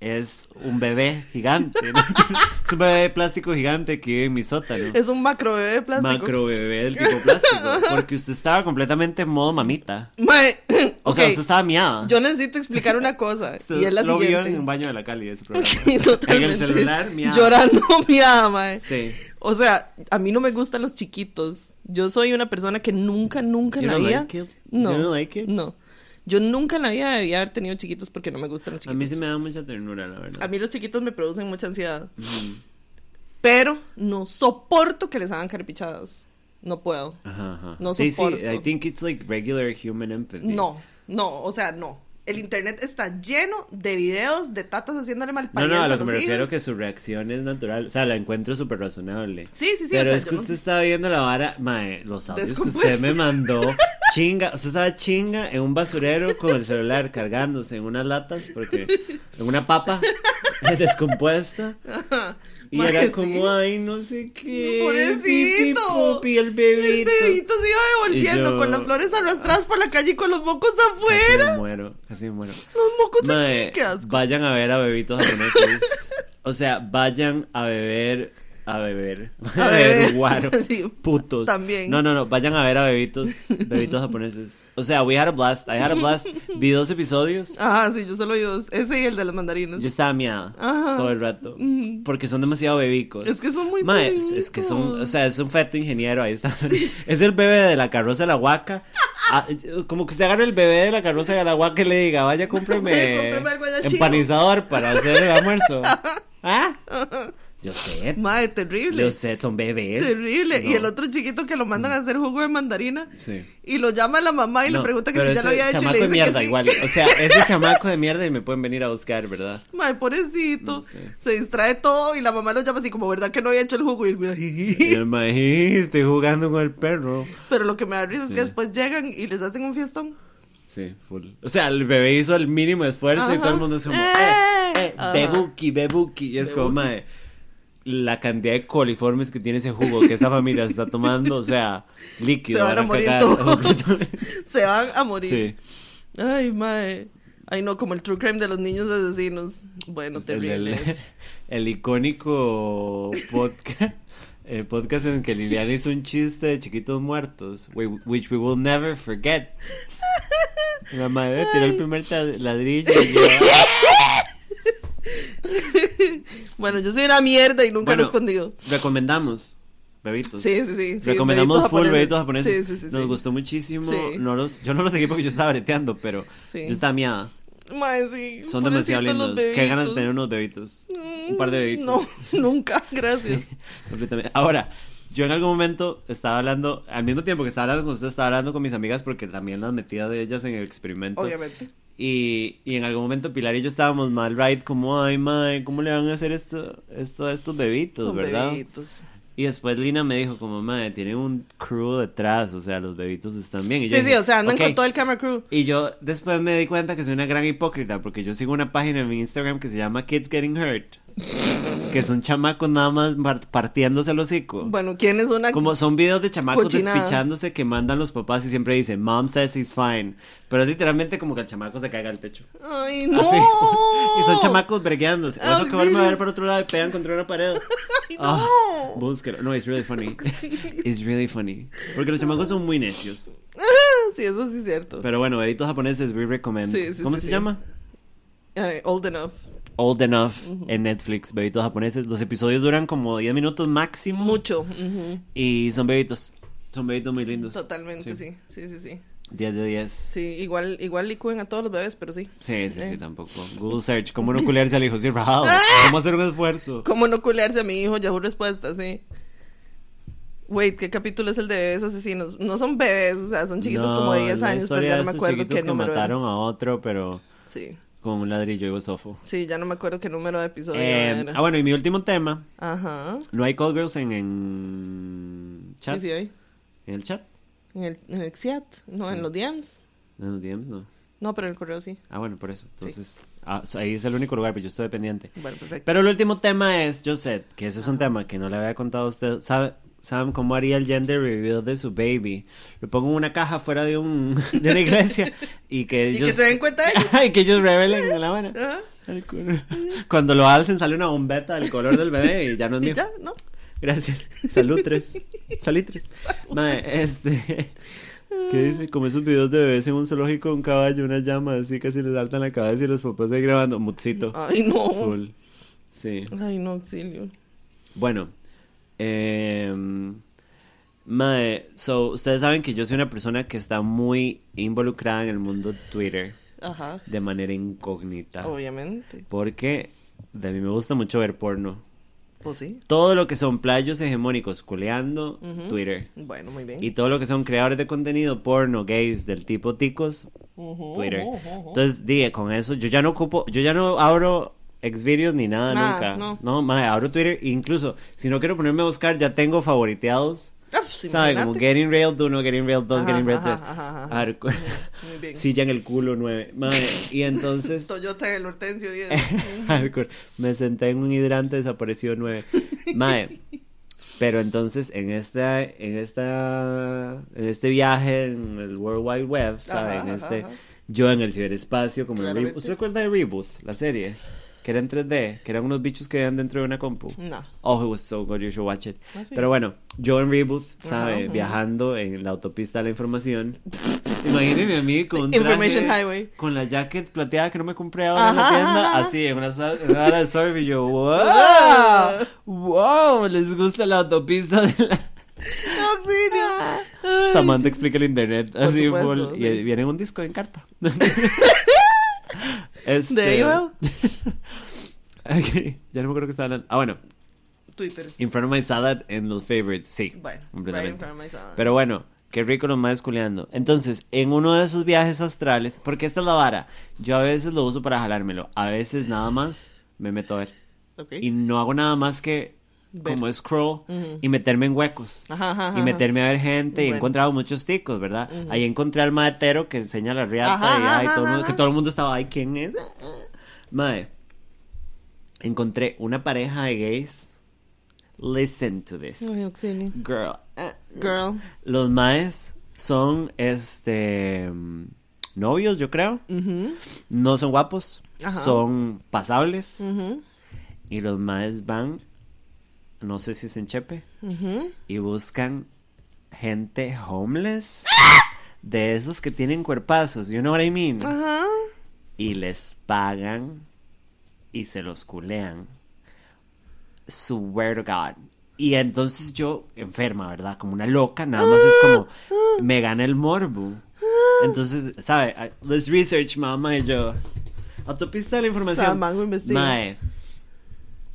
Es un bebé gigante. *laughs* es un bebé de plástico gigante que vive en mi sótano. Es un macro bebé de plástico. Macro bebé del tipo plástico. *laughs* Porque usted estaba completamente en modo mamita. Mae, *clears throat* O sea, usted estaba miada. Yo necesito explicar una cosa. Usted y es la lo vio siguiente. en un baño de la Cali ese programa. Sí, totalmente. En el celular, miada. Llorando, *laughs* miada, mae. Sí. O sea, a mí no me gustan los chiquitos. Yo soy una persona que nunca, nunca en la vida. like? No. You don't like it? No. Yo nunca en la vida debía haber tenido chiquitos porque no me gustan los A chiquitos. mí sí me da mucha ternura, la verdad. A mí los chiquitos me producen mucha ansiedad. Pero no soporto que les hagan carpichadas. No puedo. Ajá, ajá. No sí, soporto. sí, I think it's like regular human empathy. No, no, o sea, no. El internet está lleno de videos de tatas haciéndole mal No, no, a lo que los me refiero hijos. que su reacción es natural. O sea, la encuentro súper razonable. Sí, sí, sí. Pero o sea, es que yo usted estaba viendo la vara, mae, los audios que usted me *laughs* mandó, chinga, usted estaba chinga en un basurero con el celular cargándose en unas latas, porque en una papa *laughs* descompuesta. Y era sí. como, ay, no sé qué. Pobrecito. pipi, pupi, el El bebito. bebito se iba devolviendo yo- con las flores arrastradas por la calle y con los mocos Casi afuera. me muero, casi me muero. Los mocos Mae, aquí, qué asco. vayan a ver a bebitos japoneses. O sea, vayan a beber. A beber. *laughs* *laughs* A beber. guaro. *laughs* Sí, Putos. también. No, no, no. Vayan a ver a bebitos. Bebitos japoneses. O sea, we had a blast. I had a blast. Vi dos episodios. Ajá, sí, yo solo oí dos. Ese y el de las mandarinas. Yo estaba miada Ajá. todo el rato. Porque son demasiado bebicos. Es que son muy Mae, es, es que son, o sea, es un feto ingeniero, ahí está. Es el bebé de la carroza de la huaca. Ah, como que usted agarra el bebé de la carroza de la huaca y le diga, vaya, cómpreme, Cómpreme algo allá chino". empanizador para hacer el almuerzo. ¿Ah? Yo sé, Mae, terrible. yo sé, son bebés. Terrible. Y el otro chiquito que lo mandan a hacer jugo de mandarina. Sí. Y lo llama la mamá y le pregunta que si ya lo había hecho. Y le de mierda que sí. igual. O sea, ese chamaco de mierda y me pueden venir a buscar, ¿verdad? Mae, pobrecito. No sé. Se distrae todo y la mamá lo llama así como, ¿verdad que no había hecho el jugo? Y el mae, estoy jugando con el perro. Pero lo que me da risa es que después llegan y les hacen un fiestón. Sí, full. O sea, el bebé hizo el mínimo esfuerzo y todo el mundo es como, Eh, eh, eh, ajá. bebuki, bebuki. Y es como, Bebuki. La cantidad de coliformes que tiene ese jugo que esa familia está tomando, o sea, *laughs* líquido. Se van a morir todos. *laughs* Se van a morir. Sí. Ay, mae. Ay, no, como el true crime de los niños asesinos. Bueno, El, terrible. el- *laughs* el icónico podcast. El podcast en el que Liliana hizo un chiste de chiquitos muertos, we- which we will never forget. La madre tiró el primer ladrillo y yo, *laughs* bueno, yo soy una mierda y nunca lo he escondido. Recomendamos bebitos. Sí, sí, sí. Recomendamos bebitos full japoneses. bebitos japoneses. Sí, sí, sí. Nos gustó muchísimo. No los, yo no los seguí porque yo estaba breteando, pero yo estaba miada. Mae, sí. Son demasiado lindos. Qué ganas de tener unos bebitos. Mm, Un par de bebitos. No, *laughs* nunca. Gracias. *laughs* Completamente. Ahora, yo en algún momento estaba hablando, al mismo tiempo que estaba hablando con usted, estaba hablando con mis amigas porque también las metía de ellas en el experimento. Obviamente. Y, y en algún momento Pilar y yo estábamos mal, right? Como, ay, mae, ¿cómo le van a hacer esto, esto a estos bebitos, Son verdad? bebitos. Y después Lina me dijo como, madre, tiene un crew detrás, o sea, los bebitos están bien. Y yo Sí, sí, dije, o sea, andan con todo el camera crew. Y yo después me di cuenta que soy una gran hipócrita porque yo sigo una página en mi Instagram que se llama Kids Getting Hurt. *laughs* Que son chamacos nada más par- partiéndose el hocico. Bueno, ¿quién es una Como son videos de chamacos Cochinada. despichándose que mandan los papás y siempre dicen, Mom says he's fine. Pero es literalmente como que el chamaco se caiga al techo. Ay, *laughs* no. Así. *laughs* y son chamacos bregueándose. O eso que vuelven a ver por otro lado y pegan contra una pared. *laughs* Ay, Ah, no. búsquelo. No, it's really funny. It's really funny. Porque los chamacos son muy necios. Sí, eso sí es cierto. Pero bueno, bebitos japoneses, we recommend. Sí, sí, ¿Cómo sí, se sí. llama? Ay, old enough. Old Enough en Netflix, bebitos japoneses. Los episodios duran como 10 minutos máximo. Mucho. ujú. Y son bebitos. Son bebitos muy lindos. Totalmente, sí. Sí, sí, sí. 10 de 10. Sí, igual, igual licúen a todos los bebés, pero sí. Sí, sí, sí, Eh. tampoco. Google Search, ¿cómo no culearse al hijo? Sí, rajado. *laughs* ¿Cómo hacer un esfuerzo? ¿Cómo no culearse a mi hijo? Yahoo Respuesta, sí. Wait, ¿qué capítulo es el de bebés asesinos? No son bebés, o sea, son chiquitos No, como de 10 es la años, pero ya no me acuerdo qué que número era. mataron a otro, pero Sí, con un ladrillo y awful. sí, ya no me acuerdo qué número de episodio Eh, era. ah, bueno, y mi último tema. Ajá. No hay call girls en, en chat. Sí, sí, hay. En el chat. En el, en el XIAT, no, Sí. en los DMs. En los DMs, no. No, pero en el correo sí. Ah, bueno, por eso. Entonces, ah, ahí es el único lugar, pero yo estoy pendiente. Bueno, perfecto. Pero el último tema es Josette, que ese es un tema que no le había contado a usted. ¿Sabe, ¿Saben cómo haría el gender reveal de su baby? Lo pongo en una caja fuera de, un, *laughs* de una iglesia y que *laughs* Y ellos... que se den cuenta ellos. *laughs* y que ellos revelen en la mano. Cuando lo alcen sale una bombeta del color del bebé y ya no es Y mío. ya, ¿no? Gracias. Salud tres. Salitres. Mae, este. ¿Qué dice? Como esos videos de bebés en un zoológico, un caballo, una llama, así casi les saltan la cabeza y los papás ahí grabando. Mutsito. Ay, no. Full. Sí. Ay, no, auxilio. Bueno. Eh, mae, so, ustedes saben que yo soy una persona que está muy involucrada en el mundo Twitter Ajá. de manera incógnita. Obviamente. Porque de mí me gusta mucho ver porno. Pues sí. Todo lo que son playos hegemónicos, culeando. Twitter. Bueno, muy bien. Y todo lo que son creadores de contenido porno, gays, del tipo ticos, Twitter. Entonces, dije, con eso, yo ya no ocupo, yo ya no abro Xvideos ni nada Nada, nunca. no. No, mae, abro Twitter, incluso, si no quiero ponerme a buscar, ya tengo favoriteados Ah, pues, ¿Sabe? imagínate. Como Getting Railed 1, Getting Railed 2, Ajá, Getting Railed ajá, 3. ajá, ajá. Hardcore. Muy bien. *laughs* Silla en el culo 9. Madre, y *laughs* entonces. Toyota del Hortensio 10. Hardcore. *laughs* Me senté en un hidrante, desapareció 9. Madre. Pero entonces en esta, en esta, en este viaje en el World Wide Web, ¿sabe? Ajá, en este, yo en el ciberespacio, como en Re- Claramente. ¿Usted acuerda de Reboot, la serie? Que era en 3D, que eran unos bichos que vivían dentro de una compu. No. Oh, it was so good, you should watch it. Ah, sí. Pero bueno, yo en Reboot, ¿sabe? Ajá, ajá. Viajando en la autopista de la información. Imagínense a mí con un traje, Information Highway. Con la jacket plateada que no me compré ahora en la tienda. Así, en una, sala- en una hora de surf y yo, *laughs* wow. Wow, les gusta la autopista de la... ¡Auxilio! Ay, Samantha explica el internet. Así full. sí. Y viene un disco en carta. *laughs* este... De va. *laughs* Ok, ya no me acuerdo qué estaba hablando. Ah, bueno. Twitter. In front of my salad en los favorites, sí. Bueno, completamente. right in front of my salad. Pero bueno, qué rico los más culeando. Entonces, en uno de esos viajes astrales, porque esta es la vara, yo a veces lo uso para jalármelo, a veces nada más me meto a ver. Ok. Y no hago nada más que Ver. como scroll Ujú. y meterme en huecos. Ajá, ajá, Y meterme a ver gente y he encontrado muchos ticos, ¿verdad? Ahí encontré al maetero que enseña la riata y ay, todo el mundo- que todo el mundo estaba, ay, ¿quién es? *laughs* Mae, encontré una pareja de gays. Listen to this. Ay. Girl. Girl. Los maes son, este, novios, yo creo. No son guapos. Son pasables. Y los maes van, no sé si es en Chepe, y buscan gente homeless. De esos que tienen cuerpazos, you know what I mean? Ajá. Y les pagan y se los culean. Swear to God. Y entonces yo, enferma, ¿verdad? Como una loca, nada más es como, me gana el morbo. Entonces, ¿sabe? I- Let's research, mamá y yo. Autopista de la información. Salamango investiga. Mae.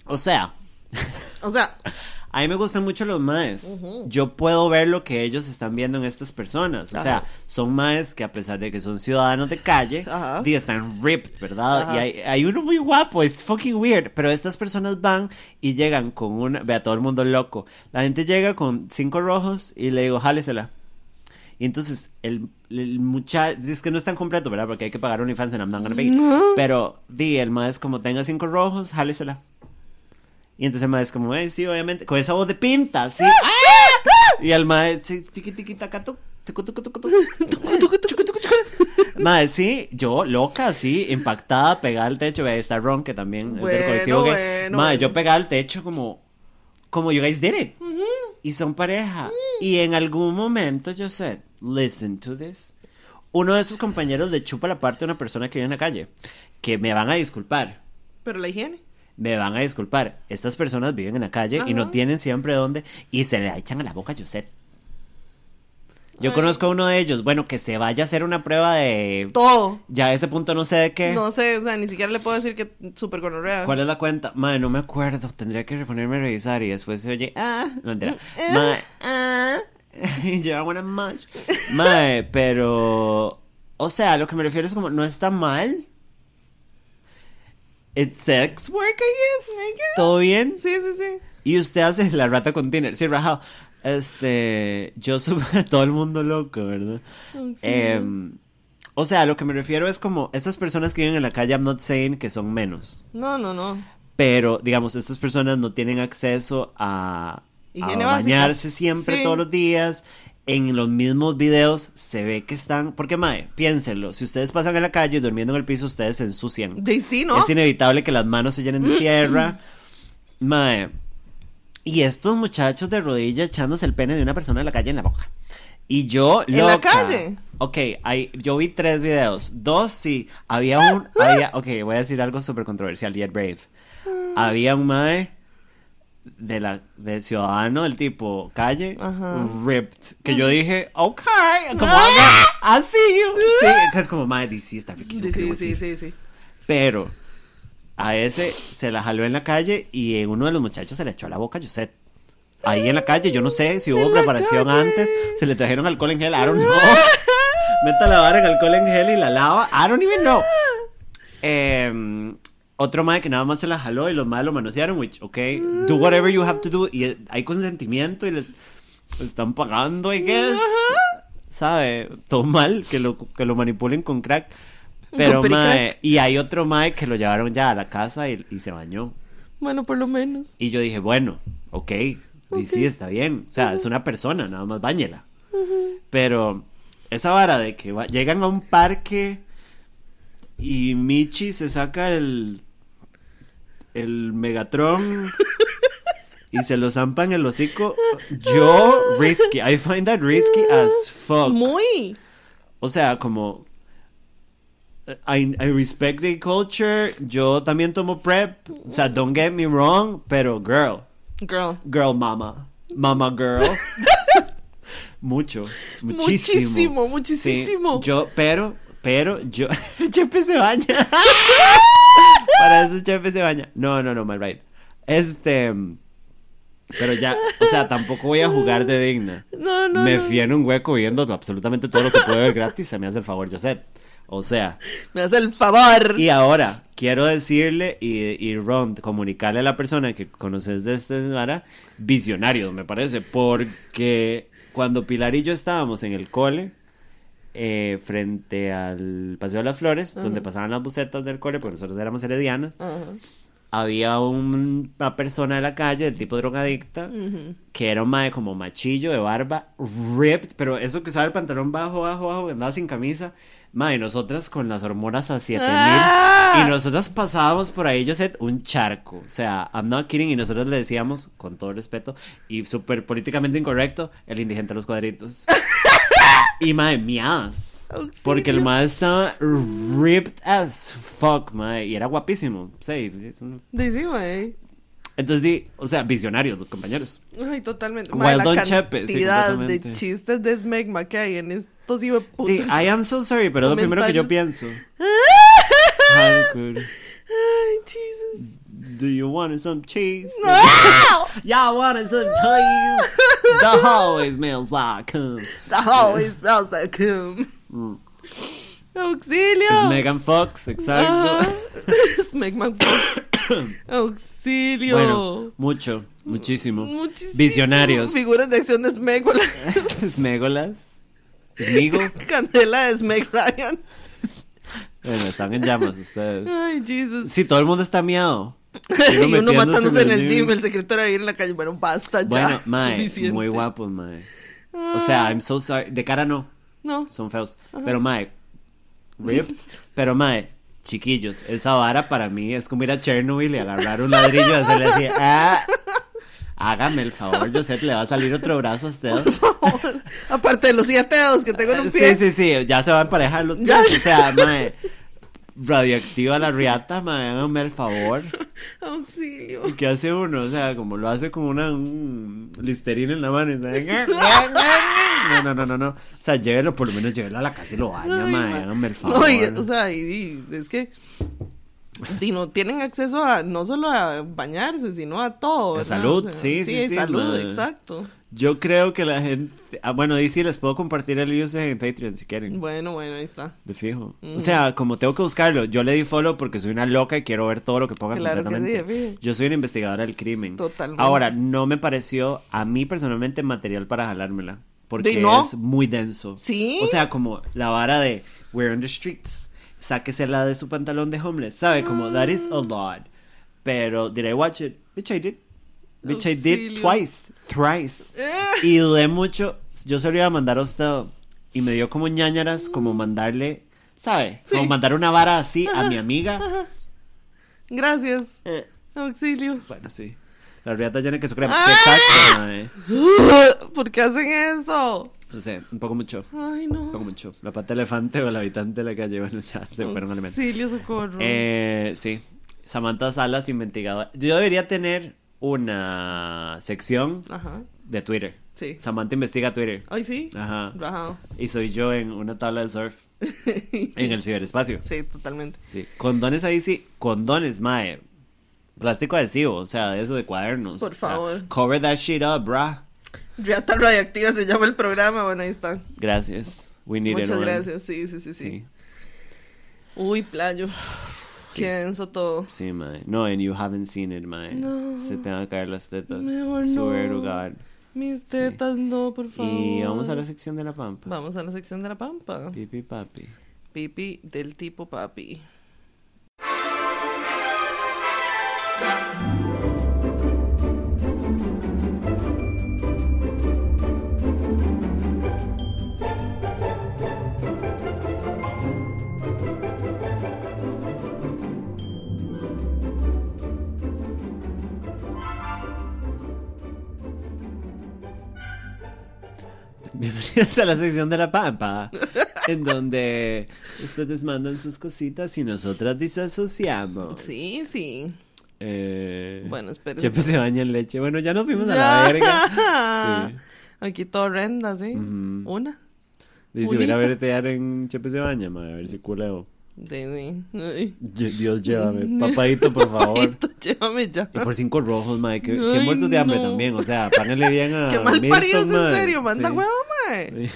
O sea, O sea, a mí me gustan mucho los maes. Yo puedo ver lo que ellos están viendo en estas personas. O sea, son maes que a pesar de que son ciudadanos de calle, Ajá. di, están ripped, ¿verdad? Ajá. Y hay, hay uno muy guapo, es fucking weird. Pero estas personas van y llegan con una... Ve a todo el mundo loco. La gente llega con cinco rojos y le digo, jálesela. Y entonces el, el muchacho, es que no es tan completo, ¿verdad? Porque hay que pagar I'm not gonna pay. Pero, di, el maes como tenga cinco rojos, jálesela. Y entonces el maestro como, eh, sí, obviamente, con esa voz de pinta, sí. *laughs* Y el maestro, sí, tiqui, tiqui, tacato, tucu, tucu, tucu, tucu. *laughs* *laughs* Mae, sí, yo loca, sí, impactada, pegada al techo, ve, está Ron, que también es del Bueno, colectivo bueno, Mae, bueno. yo pegada al techo como, como you guys did it. Y son pareja. Y en algún momento yo said, listen to this. Uno de sus compañeros le chupa la parte de una persona que vive en la calle, que me van a disculpar pero la higiene. Me van a disculpar. Estas personas viven en la calle y no tienen siempre dónde y se le echan a la boca a Josette. Yo Ay. conozco a uno de ellos, bueno, que se vaya a hacer una prueba de... Todo. Ya a ese punto no sé de qué. No sé, o sea, ni siquiera le puedo decir que súper gonorrea. ¿Cuál es la cuenta? Madre, no me acuerdo. Tendría que reponerme a revisar y después se oye... Ah, no entera. Madre, ah. yo wanna much. Madre, pero... O sea, lo que me refiero es como, no está mal. It's sex work, I guess. ¿Todo bien? Sí, sí, sí. Y usted hace la rata con Tinder. Sí, rajado. Este, yo subo a todo el mundo loco, ¿verdad? Em, o sea, lo que me refiero es como estas personas que viven en la calle, I'm not saying que son menos. No, no, no. Pero, digamos, estas personas no tienen acceso a, a bañarse siempre Sí. todos los días. En los mismos videos se ve que están. Porque, mae, piénsenlo. Si ustedes pasan en la calle durmiendo en el piso, ustedes se ensucian. De sí, ¿no? Es inevitable que las manos se llenen de tierra. *laughs* Mae. Y estos muchachos de rodilla echándose el pene de una persona en la calle en la boca. Y yo, ¿En la calle? Ok, hay, yo vi tres videos. Dos sí. Había *laughs* un. Había, ok, voy a decir algo súper controversial. Yet Brave. Había un mae de la del ciudadano, el tipo calle, Ajá. ripped. Que yo dije, ok, como haga, así. Sí, que es como mae, sí, está riquísimo. Sí, que sí, digo sí, así. sí, sí. Pero a ese se la jaló en la calle y en uno de los muchachos se le echó a la boca a Josette. Ahí en la calle, yo no sé si hubo preparación calle. antes, se le trajeron alcohol en gel, I don't know. *laughs* Meta la vara en alcohol en gel y la lava, I don't even know. Em, otro mae que nada más se la jaló y los mae lo manosearon, which, ok, do whatever you have to do. Y hay consentimiento y les... están pagando, I guess. ¿Sabe? Todo mal que lo, que lo manipulen con crack. Pero, Con mae, y hay otro mae que lo llevaron ya a la casa y, y se bañó. Bueno, por lo menos. Y yo dije, bueno, ok, y sí, está bien. O sea, es una persona, nada más bañela. Pero esa vara de que llegan a un parque y Michi se saca el, el Megatron *laughs* y se lo zampa en el hocico, yo, risky. I find that risky as fuck. Muy. O sea, como. I, I respect the culture. Yo también tomo prep. O sea, don't get me wrong. Pero, girl. Girl. Girl mama. Mama girl. *laughs* Mucho. Muchísimo. Muchísimo, muchísimo. Sí, yo, pero, pero, yo. Chepe se baña. Para eso Chepe se baña. No, no, no, mal right. Este. Pero ya, o sea, tampoco voy a jugar de digna. No, no. me fui en un hueco viendo absolutamente todo lo que puedo ver gratis. Se me hace el favor, Josette. O sea, Me hace el favor. y ahora quiero decirle y, y Ron, comunicarle a la persona que conoces de este vara, visionario, me parece, porque cuando Pilar y yo estábamos en el cole, eh, frente al Paseo de las Flores, donde pasaban las bucetas del cole, porque nosotros éramos heredianas, Ajá. había un- una persona de la calle, del tipo drogadicta, que era un mae como machillo de barba, ripped, pero eso que usaba el pantalón bajo, bajo, bajo, andaba sin camisa. Mae, nosotras con las hormonas a 7000 ¡Ah! y nosotras pasábamos por ahí, yo sé, un charco. O sea, I'm not kidding. Y nosotros le decíamos, con todo respeto y súper políticamente incorrecto, el indigente de los cuadritos. *laughs* y mae, miadas. Porque el mae estaba ripped as fuck, mae. Y era guapísimo. Sí, es un- Dice, güey. entonces, di, o sea, visionarios los compañeros. Ay, totalmente. Well Mae, la done, Chepe, sí, de chistes de smegma que hay en estos hijueputos. Sí, I am so sorry, pero es lo primero que yo pienso. *laughs* Hardcore. Ay, Jesus. Do you want some cheese? No! *laughs* Y'all want some cheese? The hallway smells like cum. The always smells like cum. Mm. Auxilio. Es Megan Fox, exacto. Ajá. Smegma Fox. *coughs* Auxilio. Bueno, mucho, muchísimo. Muchísimo. Visionarios. Figuras de acción de Smegma. Smegolas. *laughs* Smigo. *laughs* Candela de Smeg Ryan. Bueno, están en llamas ustedes. Ay, Jesus. Sí, todo el mundo está miado. *laughs* y uno matándose en el gym. gym, el secretario ahí en la calle. Bueno, basta ya. Bueno, mae, Suficiente. muy guapos, mae. O sea, I'm so sorry. De cara no, No. son feos. Pero mae, rip. *laughs* Pero mae, chiquillos, esa vara para mí es como ir a Chernobyl y agarrar un ladrillo y hacerle así. *laughs* Ah, hágame el favor, Joseph, le va a salir otro brazo a usted. Aparte de los siete dedos que tengo en un pie. Sí, sí, sí, ya se van a emparejar los pies. Ya. O sea, mae, radioactiva la riata, mae, hágame el favor. *laughs* Auxilio. ¿Y qué hace uno? O sea, como lo hace como una un listerina en la mano. y sabe, *laughs* No, no, no, no, no. O sea, llévelo, por lo menos llévelo a la casa y lo baña, Ay, mae. ma- Háganme el favor. No, y, o sea, y, y es que y no tienen acceso a no solo a bañarse, sino a todo. A salud, O sea, sí, sí, sí, salud, exacto. Yo creo que la gente. Ah, bueno, y sí, les puedo compartir el username en Patreon si quieren. Bueno, bueno, ahí está. De fijo. O sea, como tengo que buscarlo, yo le di follow porque soy una loca y quiero ver todo lo que pongan Claro que sí, yo soy una investigadora del crimen. Totalmente. Ahora, no me pareció a mí personalmente material para jalármela. Porque es muy denso. ¿Sí? O sea, como la vara de We're on the streets. Sáquesela de su pantalón de homeless. ¿Sabe? Como that is a lot. Pero, did I watch it? Bitch, I did. Bitch, I did twice. Thrice. Eh. Y dudé mucho. Yo se lo iba a mandar a usted. Y me dio como ñañaras, como mandarle, ¿sabe? Como mandar una vara así a mi amiga. Gracias. Eh, Auxilio. bueno, sí. La riata llena que su crema. ¡Ah! Exacto. *laughs* ¿Por qué hacen eso? No sé, un poco mucho. Ay, Un no. poco mucho. La pata elefante o el habitante de la calle. Bueno, ya se fueron al menos. Auxilio, socorro. Eh, sí. Samantha Salas, investigadora. Yo debería tener una sección Ajá. de Twitter. Sí. Samantha investiga Twitter. Ay, sí. Ajá. Ajá. Y soy yo en una tabla de surf *laughs* en el ciberespacio. Sí, totalmente. Sí. Condones ahí sí. Condones, mae. Plástico adhesivo, o sea, de eso de cuadernos. Por favor. Cover that shit up, brah. Riata Radioactiva se llama el programa. Bueno, ahí está. Gracias. We need Muchas it, gracias. Sí, sí, sí, sí. Sí. Uy, playo. Qué todo. Sí, mae. No, and you haven't seen it, mae. No. Se te van a caer las tetas. Mejor Swear no. to God. Mis tetas no, por favor. Y vamos a la sección de la pampa. Vamos a la sección de la pampa. Pipi papi. Pipi del tipo papi. Bienvenidos a la sección de la pampa, en donde ustedes mandan sus cositas y nosotras desasociamos. Sí, sí. Eh, Bueno, espera. Chepe se baña en leche. Bueno, ya nos fuimos a la verga. *laughs* Aquí todo horrenda, ¿sí? Una. Dice, voy a bretear en Chepe se baña, madre, a ver si culeo. De mí. Dios, llévame. Papadito, por favor. Papadito, llévame ya. Y por cinco rojos. Qué, qué Ay, muertos de hambre no. también. O sea, páganle bien a. *laughs* Qué mal paridos, en mae. serio. Manda Sí. huevo, mae.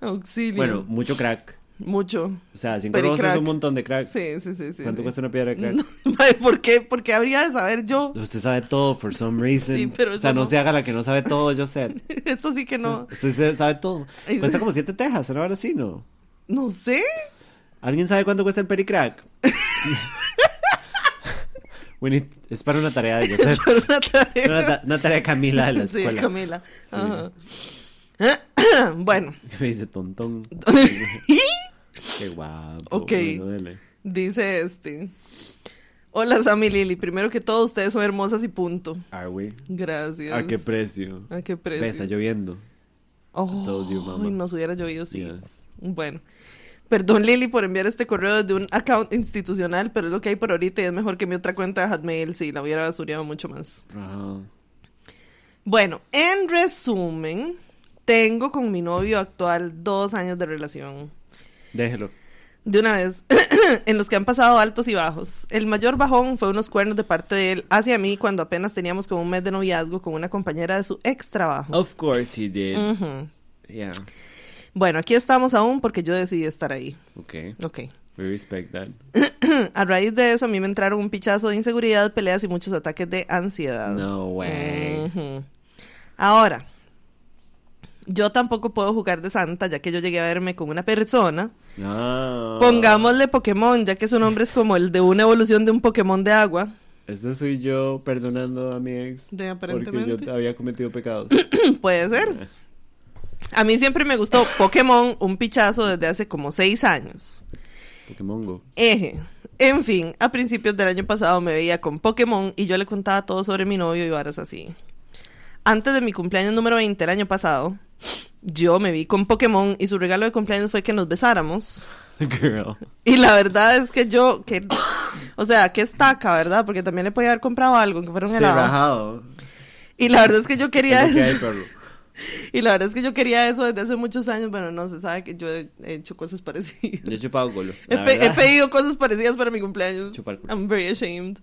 Auxilio. Bueno, mucho crack. Mucho. O sea, cinco rojos es un montón de crack. Sí, sí, sí. sí ¿Cuánto cuesta una piedra de crack? *laughs* No, mae, ¿Por qué? ¿Por qué habría de saber yo? Usted sabe todo, for some reason. Sí, pero o sea, no, no. se haga la que no sabe todo, yo sé. *laughs* Eso sí que no. Usted sabe todo. Cuesta como siete tejas, ¿no? Ahora sí, ¿no? No sé. ¿Alguien sabe cuánto cuesta el pericrack? *laughs* Need- es para una tarea de *laughs* Joseph. Una tarea. Una, ta- una tarea de Camila de la Sí, escuela. Camila. Sí. Ajá. *clears throat* bueno, *laughs* Me dice tontón. Qué guapo. Ok. Bueno, dice este. Hola, Sammy Lili. Primero que todo, ustedes son hermosas y punto. Are we? Gracias. ¿A qué precio? ¿A qué precio? Está lloviendo. Oh, you, mama. nos hubiera llovido, sí. Yes. Bueno. Perdón, Lili, por enviar este correo desde un account institucional, pero es lo que hay por ahorita y es mejor que mi otra cuenta de Hotmail si la hubiera basureado mucho más. Bueno, en resumen, tengo con mi novio actual dos años de relación. Déjelo. De una vez, *clears throat* en los que han pasado altos y bajos. El mayor bajón fue unos cuernos de parte de él hacia mí cuando apenas teníamos como un mes de noviazgo con una compañera de su ex trabajo. Of course he did. Yeah. Bueno, aquí estamos aún porque yo decidí estar ahí. Okay. Ok. We respect that. *clears throat* A raíz de eso, a mí me entraron un pichazo de inseguridad, peleas y muchos ataques de ansiedad. No way. Ahora, yo tampoco puedo jugar de santa, ya que yo llegué a verme con una persona. No. Pongámosle Pokémon, ya que su nombre es como el de una evolución de un Pokémon de agua. Este soy yo perdonando a mi ex. De Porque aparentemente. yo había cometido pecados. *clears throat* Puede ser. A mí siempre me gustó Pokémon, un pichazo desde hace como seis años. Pokémon Go. Eje. En fin, a principios del año pasado me veía con Pokémon y yo le contaba todo sobre mi novio y varas así. Antes de mi cumpleaños número 20 el año pasado, yo me vi con Pokémon y su regalo de cumpleaños fue que nos besáramos. *laughs* Girl. Y la verdad es que yo, que, o sea, que estaca, ¿verdad? Porque también le podía haber comprado algo, que fuera un helado. rajado. Y la verdad es que yo quería que hay. *laughs* Y la verdad es que yo quería eso desde hace muchos años. Bueno, no se sabe que yo he he hecho cosas parecidas. Yo he chupado golo. He, pe- pedido cosas parecidas para mi cumpleaños. Chupar culo. I'm very ashamed.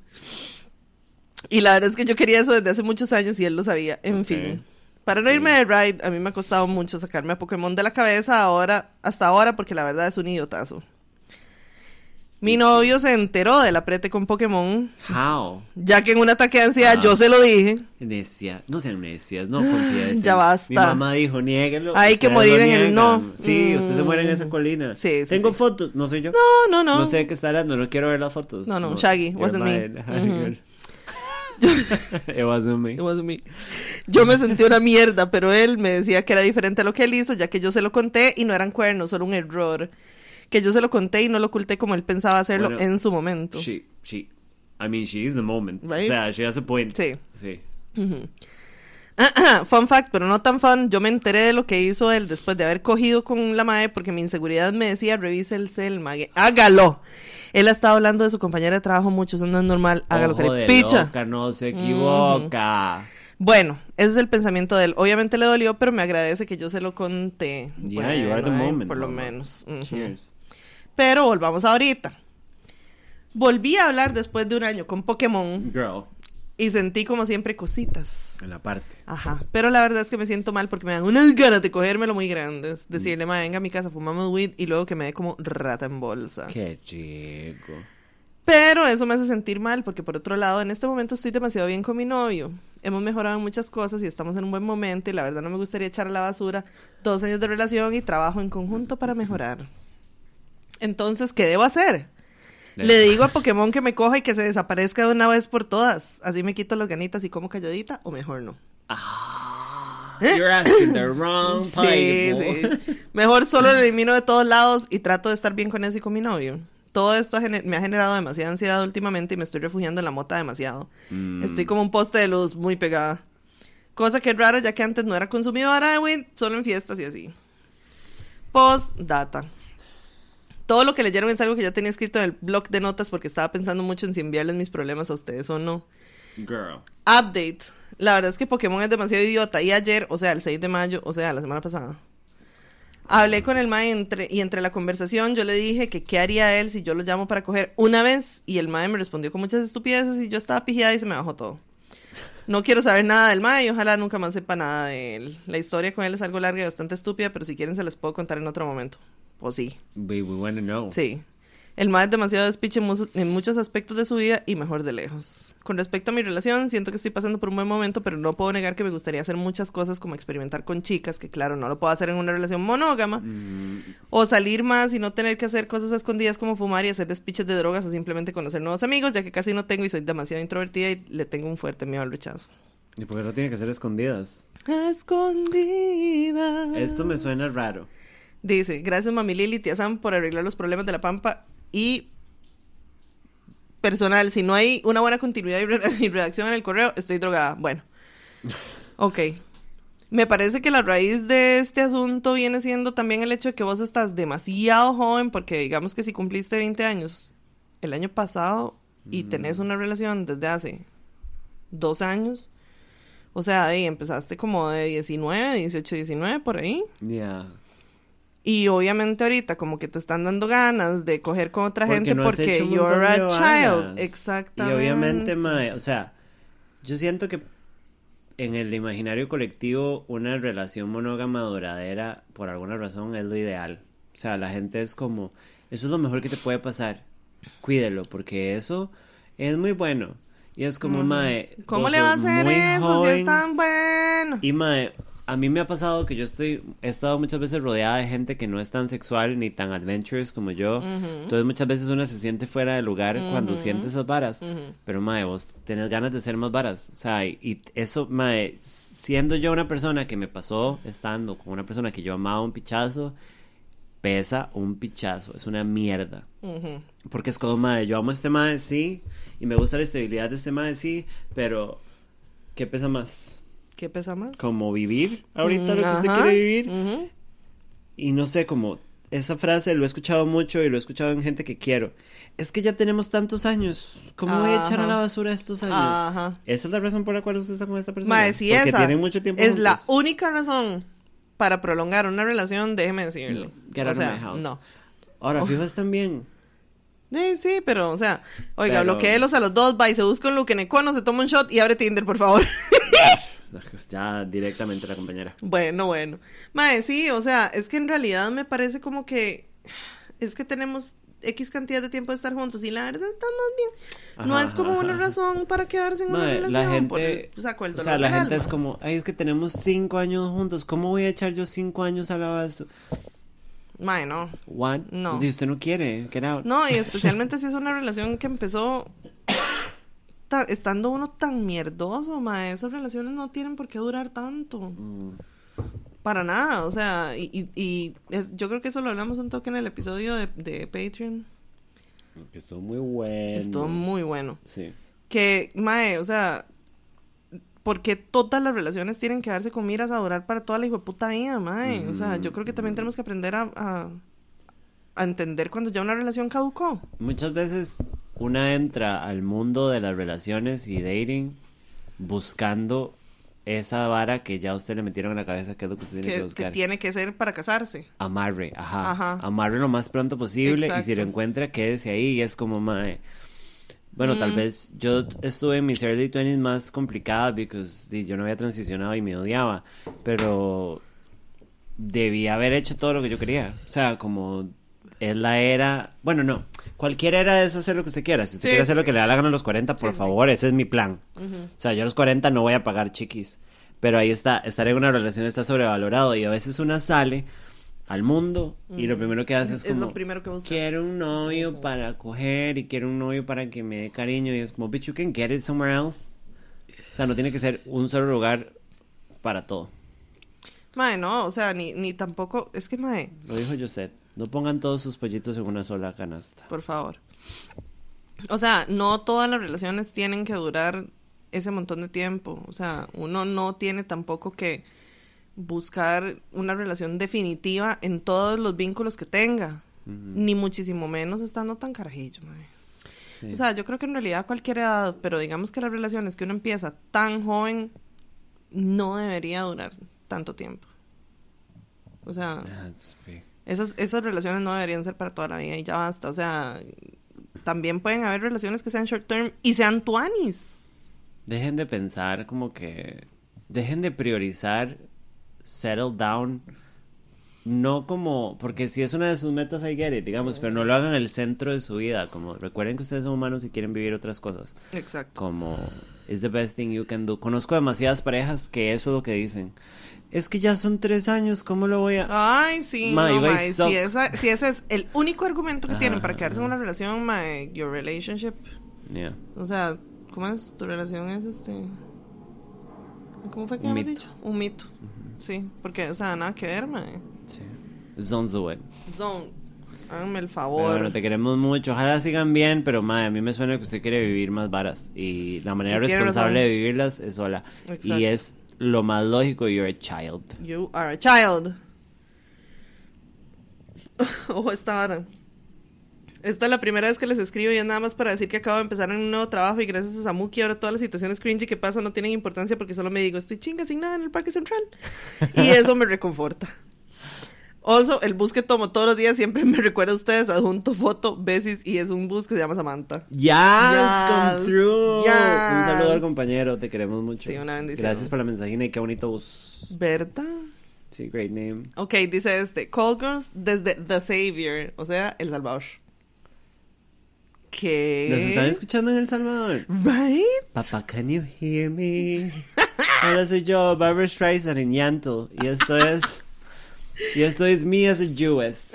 Y la verdad es que yo quería eso desde hace muchos años y él lo sabía. En fin. Para no Sí. irme de ride, a mí me ha costado mucho sacarme a Pokémon de la cabeza ahora, hasta ahora, porque la verdad es un idiotazo. Mi novio se enteró del aprete con Pokémon, How? ya que en un ataque de ansiedad Ah. yo se lo dije. Necia. No sean necias, no confíes. *gasps* Ya basta. Mi mamá dijo, niéguelo. Hay que morir en el niegan". no. Sí, usted se muere en Mm. esa colina. Sí, sí, Tengo sí. fotos, no soy yo. No, no, no. No sé de qué está hablando, no quiero ver las fotos. No, no, Shaggy, you're wasn't me. *laughs* *laughs* It wasn't me. It wasn't me. Yo me sentí una mierda, pero él me decía que era diferente a lo que él hizo, ya que yo se lo conté y no eran cuernos, solo un error. Que yo se lo conté y no lo oculté como él pensaba hacerlo Bueno, en su momento. She, she, I mean, she is the moment. Right? O sea, she has a point. Sí. Sí. *clears throat* fun fact, pero no tan fun, yo me enteré de lo que hizo él después de haber cogido con la mae porque mi inseguridad me decía, revise el cel, mague. Hágalo. Él ha estado hablando de su compañera de trabajo mucho, eso no es normal. Hágalo, Ojo de picha. loca, no se equivoca. Bueno, ese es el pensamiento de él. Obviamente le dolió, pero me agradece que yo se lo conté. Yeah, you are the Bueno, moment, Por lo menos. Cheers. Pero volvamos ahorita. Volví a hablar después de un año con Pokémon Girl, y sentí como siempre cositas. en la parte. Ajá. Pero la verdad es que me siento mal porque me dan unas *laughs* ganas de cogérmelo muy grandes. Decirle, ma, venga a mi casa, fumamos weed y luego que me dé como rata en bolsa. Qué chico. Pero eso me hace sentir mal porque por otro lado, en este momento estoy demasiado bien con mi novio. hemos mejorado en muchas cosas y estamos en un buen momento y la verdad no me gustaría echar a la basura dos años de relación y trabajo en conjunto para mejorar. Entonces, ¿qué debo hacer? Le digo a Pokémon que me coja y que se desaparezca de una vez por todas. Así me quito las ganitas y como calladita, o mejor no. Ah, you're asking the wrong *laughs* Sí, sí. Mejor solo lo elimino de todos lados y trato de estar bien con eso y con mi novio. Todo esto ha me ha generado demasiada ansiedad últimamente y me estoy refugiando en la mota demasiado. Mm. Estoy como un poste de luz muy pegada. Cosa que es rara ya que antes no era consumidora de weed, solo en fiestas y así. Postdata. Todo lo que leyeron es algo que ya tenía escrito en el blog de notas porque estaba pensando mucho en si enviarles mis problemas a ustedes o no. Girl. Update. La verdad es que Pokémon es demasiado idiota. Y ayer, o sea, el 6 de mayo, o sea, la semana pasada, hablé con el mae entre, y entre la conversación yo le dije que qué haría él si yo lo llamo para coger una vez. Y el mae me respondió con muchas estupideces y yo estaba pijada y se me bajó todo. No quiero saber nada del mae y ojalá nunca más sepa nada de él. La historia con él es algo larga y bastante estúpida, pero si quieren se les puedo contar en otro momento. O sí. We, to know. Sí. El mae es demasiado despiche en, muchos aspectos de su vida y mejor de lejos. Con respecto a mi relación, siento que estoy pasando por un buen momento, pero no puedo negar que me gustaría hacer muchas cosas como experimentar con chicas, que claro, no lo puedo hacer en una relación monógama, Mm, o salir más y no tener que hacer cosas escondidas como fumar y hacer despiches de drogas o simplemente conocer nuevos amigos, ya que casi no tengo y soy demasiado introvertida y le tengo un fuerte miedo al rechazo. ¿Y por qué no tiene que ser escondidas? A escondidas. Esto me suena raro. Dice, gracias mami Lili y tía Sam por arreglar los problemas de la pampa y personal, si no hay una buena continuidad y, re- *laughs* y redacción en el correo, estoy drogada. Bueno, *laughs* ok. Me parece que la raíz de este asunto viene siendo también el hecho de que vos estás demasiado joven, porque digamos que si cumpliste 20 años el año pasado y tenés una relación desde hace dos años, o sea, ahí empezaste como de 19, 18, 19, por ahí. Ya. Y obviamente ahorita como que te están dando ganas de coger con otra gente no porque you're a child. Exactamente. Y obviamente, mae, o sea, yo siento que en el imaginario colectivo una relación monógama duradera, por alguna razón, es lo ideal. O sea, la gente es como, eso es lo mejor que te puede pasar. Cuídelo, porque eso es muy bueno. Y es como, mae, ¿Cómo le va a hacer eso si es tan bueno? y mae, a mí me ha pasado que yo estoy, he estado muchas veces rodeada de gente que no es tan sexual ni tan adventurous como yo. Entonces muchas veces una se siente fuera de lugar cuando siente esas varas. Pero mae, vos tenés ganas de ser más varas. O sea, y, y eso, mae, siendo yo una persona que me pasó estando con una persona que yo amaba un pichazo, pesa un pichazo. Es una mierda. Porque es como, mae, yo amo este mae, sí, y me gusta la estabilidad de este mae, sí, pero ¿qué pesa más? ¿Qué pesa más? Como vivir ahorita Mm, lo que usted ajá. quiere vivir. Y no sé, como esa frase lo he escuchado mucho y lo he escuchado en gente que quiero. Es que ya tenemos tantos años. ¿Cómo voy a echar a la Ajá. basura estos años? Ajá. Esa es la razón por la cual usted está con esta persona. Mae, si Porque esa tienen mucho tiempo es la juntos. única razón para prolongar una relación, déjeme decirle. No, get o out of sea, my house. no. Ahora, fijas también. Eh, sí, pero, o sea, oiga, Pero- bloqueelos a los dos, va y se busca un look en Econo, se toma un shot y abre Tinder, por favor. *laughs* *laughs* Ya directamente la compañera. Bueno, bueno. Mae, sí, o sea, es que en realidad me parece como que es que tenemos X cantidad de tiempo de estar juntos y la verdad está más bien. no es como ajá, una ajá. razón para quedarse en una relación. la por gente, el saco del o sea, la gente alma. es como, ay, es que tenemos cinco años juntos, ¿cómo voy a echar yo cinco años a la basura? Mae, no. What? No. Pues si usted no quiere, get out. No, y especialmente si es una relación que empezó ta- estando uno tan mierdoso, mae. Esas relaciones no tienen por qué durar tanto. Mm. Para nada, o sea, y, y, y es- yo creo que eso lo hablamos un toque en el episodio de, de Patreon. Que estuvo muy bueno. Estuvo muy bueno. Sí. Que, mae, o sea, porque todas las relaciones tienen que darse con miras a durar para toda la puta vida, mae. O sea, yo creo que también tenemos que aprender a, a, a entender cuando ya una relación caducó. Muchas veces una entra al mundo de las relaciones y dating buscando esa vara que ya a usted le metieron en la cabeza que es lo que usted tiene que, Que, que buscar. tiene que ser para casarse. Amarre, ajá. Ajá. Amarre lo más pronto posible y si lo encuentra, quédese ahí y es como, mae. Bueno, Mm. tal vez yo estuve en mis early 20s más complicada porque yo no había transicionado y me odiaba, pero debía haber hecho todo lo que yo quería. O sea, como es la era, bueno, no, cualquier era es hacer lo que usted quiera. Si usted Sí, quiere hacer lo que le da la gana a los 40, por Sí, sí. favor, ese es mi plan. O sea, yo a los 40 no voy a pagar chiquis. Pero ahí está, estar en una relación está sobrevalorado y a veces una sale al mundo y lo primero que hace es Es como lo primero que busca. quiero un novio para coger y quiero un novio para que me dé cariño y es como bitch you can get it somewhere else. O sea, no tiene que ser un solo lugar para todo. Mae, no, o sea, ni, ni tampoco, es que mae, Lo dijo Josette. No pongan todos sus pollitos en una sola canasta. por favor. O sea, no todas las relaciones tienen que durar ese montón de tiempo. O sea, uno no tiene tampoco que buscar una relación definitiva en todos los vínculos que tenga. Ni muchísimo menos estando tan carajillo. Sí. O sea, yo creo que en realidad a cualquier edad, pero digamos que las relaciones que uno empieza tan joven no debería durar tanto tiempo. O sea, That's big. Esas, esas relaciones no deberían ser para toda la vida y ya basta. O sea, también pueden haber relaciones que sean short term y sean tuanis. Dejen de pensar como que... Dejen de priorizar settle down. No como... Porque si es una de sus metas, I get it, digamos. Pero no lo hagan el centro de su vida. Como recuerden que ustedes son humanos y quieren vivir otras cosas. Exacto. Como... It's the best thing you can do. Conozco demasiadas parejas que eso es lo que dicen. Es que ya son tres años, ¿cómo lo voy a...? Ay, sí, Ma, no, mae. Si, esa, si ese es el único argumento que tienen para quedarse en una relación, my, your relationship. Yeah. O sea, ¿cómo es? Tu relación es este. ¿Cómo fue que mito. dicho? Un mito. Sí, porque, o sea, nada que ver, mae. Sí. Zones the way. Zone, háganme el Pero favor. bueno, te queremos mucho. Ojalá sigan bien, pero madre, a mí me suena que usted quiere vivir más varas. Y la manera responsable razón. de vivirlas es sola. Exacto. Y es lo más lógico, you're a child. You are a child. *laughs* Ojo, esta vara. Esta es la primera vez que les escribo y es nada más para decir que acabo de empezar en un nuevo trabajo y gracias a Samuki ahora todas las situaciones cringy que pasan no tienen importancia porque solo me digo estoy chinga sin nada en el Parque Central. *laughs* Y eso me reconforta. Also, el bus que tomo todos los días siempre *laughs* me recuerda a ustedes, adjunto foto, besis y es un bus que se llama Samantha. Yes, Yes. come through. Yes. Un saludo al compañero, te queremos mucho. Sí, una bendición. Gracias por la mensajina y qué bonito bus. ¿Verdad? Sí, great name. Ok, dice este, Call Girls desde The Savior, o sea, El Salvador. ¿Qué? ¿Nos están escuchando en El Salvador? Right? Papá, can you hear me? *laughs* Hola, soy yo, Barbara Streisand en Yantel. Y esto es... Y esto es me as a Jewess.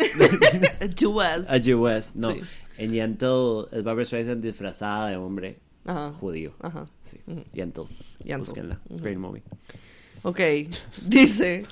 *laughs* Juas. A Jewess, no. Sí. En Yantel es Barbara Streisand disfrazada de hombre Ajá. judío. Ajá. Sí. Yantel. Yentl. Búsquenla. Great movie. Ok, *laughs* dice,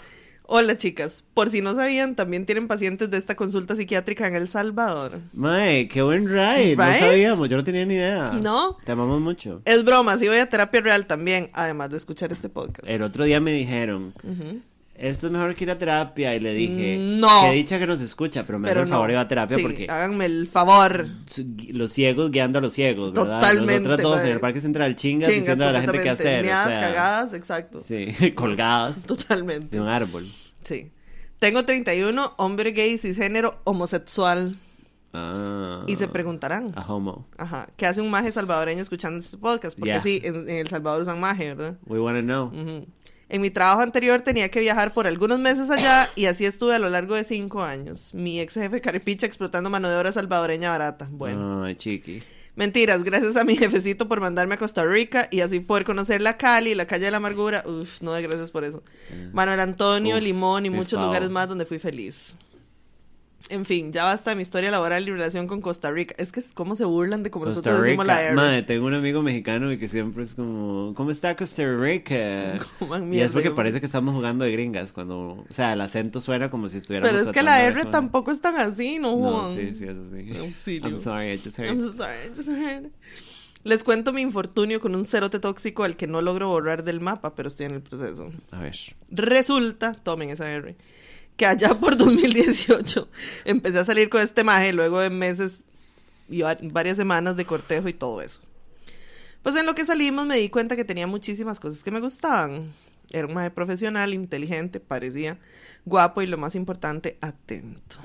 hola chicas, por si no sabían, también tienen pacientes de esta consulta psiquiátrica en El Salvador. Mae, qué buen ride. No sabíamos, yo no tenía ni idea. No. Te amamos mucho. Es broma, sí voy a terapia real también, además de escuchar este podcast. El otro día me dijeron, Ujú. Esto es mejor que ir a terapia. Y le dije, No. que dicha que nos escucha, pero me hace el favor no. ir a terapia Sí, porque háganme el favor. los ciegos guiando a los ciegos, ¿verdad? Totalmente, Nosotras dos en mae. el Parque Central chingas, Chingas diciendo a la gente qué hacer. o meadas, sea, cagadas, exacto. Sí, *laughs* colgadas *laughs* Totalmente. de un árbol. Sí. Tengo 31, hombre gay, cisgénero, homosexual. Ah, Y se preguntarán, A homo. ajá, ¿qué hace un maje salvadoreño escuchando este podcast? Porque Yeah. sí, en, en El Salvador usan maje, ¿verdad? We wanna know. Ujú. En mi trabajo anterior tenía que viajar por algunos meses allá y así eve a lo largo de cinco años. Mi ex jefe carepicha explotando mano de obra salvadoreña barata. Bueno, Ay, chiqui. mentiras, gracias a mi jefecito por mandarme a Costa Rica y así poder conocer la Cali, la calle de la amargura. Uf, no de gracias por eso. Manuel Antonio, Uf, Limón y muchos lugares más donde fui feliz. En fin, ya basta de mi historia laboral y relación con Costa Rica. Es que es como se burlan de como Costa nosotros decimos la Rica. R. Madre, tengo un amigo mexicano y que siempre es como, ¿cómo está Costa Rica? *laughs* Coman Y es porque yo- parece que estamos jugando de gringas cuando, o sea, el acento suena como si estuviéramos Pero es que la R tampoco es tan así, ¿no, No, sí, sí, eso sí. Auxilio. I'm sorry, I just heard. I'm so sorry, I just heard. Les cuento mi infortunio con un cerote tóxico al que no logro borrar del mapa, pero estoy en el proceso. A ver. Resulta, tomen esa R, que allá por *laughs* 2018 empecé a salir con este maje luego de meses y va- varias semanas de cortejo y todo eso. Pues en lo que salimos me di cuenta que tenía muchísimas cosas que me gustaban. Era un maje profesional, inteligente, parecía guapo y lo más importante, atento.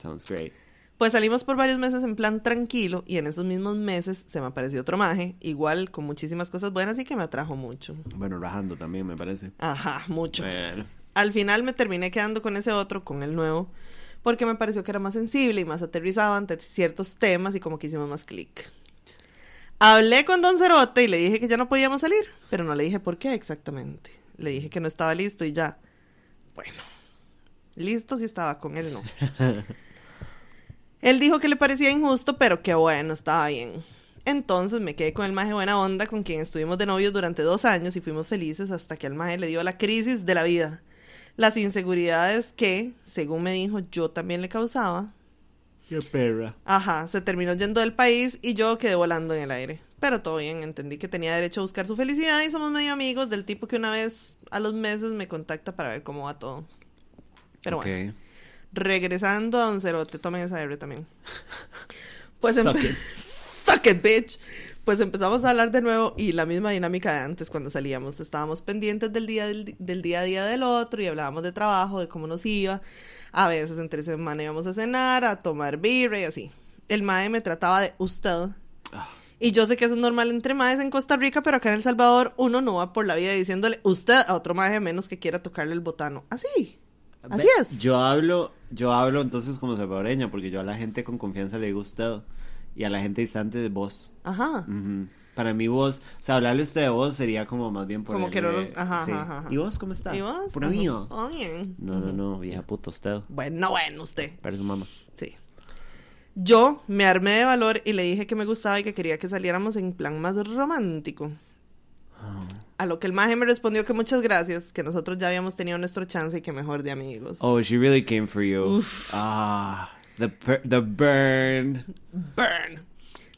Sounds great. Pues salimos por varios meses en plan tranquilo y en esos mismos meses se me apareció otro maje, igual con muchísimas cosas buenas y que me atrajo mucho. Bueno, rajando también, me parece. Ajá, mucho. Bueno. Al final me terminé quedando con ese otro, con el nuevo, porque me pareció que era más sensible y más aterrizado ante ciertos temas y como que hicimos más clic. Hablé con Don Cerote y le dije que ya no podíamos salir, pero no le dije por qué exactamente. Le dije que no estaba listo y ya. Bueno, listo si estaba con él, no. *laughs* él dijo que le parecía injusto, pero que bueno, estaba bien. Entonces me quedé con el maje buena onda con quien estuvimos de novios durante dos años y fuimos felices hasta que al maje le dio la crisis de la vida. Las inseguridades que, según me dijo, yo también le causaba. Qué perra. Ajá, se terminó yendo del país y yo quedé volando en el aire. Pero todo bien, entendí que tenía derecho a buscar su felicidad y somos medio amigos del tipo que una vez a los meses me contacta para ver cómo va todo. Pero bueno, Ok. regresando a Don Cerote, tomen esa R también. Pues Suck empe- it. *laughs* Suck it, bitch. Pues empezamos a hablar de nuevo y la misma dinámica de antes cuando salíamos. Estábamos pendientes del día, del, del día a día del otro y hablábamos de trabajo, de cómo nos iba. A veces entre semana íbamos a cenar, a tomar birra y así. El mae me trataba de usted. Ah. Y yo sé que eso es normal entre maes en Costa Rica, pero acá en El Salvador uno no va por la vida diciéndole usted a otro maje a menos que quiera tocarle el botano. Así. Así es. Yo hablo, yo hablo entonces como salvadoreña, porque yo a la gente con confianza le digo usted. Y a la gente distante de vos. Ajá. Ujú. Para mí vos, o sea, hablarle usted de vos sería como más bien por Como el que no nos- ajá, sí. ajá, ajá. ¿Y vos cómo estás? ¿Y vos? Ajá. mío. *laughs* Oh, bien. No, no, no, vieja puta usted. Bueno, bueno, usted. Parece su mamá. Sí. Yo me armé de valor y le dije que me gustaba y que quería que saliéramos en plan más romántico. A lo que el maje me respondió que muchas gracias, que nosotros ya habíamos tenido nuestro chance y que mejor de amigos. Oh, she really came for you. Ah, the, per- the burn. Burn.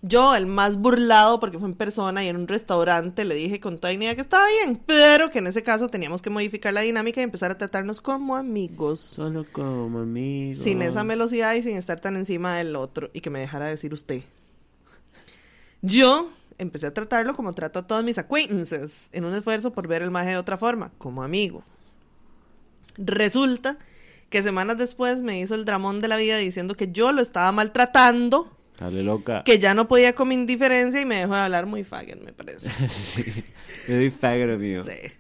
Yo, el más burlado porque fue en persona y en un restaurante, le dije con toda dignidad que estaba bien, pero que en ese caso teníamos que modificar la dinámica y empezar a tratarnos como amigos. Solo como amigos. Sin esa velocidad y sin estar tan encima del otro y que me dejara decir usted. Yo empecé a tratarlo como trato a todos mis acquaintances, en un esfuerzo por ver el maje de otra forma, como amigo. Resulta que semanas después me hizo el dramón de la vida diciendo que yo lo estaba maltratando, Dale loca. que ya no podía con mi indiferencia y me dejó de hablar muy faggot, me parece. *laughs* sí. Really faggot you. Sí.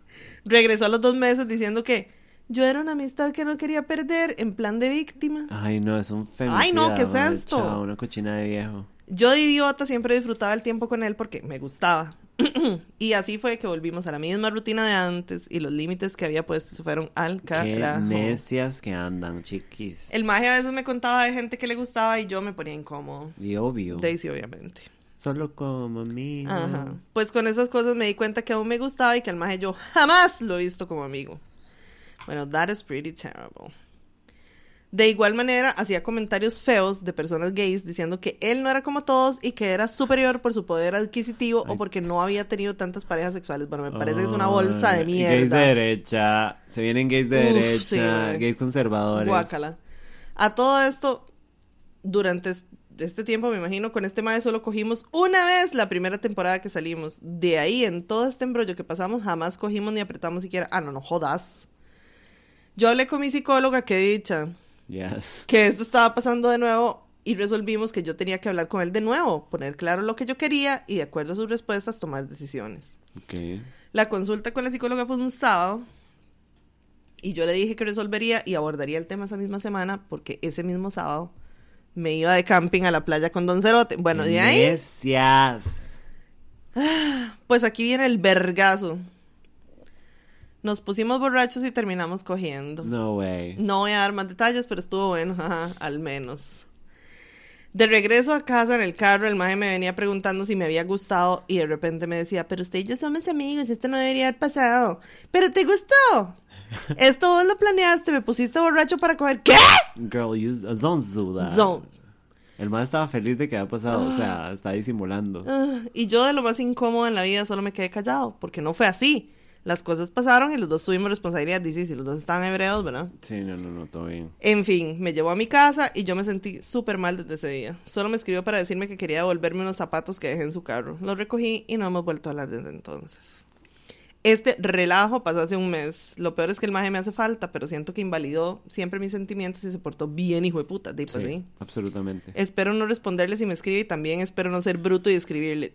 Regresó a los dos meses diciendo que yo era una amistad que no quería perder en plan de víctima. Ay, no, es un femicida. Ay, no, ¿qué es esto? chao, una cochina de viejo. Yo de idiota siempre disfrutaba el tiempo con él porque me gustaba. *clears throat* y así fue que volvimos a la misma rutina de antes y los límites que había puesto se fueron al Qué carajo. necias que andan, chiquis. El maje a veces me contaba de gente que le gustaba y yo me ponía incómodo. Y obvio. Daisy, obviamente. Solo como amigos. Ajá. Pues con esas cosas me di cuenta que aún me gustaba y que al maje yo jamás lo he visto como amigo. Bueno, that is pretty terrible. De igual manera, hacía comentarios feos de personas gays diciendo que él no era como todos y que era superior por su poder adquisitivo o porque no había tenido tantas parejas sexuales. Bueno, me parece que es una bolsa de y Gays de mierda. derecha. Se vienen gays de Uf, derecha. sí, gays conservadores. Guácala. A todo esto, durante es- este tiempo, me imagino, con este mae solo cogimos una vez la primera temporada que salimos. De ahí, en todo este embrollo que pasamos, jamás cogimos ni apretamos siquiera. Ah, no, no jodas. Yo hablé con mi psicóloga, que dicha, Yes. *laughs* que esto estaba pasando de nuevo y resolvimos que yo tenía que hablar con él de nuevo, poner claro lo que yo quería y de acuerdo a sus respuestas tomar decisiones. Ok. La consulta con la psicóloga fue un sábado y yo le dije que resolvería y abordaría el tema esa misma semana porque ese mismo sábado me iba de camping a la playa con Don Cerote. Bueno, de ahí, Necias. pues aquí viene el vergazo. Nos pusimos borrachos y terminamos cogiendo. No way. No voy a dar más detalles, pero estuvo bueno, *laughs* al menos. De regreso a casa en el carro, el maje me venía preguntando si me había gustado y de repente me decía, pero usted y yo somos amigos, esto no debería haber pasado. ¿Pero te gustó? *laughs* Esto vos lo planeaste, me pusiste borracho para coger... ¿Qué? Girl, you don't do that. Zone. El man estaba feliz de que había pasado. O sea, *gasps* está disimulando. Ah, y yo de lo más incómodo en la vida solo me quedé callado, porque no fue así. Las cosas pasaron y los dos tuvimos responsabilidad, dice, si los dos estaban hebreos, ¿verdad? Sí, no, no, no, todo bien. En fin, me llevó a mi casa y yo me sentí súper mal desde ese día. Solo me escribió para decirme que quería devolverme unos zapatos que dejé en su carro. Los recogí y no hemos vuelto a hablar desde entonces. Este relajo pasó hace un mes. Lo peor es que el maje me hace falta, pero siento que invalidó siempre mis sentimientos y se portó bien, hijo de puta. De, Sí, sí. absolutamente. Espero no responderle si me escribe y también espero no ser bruto y escribirle.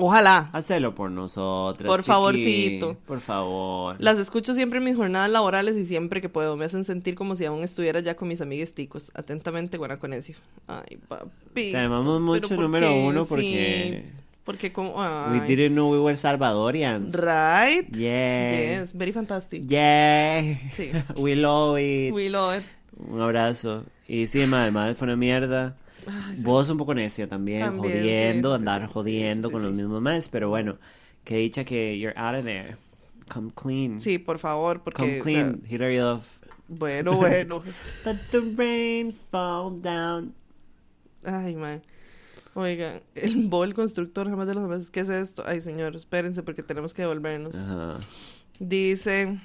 Ojalá. Hacelo por nosotros. Por favorcito. Por favor. Las escucho siempre en mis jornadas laborales y siempre que puedo. Me hacen sentir como si aún estuviera ya con mis amigues ticos. Atentamente, Guanaconecio. Ay, papi. Te amamos mucho, número uno, porque... Sí, porque como... We didn't know we were Salvadorians. Right? Yeah. Yes, very fantastic. Yeah. Sí. *laughs* We love it. We love it. Un abrazo. Y sí, madre, madre fue una mierda. Ay, sí. Vos un poco necia también, También, jodiendo, sí, andar jodiendo con los mismos más, pero bueno, que dicha que you're out of there. Come clean. Sí, por favor, porque... Come clean. sea, Hillary off. bueno, bueno. *laughs* Let the rain fall down. Ay, man. Oigan, el *laughs* Bob el constructor jamás de los demás. ¿Qué es esto? Ay, señor, espérense porque tenemos que devolvernos. Ajá. Dice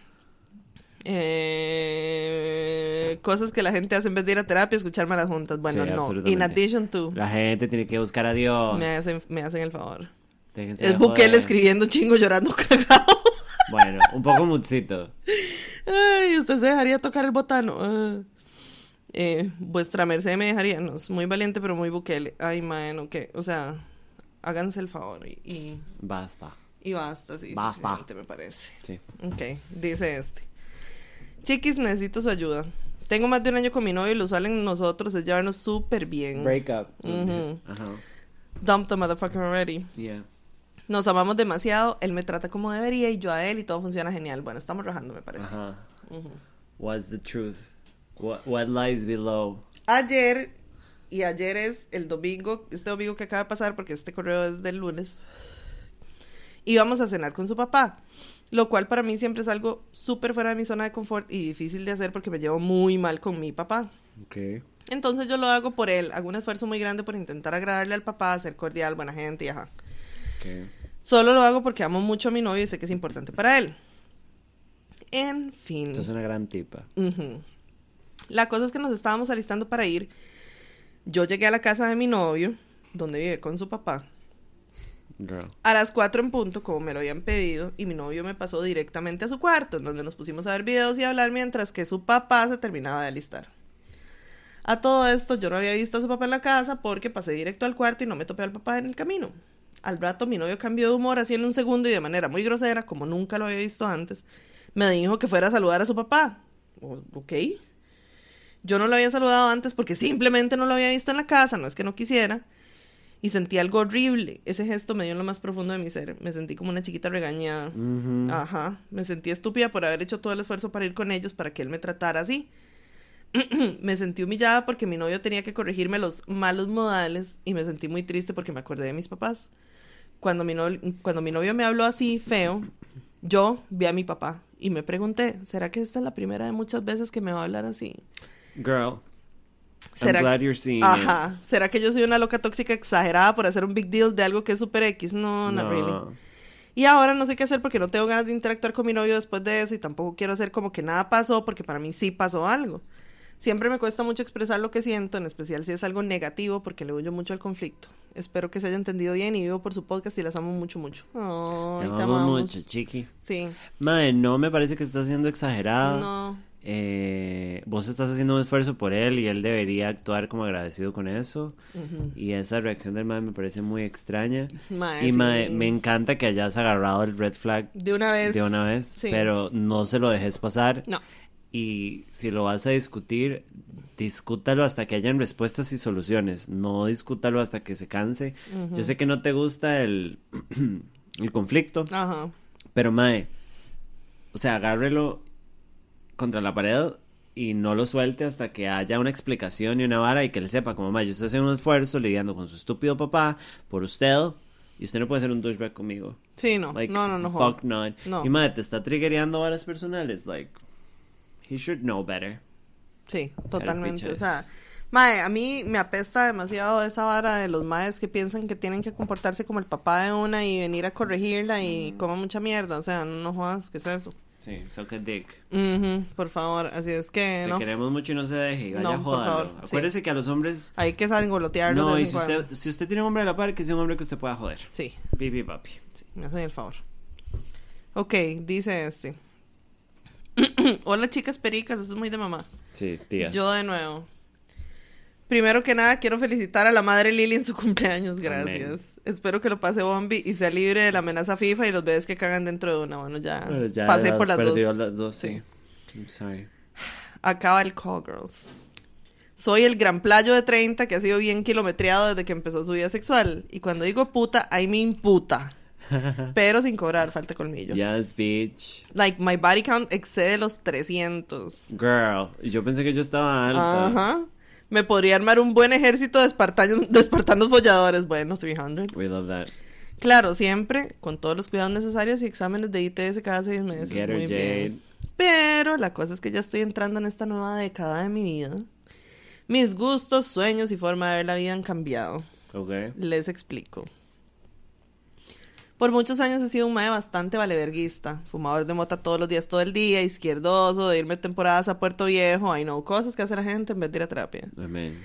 eh, cosas que la gente hace en vez de ir a terapia, escucharme a las juntas. Bueno, Sí, no. In addition to, La gente tiene que buscar a Dios. me hacen, me hacen el favor. Déjense Es Bukele escribiendo chingo, llorando *laughs* cagado. Bueno, un poco mutsito. Ay, usted se dejaría tocar el botano. Ah. Eh, vuestra merced me dejaría. No, es muy valiente, pero muy Bukele. Ay, man, ok. O sea, háganse el favor y, y, Basta. y basta, sí. Basta. me parece. Sí. Ok, dice este. Chiquis, necesito su ayuda. Tengo más de un año con mi novio y lo usual en nosotros es llevarnos súper bien. Break up. Ajá. Dump the motherfucker already. Yeah. Nos amamos demasiado, él me trata como debería y yo a él y todo funciona genial. Bueno, estamos rajando, me parece. Ajá. What's the truth? What, what lies below? Ayer, y ayer es el domingo, este domingo que acaba de pasar porque este correo es del lunes, íbamos a cenar con su papá. Lo cual para mí siempre es algo súper fuera de mi zona de confort y difícil de hacer porque me llevo muy mal con mi papá. Okay. Entonces yo lo hago por él, hago un esfuerzo muy grande por intentar agradarle al papá, ser cordial, buena gente y ajá. Okay. Solo lo hago porque amo mucho a mi novio y sé que es importante para él. En fin. Esto es una gran tipa. La cosa es que nos estábamos alistando para ir. Yo llegué a la casa de mi novio, donde vive con su papá, A las 4 en punto, como me lo habían pedido, y mi novio me pasó directamente a su cuarto, en donde nos pusimos a ver videos y hablar mientras que su papá se terminaba de alistar. A todo esto, yo no había visto a su papá en la casa porque pasé directo al cuarto y no me topé al papá en el camino. Al rato, mi novio cambió de humor así en un segundo y de manera muy grosera, como nunca lo había visto antes. Me dijo que fuera a saludar a su papá. O- ok. Yo no lo había saludado antes porque simplemente no lo había visto en la casa, no es que no quisiera. Y sentí algo horrible. Ese gesto me dio en lo más profundo de mi ser. Me sentí como una chiquita regañada. Ujú. Ajá. Me sentí estúpida por haber hecho todo el esfuerzo para ir con ellos para que él me tratara así. *clears throat* me sentí humillada porque mi novio tenía que corregirme los malos modales y me sentí muy triste porque me acordé de mis papás. Cuando mi, novio, cuando mi novio me habló así feo, yo vi a mi papá y me pregunté, ¿será que esta es la primera de muchas veces que me va a hablar así? Girl. I'm ¿Será glad que- you're seeing it. Ajá. ¿Será que yo soy una loca tóxica exagerada por hacer un big deal de algo que es super X? No, no, really. Y ahora no sé qué hacer porque no tengo ganas de interactuar con mi novio después de eso y tampoco quiero hacer como que nada pasó porque para mí sí pasó algo. Siempre me cuesta mucho expresar lo que siento, en especial si es algo negativo porque le huyo mucho al conflicto. Espero que se haya entendido bien y vivo por su podcast y las amo mucho, mucho. Ay, Te te amamos amamos. mucho, chiqui. Sí. Madre, no me parece que estás siendo exagerada. No. Eh, vos estás haciendo un esfuerzo por él y él debería actuar como agradecido con eso. Y esa reacción del mae me parece muy extraña. Mae, y sí. mae, me encanta que hayas agarrado el red flag De una vez. de una vez, Sí. pero no se lo dejes pasar. No. Y si lo vas a discutir, discútalo hasta que hayan respuestas y soluciones. No discútalo hasta que se canse. Yo sé que no te gusta el, *clears throat* el conflicto, Ajá. pero mae, o sea, agárrelo contra la pared y no lo suelte hasta que haya una explicación y una vara y que él sepa como, mae, yo estoy haciendo un esfuerzo lidiando con su estúpido papá por usted y usted no puede ser un douchebag conmigo. Sí, no. Like, no, no, no. fuck not. No. Y madre, te está triggereando varas personales, like, he should know better. Sí, totalmente. O sea, mae, a mí me apesta demasiado esa vara de los maes que piensan que tienen que comportarse como el papá de una y venir a corregirla y coman mucha mierda. O sea, no jodas, ¿qué es eso? Sí, suck a dick. Por favor, así es que, Te ¿no? queremos mucho y no se deje. y Vaya No, por favor, sí. Acuérdese que a los hombres. Hay que sangolotearlo No, y si usted, si usted tiene un hombre a la par, que sea un hombre que usted pueda joder. Sí, Pipi papi. sí, me hacen el favor. Ok, dice este. *clears throat* Hola chicas pericas, eso es muy de mamá. Sí, tía. Yo de nuevo. Primero que nada, quiero felicitar a la madre Lili en su cumpleaños, gracias. Espero que lo pase Bombi y sea libre de la amenaza FIFA y los bebés que cagan dentro de una. Bueno, ya, Bueno, ya pasé ya por las dos. las dos, Sí. sí. I'm sorry. Acaba el Call Girls. Soy el gran playo de 30 que ha sido bien kilometreado desde que empezó su vida sexual. Y cuando digo puta, I mean puta. Pero sin cobrar, falta colmillo. Yes, bitch. Like, my body count excede los 300. Girl. Yo pensé que yo estaba alta. Ajá. Me podría armar un buen ejército de espartanos, de espartanos folladores. Bueno, 300. We love that. Claro, siempre con todos los cuidados necesarios y exámenes de ITS cada seis meses. Get her, Muy bien. Jade. Pero la cosa es que ya estoy entrando en esta nueva década de mi vida. Mis gustos, sueños y forma de ver la vida han cambiado. Ok. Les explico. Por muchos años he sido un mae bastante valeverguista, fumador de mota todos los días, todo el día, izquierdoso, de irme temporadas a Puerto Viejo, I know, cosas que hace la gente en vez de ir a terapia. Amén.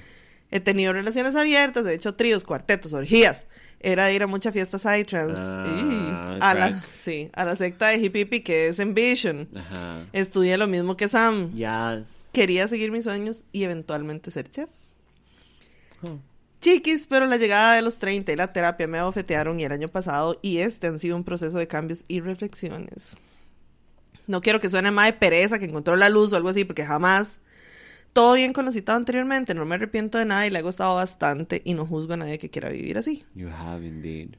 He tenido relaciones abiertas, he hecho tríos, cuartetos, orgías. Era ir a muchas fiestas psytrance. Ah, Y a la, sí, a la secta de hippie hippie que es Envision. Ajá. Estudié lo mismo que Sam. Yes. Quería seguir mis sueños y eventualmente ser chef. Oh. Chiquis, pero la llegada de los 30 y la terapia me abofetearon y el año pasado y este han sido un proceso de cambios y reflexiones. No quiero que suene más de pereza que encontró la luz o algo así, porque jamás. Todo bien con lo citado anteriormente, no me arrepiento de nada y le ha gustado bastante y no juzgo a nadie que quiera vivir así. You have indeed.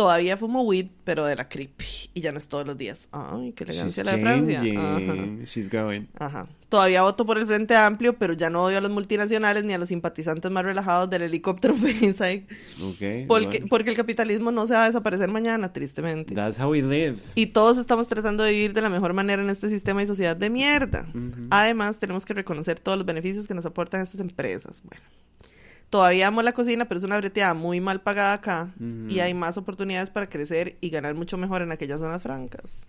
Todavía fumo weed, pero de la creepy y ya no es todos los días. Ay, qué elegancia She's la de Francia. Ajá. She's growing. Ajá. Todavía voto por el Frente Amplio, pero ya no odio a los multinacionales ni a los simpatizantes más relajados del helicóptero *laughs* Face Okay. porque, porque el capitalismo no se va a desaparecer mañana, tristemente. That's how we live. Y todos estamos tratando de vivir de la mejor manera en este sistema y sociedad de mierda. Además, tenemos que reconocer todos los beneficios que nos aportan estas empresas. Bueno, todavía amo la cocina, pero es una breteada muy mal pagada acá y hay más oportunidades para crecer y ganar mucho mejor en aquellas zonas francas.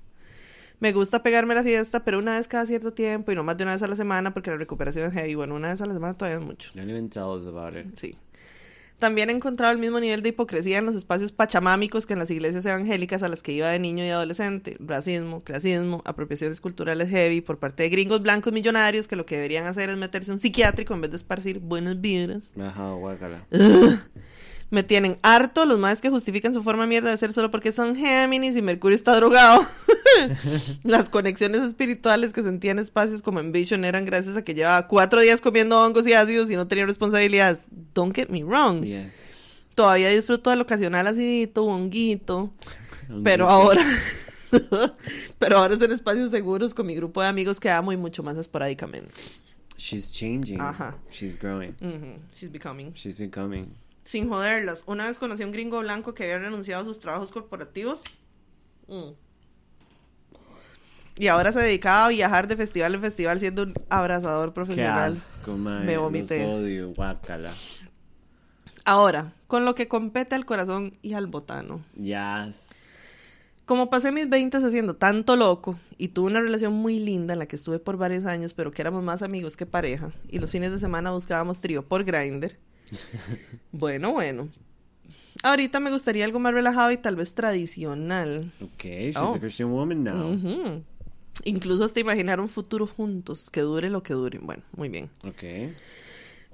Me gusta pegarme la fiesta, pero una vez cada cierto tiempo y no más de una vez a la semana porque la recuperación es heavy. Bueno, una vez a la semana todavía es mucho. Don't even tell us about it. Sí. También he encontrado el mismo nivel de hipocresía en los espacios pachamámicos que en las iglesias evangélicas a las que iba de niño y adolescente. Racismo, clasismo, apropiaciones culturales heavy por parte de gringos blancos millonarios que lo que deberían hacer es meterse un psiquiátrico en vez de esparcir buenas vibras. Ajá, guácala. *laughs* Me tienen harto los más que justifican su forma mierda de ser solo porque son Géminis y Mercurio está drogado. *laughs* Las conexiones espirituales que sentía en espacios como en Vision eran gracias a que llevaba cuatro días comiendo hongos y ácidos y no tenía responsabilidades. Don't get me wrong. Yes. Todavía disfruto del ocasional acidito, honguito, pero ahora... *laughs* pero ahora es en espacios seguros con mi grupo de amigos que amo y mucho más esporádicamente. She's changing. Ajá. She's growing. She's becoming. She's becoming. Sin joderlas. Una vez conocí a un gringo blanco que había renunciado a sus trabajos corporativos. Mm. Y ahora se dedicaba a viajar de festival en festival siendo un abrazador Qué profesional. asco. Me vomité. Los odio, guácala. Ahora, con lo que compete al corazón y al botano. Yes. Como pasé mis 20 haciendo tanto loco y tuve una relación muy linda en la que estuve por varios años, pero que éramos más amigos que pareja, y los fines de semana buscábamos trío por Grindr. *laughs* bueno, bueno. Ahorita me gustaría algo más relajado y tal vez tradicional. Okay, she's Oh. a Christian woman now. Incluso hasta imaginar un futuro juntos, que dure lo que dure. Bueno, muy bien. Okay.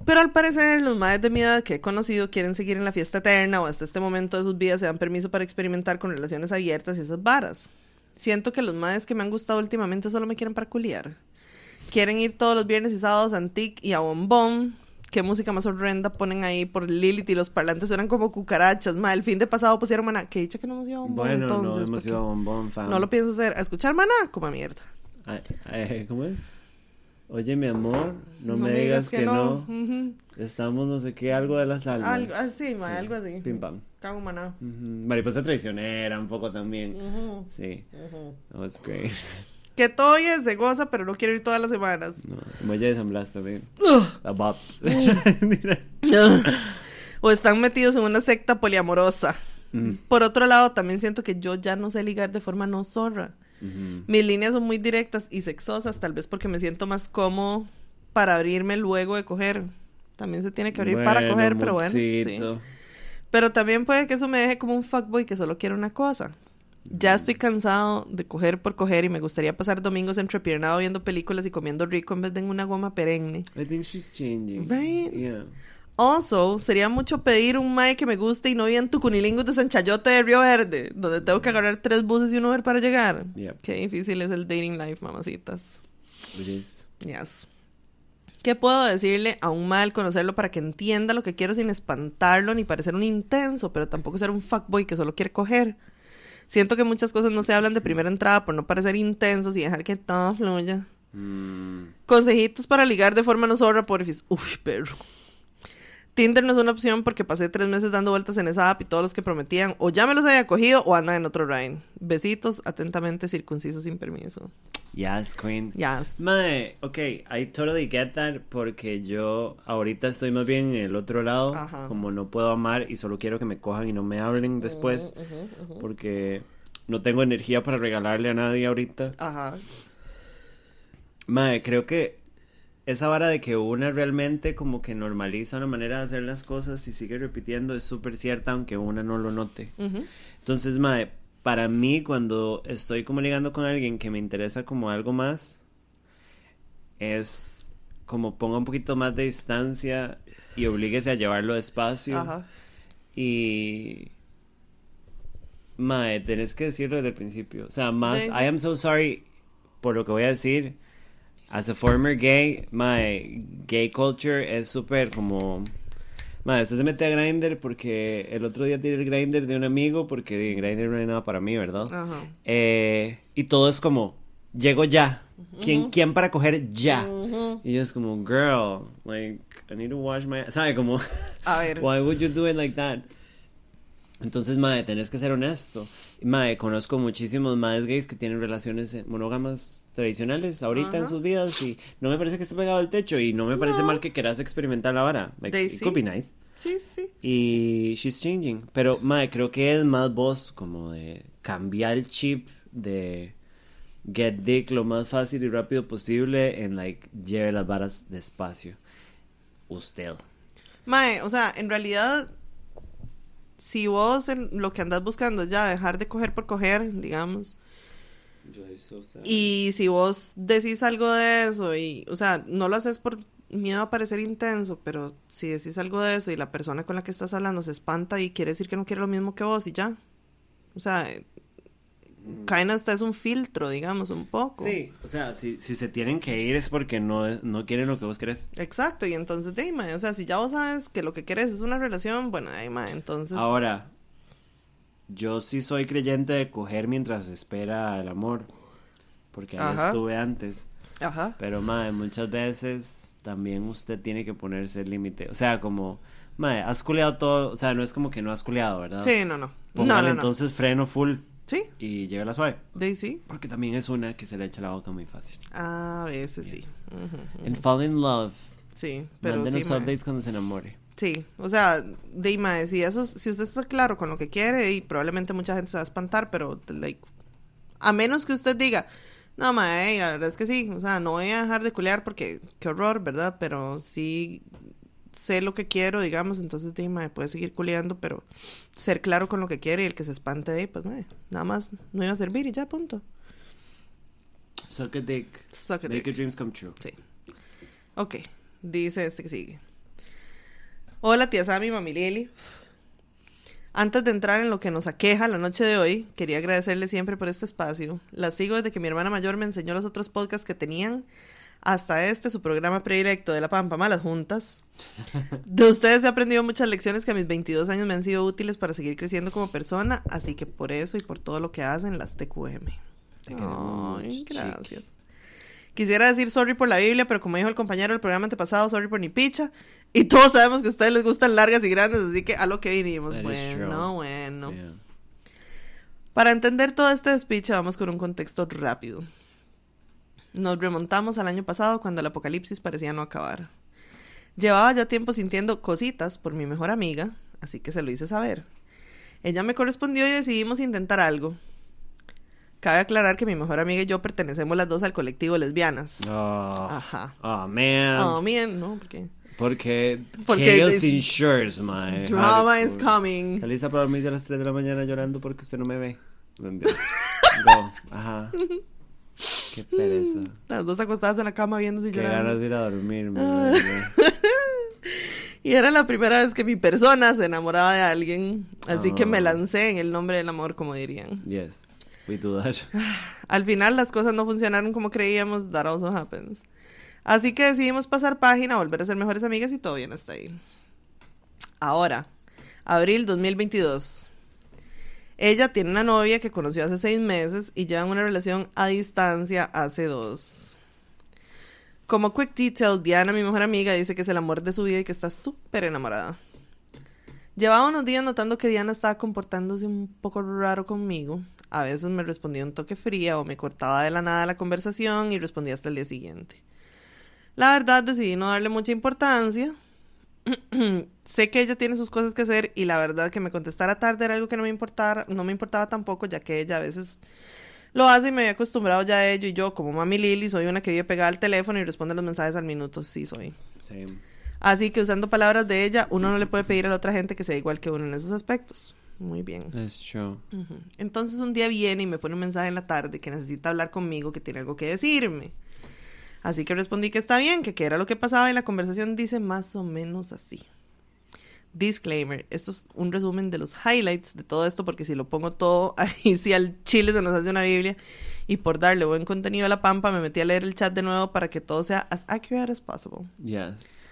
Pero al parecer, los madres de mi edad que he conocido quieren seguir en la fiesta eterna o hasta este momento de sus vidas se dan permiso para experimentar con relaciones abiertas y esas varas. Siento que los madres que me han gustado últimamente solo me quieren para culiar. Quieren ir todos los viernes y sábados a Antic y a Bombón. Qué música más horrenda ponen ahí por Lilith y los parlantes suenan como cucarachas. Ma, el fin de pasado pusieron maná. Que dicha que no hemos ido a Bombón Bueno, entonces. no hemos ido a bombón, fam. no lo pienso hacer. A escuchar maná, como mierda. Ay, ay, ¿Cómo es? Oye, mi amor, no, me digas que, no. Estamos no sé qué, algo de las almas. Algo así, ma, algo así. Pim pam. Cago maná. Mariposa traicionera, un poco también. Sí. That was great. *laughs* Que todo bien, se goza, pero no quiero ir todas las semanas. No, muelle de San Blas también. A bop. *laughs* o están metidos en una secta poliamorosa. Mm. Por otro lado, también siento que yo ya no sé ligar de forma no zorra. Mis líneas son muy directas y sexosas, tal vez porque me siento más cómodo para abrirme luego de coger. También se tiene que abrir para coger, pero bueno. sí. Pero también puede que eso me deje como un fuckboy que solo quiere una cosa. Ya estoy cansado de coger por coger y me gustaría pasar domingos entrepiernado viendo películas y comiendo rico en vez de en una goma perenne. I think she's changing. Right? Yeah. Also, sería mucho pedir un mae que me guste y no vivan tu cunilingus de San Chayote de Río Verde, donde tengo que agarrar tres buses y un Uber para llegar. Yep. Qué difícil es el dating life, mamacitas. It is. Yes. ¿Qué puedo decirle a un mae al conocerlo para que entienda lo que quiero sin espantarlo ni parecer un intenso, pero tampoco ser un fuckboy que solo quiere coger? Siento que muchas cosas no se hablan de primera entrada por no parecer intensos y dejar que todo fluya. Mm, Consejitos para ligar de forma no zorra, porfis. Uy, perro. Tinder no es una opción porque pasé tres meses dando vueltas en esa app y todos los que prometían o ya me los había cogido o andan en otro ride. Besitos, atentamente circuncisos sin permiso. yes, queen. Yes. Mae, ok, I totally get that porque yo ahorita estoy más bien en el otro lado, Ajá. como no puedo amar y solo quiero que me cojan y no me hablen después, porque no tengo energía para regalarle a nadie ahorita. Ajá. Mae, creo que esa vara de que una realmente como que normaliza una manera de hacer las cosas y sigue repitiendo es súper cierta aunque una no lo note. Ujú. Entonces, mae, para mí cuando estoy como ligando con alguien que me interesa como algo más, es como ponga un poquito más de distancia y oblíguese a llevarlo despacio. Ajá. Y... Mae, tenés que decirlo desde el principio. O sea, más... I am so sorry por lo que voy a decir. As a former gay, my gay culture es súper como... Mae, usted se mete a Grindr porque el otro día tiré el Grindr de un amigo porque en Grindr no hay nada para mí, ¿verdad? Ajá. Eh, y todo es como, llego ya. ¿Quién, ¿Quién para coger ya? Y yo es como, girl, like, I need to wash my... ¿Sabe? Como... A ver. *laughs* Why would you do it like that? Entonces, mae, tenés que ser honesto. Mae, conozco muchísimos más gays que tienen relaciones eh, monógamas tradicionales ahorita en sus vidas y no me parece que esté pegado al techo y no me parece No. mal que quieras experimentar la vara. Like, They it could be nice. Sí, sí, sí. Y she's changing. Pero, mae, creo que es más vos como de cambiar el chip de get dick lo más fácil y rápido posible en, like, lleve las varas despacio. Usted. Mae, o sea, en realidad, si vos en lo que andas buscando es ya dejar de coger por coger, digamos, y si vos decís algo de eso y, o sea, no lo haces por miedo a parecer intenso, pero si decís algo de eso y la persona con la que estás hablando se espanta y quiere decir que no quiere lo mismo que vos y ya. O sea, caen hasta es un filtro, digamos, un poco. Sí, o sea, si, si se tienen que ir es porque no, no quieren lo que vos querés. Exacto, y entonces, de, o sea, si ya vos sabes que lo que quieres es una relación, bueno, ahí, mae, entonces... Ahora, yo sí soy creyente de coger mientras espera el amor. Porque ahí Ajá. estuve antes. Ajá. Pero, madre, muchas veces también usted tiene que ponerse el límite. O sea, como, madre, has culeado todo. O sea, no es como que no has culeado, ¿verdad? Sí, no, no. No, Póngale no, no. entonces freno full Sí, y llévela suave. Daisy. Porque también es una que se le echa la boca muy fácil. A veces sí. And fall in love. Sí, pero Mándenos sí, updates cuando se enamore. Sí, o sea, de mae, si eso, si usted está claro con lo que quiere y probablemente mucha gente se va a espantar, pero like, a menos que usted diga, no mae, la verdad es que sí, o sea, no voy a dejar de culear porque qué horror, ¿verdad? Pero sí sé lo que quiero, digamos, entonces mae, puede seguir culeando, pero ser claro con lo que quiere y el que se espante de ahí, pues mae, nada más no iba a servir y ya, punto. Suck a dick. Suck a Make dick. your dreams come true. Sí. Ok, dice este que sigue. Hola, tía Sammy, mami Lili. Antes de entrar en lo que nos aqueja la noche de hoy, quería agradecerle siempre por este espacio. La sigo desde que mi hermana mayor me enseñó los otros podcasts que tenían, hasta este, su programa predilecto de La Pampa Malas Juntas. De ustedes he aprendido muchas lecciones que a mis 22 años me han sido útiles para seguir creciendo como persona, así que por eso y por todo lo que hacen las TQM. Ay, gracias. Quisiera decir sorry por la Biblia, pero como dijo el compañero del programa antepasado, sorry por ni picha. Y todos sabemos que a ustedes les gustan largas y grandes, así que a lo que vinimos. That. Bueno, bueno. Yeah. Para entender todo este despiche, vamos con un contexto rápido. Nos remontamos al año pasado cuando el apocalipsis parecía no acabar. Llevaba ya tiempo sintiendo cositas por mi mejor amiga, así que se lo hice saber. Ella me correspondió y decidimos intentar algo. Cabe aclarar que mi mejor amiga y yo pertenecemos las dos al colectivo lesbianas. Oh, Ajá. oh, man. Oh, bien, ¿no? Porque Porque, Porque Chaos es- Insures, mae. drama is coming. Lista para dormirse a las 3 de la mañana llorando porque usted no me ve. *laughs* Go. Ajá. Qué pereza. Las dos acostadas en la cama viéndose y Qué llorando. ganas de ir a dormir, Ah. *laughs* Y era la primera vez que mi persona se enamoraba de alguien. Así que me Ah. lancé en el nombre del amor, como dirían. Yes, we do that. *sighs* Al final las cosas no funcionaron como creíamos, that also happens. Así que decidimos pasar página, volver a ser mejores amigas y todo bien hasta ahí. Ahora, abril 2022. Ella tiene una novia que conoció hace seis meses y llevan una relación a distancia hace dos. Como quick detail, Diana, mi mejor amiga, dice que es el amor de su vida y que está súper enamorada. Llevaba unos días notando que Diana estaba comportándose un poco raro conmigo. A veces me respondía un toque fría o me cortaba de la nada la conversación y respondía hasta el día siguiente. La verdad decidí no darle mucha importancia. *clears throat* sé que ella tiene sus cosas que hacer y la verdad que me contestara tarde era algo que no me importara, no me importaba tampoco, ya que ella a veces lo hace y me había acostumbrado ya a ello y yo, como mami Lily, soy una que vive pegada al teléfono y responde los mensajes al minuto, sí soy. Same. Así que usando palabras de ella, uno no le puede pedir a la otra gente que sea igual que uno en esos aspectos. Muy bien. True. Ujú. Entonces un día viene y me pone un mensaje en la tarde que necesita hablar conmigo, que tiene algo que decirme. Así que respondí que está bien, que qué era lo que pasaba y la conversación dice más o menos así. Disclaimer, esto es un resumen de los highlights de todo esto porque si lo pongo todo *laughs* ahí sí al chile se nos hace una Biblia y por darle buen contenido a la pampa me metí a leer el chat de nuevo para que todo sea as accurate as possible. Yes.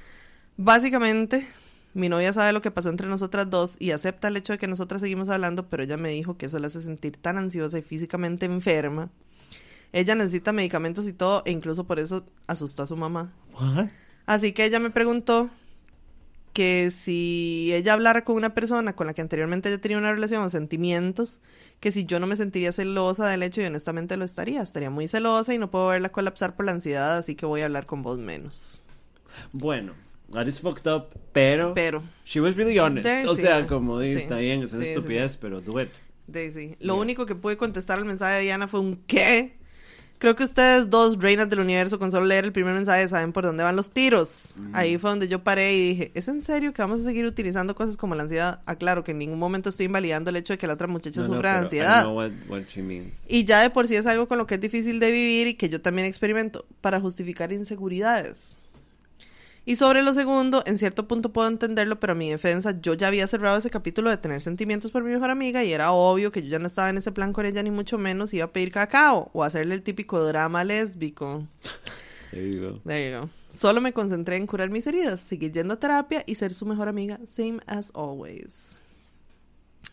Básicamente, mi novia sabe lo que pasó entre nosotras dos y acepta el hecho de que nosotras seguimos hablando, pero ella me dijo que eso la hace sentir tan ansiosa y físicamente enferma. Ella necesita medicamentos y todo, e incluso por eso asustó a su mamá. What? Así que ella me preguntó que si ella hablara con una persona con la que anteriormente ella tenía una relación o sentimientos, que si yo no me sentiría celosa del hecho y honestamente lo estaría. Estaría muy celosa y no puedo verla colapsar por la ansiedad, así que voy a hablar con vos menos. Bueno, that is fucked up, pero, Pero, she was really honest. O sea, como dice, Sí. está bien, es una Sí, sí, estupidez, pero do it. Daisy. Lo Yeah. único que pude contestar al mensaje de Diana fue un ¿qué? Creo que ustedes dos, reinas del universo, con solo leer el primer mensaje saben por dónde van los tiros. Ahí fue donde yo paré y dije, ¿es en serio que vamos a seguir utilizando cosas como la ansiedad? Aclaro que en ningún momento estoy invalidando el hecho de que la otra muchacha No, no, sufra I ansiedad. know what, what she means. Y ya de por sí es algo con lo que es difícil de vivir y que yo también experimento para justificar inseguridades. Y sobre lo segundo, en cierto punto puedo entenderlo, pero a mi defensa, yo ya había cerrado ese capítulo de tener sentimientos por mi mejor amiga y era obvio que yo ya no estaba en ese plan con ella, ni mucho menos iba a pedir cacao o hacerle el típico drama lésbico. There you go. There you go. Solo me concentré en curar mis heridas, seguir yendo a terapia y ser su mejor amiga, same as always.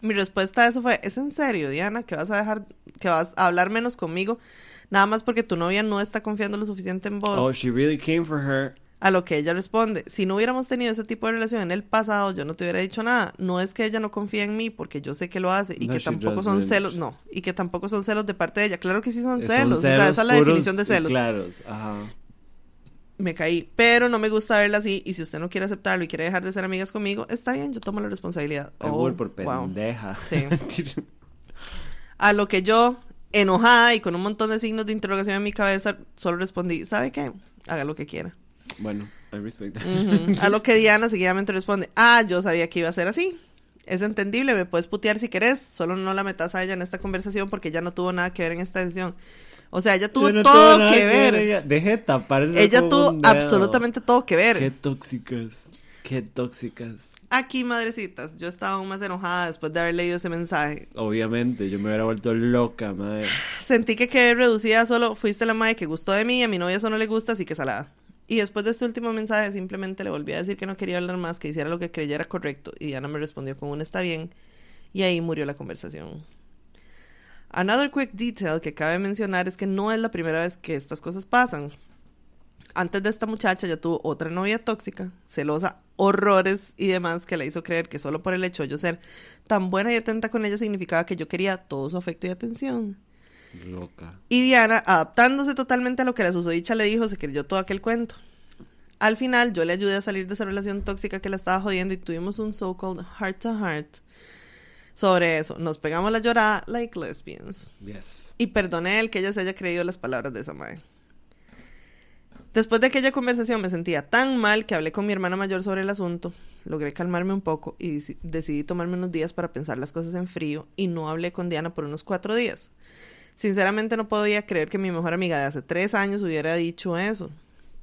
Mi respuesta a eso fue, ¿es en serio, Diana, que vas a dejar, que vas a hablar menos conmigo, nada más porque tu novia no está confiando lo suficiente en vos? Oh, she really came for her. A lo que ella responde, si no hubiéramos tenido ese tipo de relación en el pasado, yo no te hubiera dicho nada. No es que ella no confíe en mí, porque yo sé que lo hace y No, que tampoco son celos, no, y que tampoco son celos de parte de ella. Claro que sí son Son celos, o sea, esa es la definición de celos. Claros, ajá. Me caí, pero no me gusta verla así y si usted no quiere aceptarlo y quiere dejar de ser amigas conmigo, está bien, yo tomo la responsabilidad. Oh, por wow. pendeja. Sí. *laughs* A lo que yo, enojada y con un montón de signos de interrogación en mi cabeza, solo respondí, ¿sabe qué? Haga lo que quiera. Bueno, I respect that. A lo que Diana seguidamente responde, ah, yo sabía que iba a ser así. Es entendible, me puedes putear si querés, solo no la metas a ella en esta conversación porque ella no tuvo nada que ver en esta decisión. O sea, ella tuvo no todo que ver. ella. Deje de taparse Ella tuvo absolutamente todo que ver. Qué tóxicas. Qué tóxicas. Aquí, madrecitas, yo estaba aún más enojada después de haber leído ese mensaje. Obviamente, yo me hubiera vuelto loca, madre. Sentí que quedé reducida a solo fuiste la madre que gustó de mí, a mi novia eso no le gusta, así que salada. Y después de este último mensaje simplemente le volví a decir que no quería hablar más, que hiciera lo que creyera correcto. Y Diana me respondió con un está bien. Y ahí murió la conversación. Another quick detail que cabe mencionar es que no es la primera vez que estas cosas pasan. Antes de esta muchacha ya tuvo otra novia tóxica, celosa, horrores y demás que le hizo creer que solo por el hecho de yo ser tan buena y atenta con ella significaba que yo quería todo su afecto y atención. Loca. Y Diana, adaptándose totalmente a lo que la susodicha le dijo, se creyó todo aquel cuento. Al final, yo le ayudé a salir de esa relación tóxica que la estaba jodiendo y tuvimos un so-called heart to heart sobre eso. Nos pegamos la llorada like lesbians. Yes. Y perdoné el que ella se haya creído las palabras de esa madre. Después de aquella conversación me sentía tan mal que hablé con mi hermana mayor sobre el asunto. Logré calmarme un poco y deci- decidí tomarme unos días para pensar las cosas en frío y no hablé con Diana por unos cuatro días. Sinceramente no podía creer que mi mejor amiga de hace tres años hubiera dicho eso.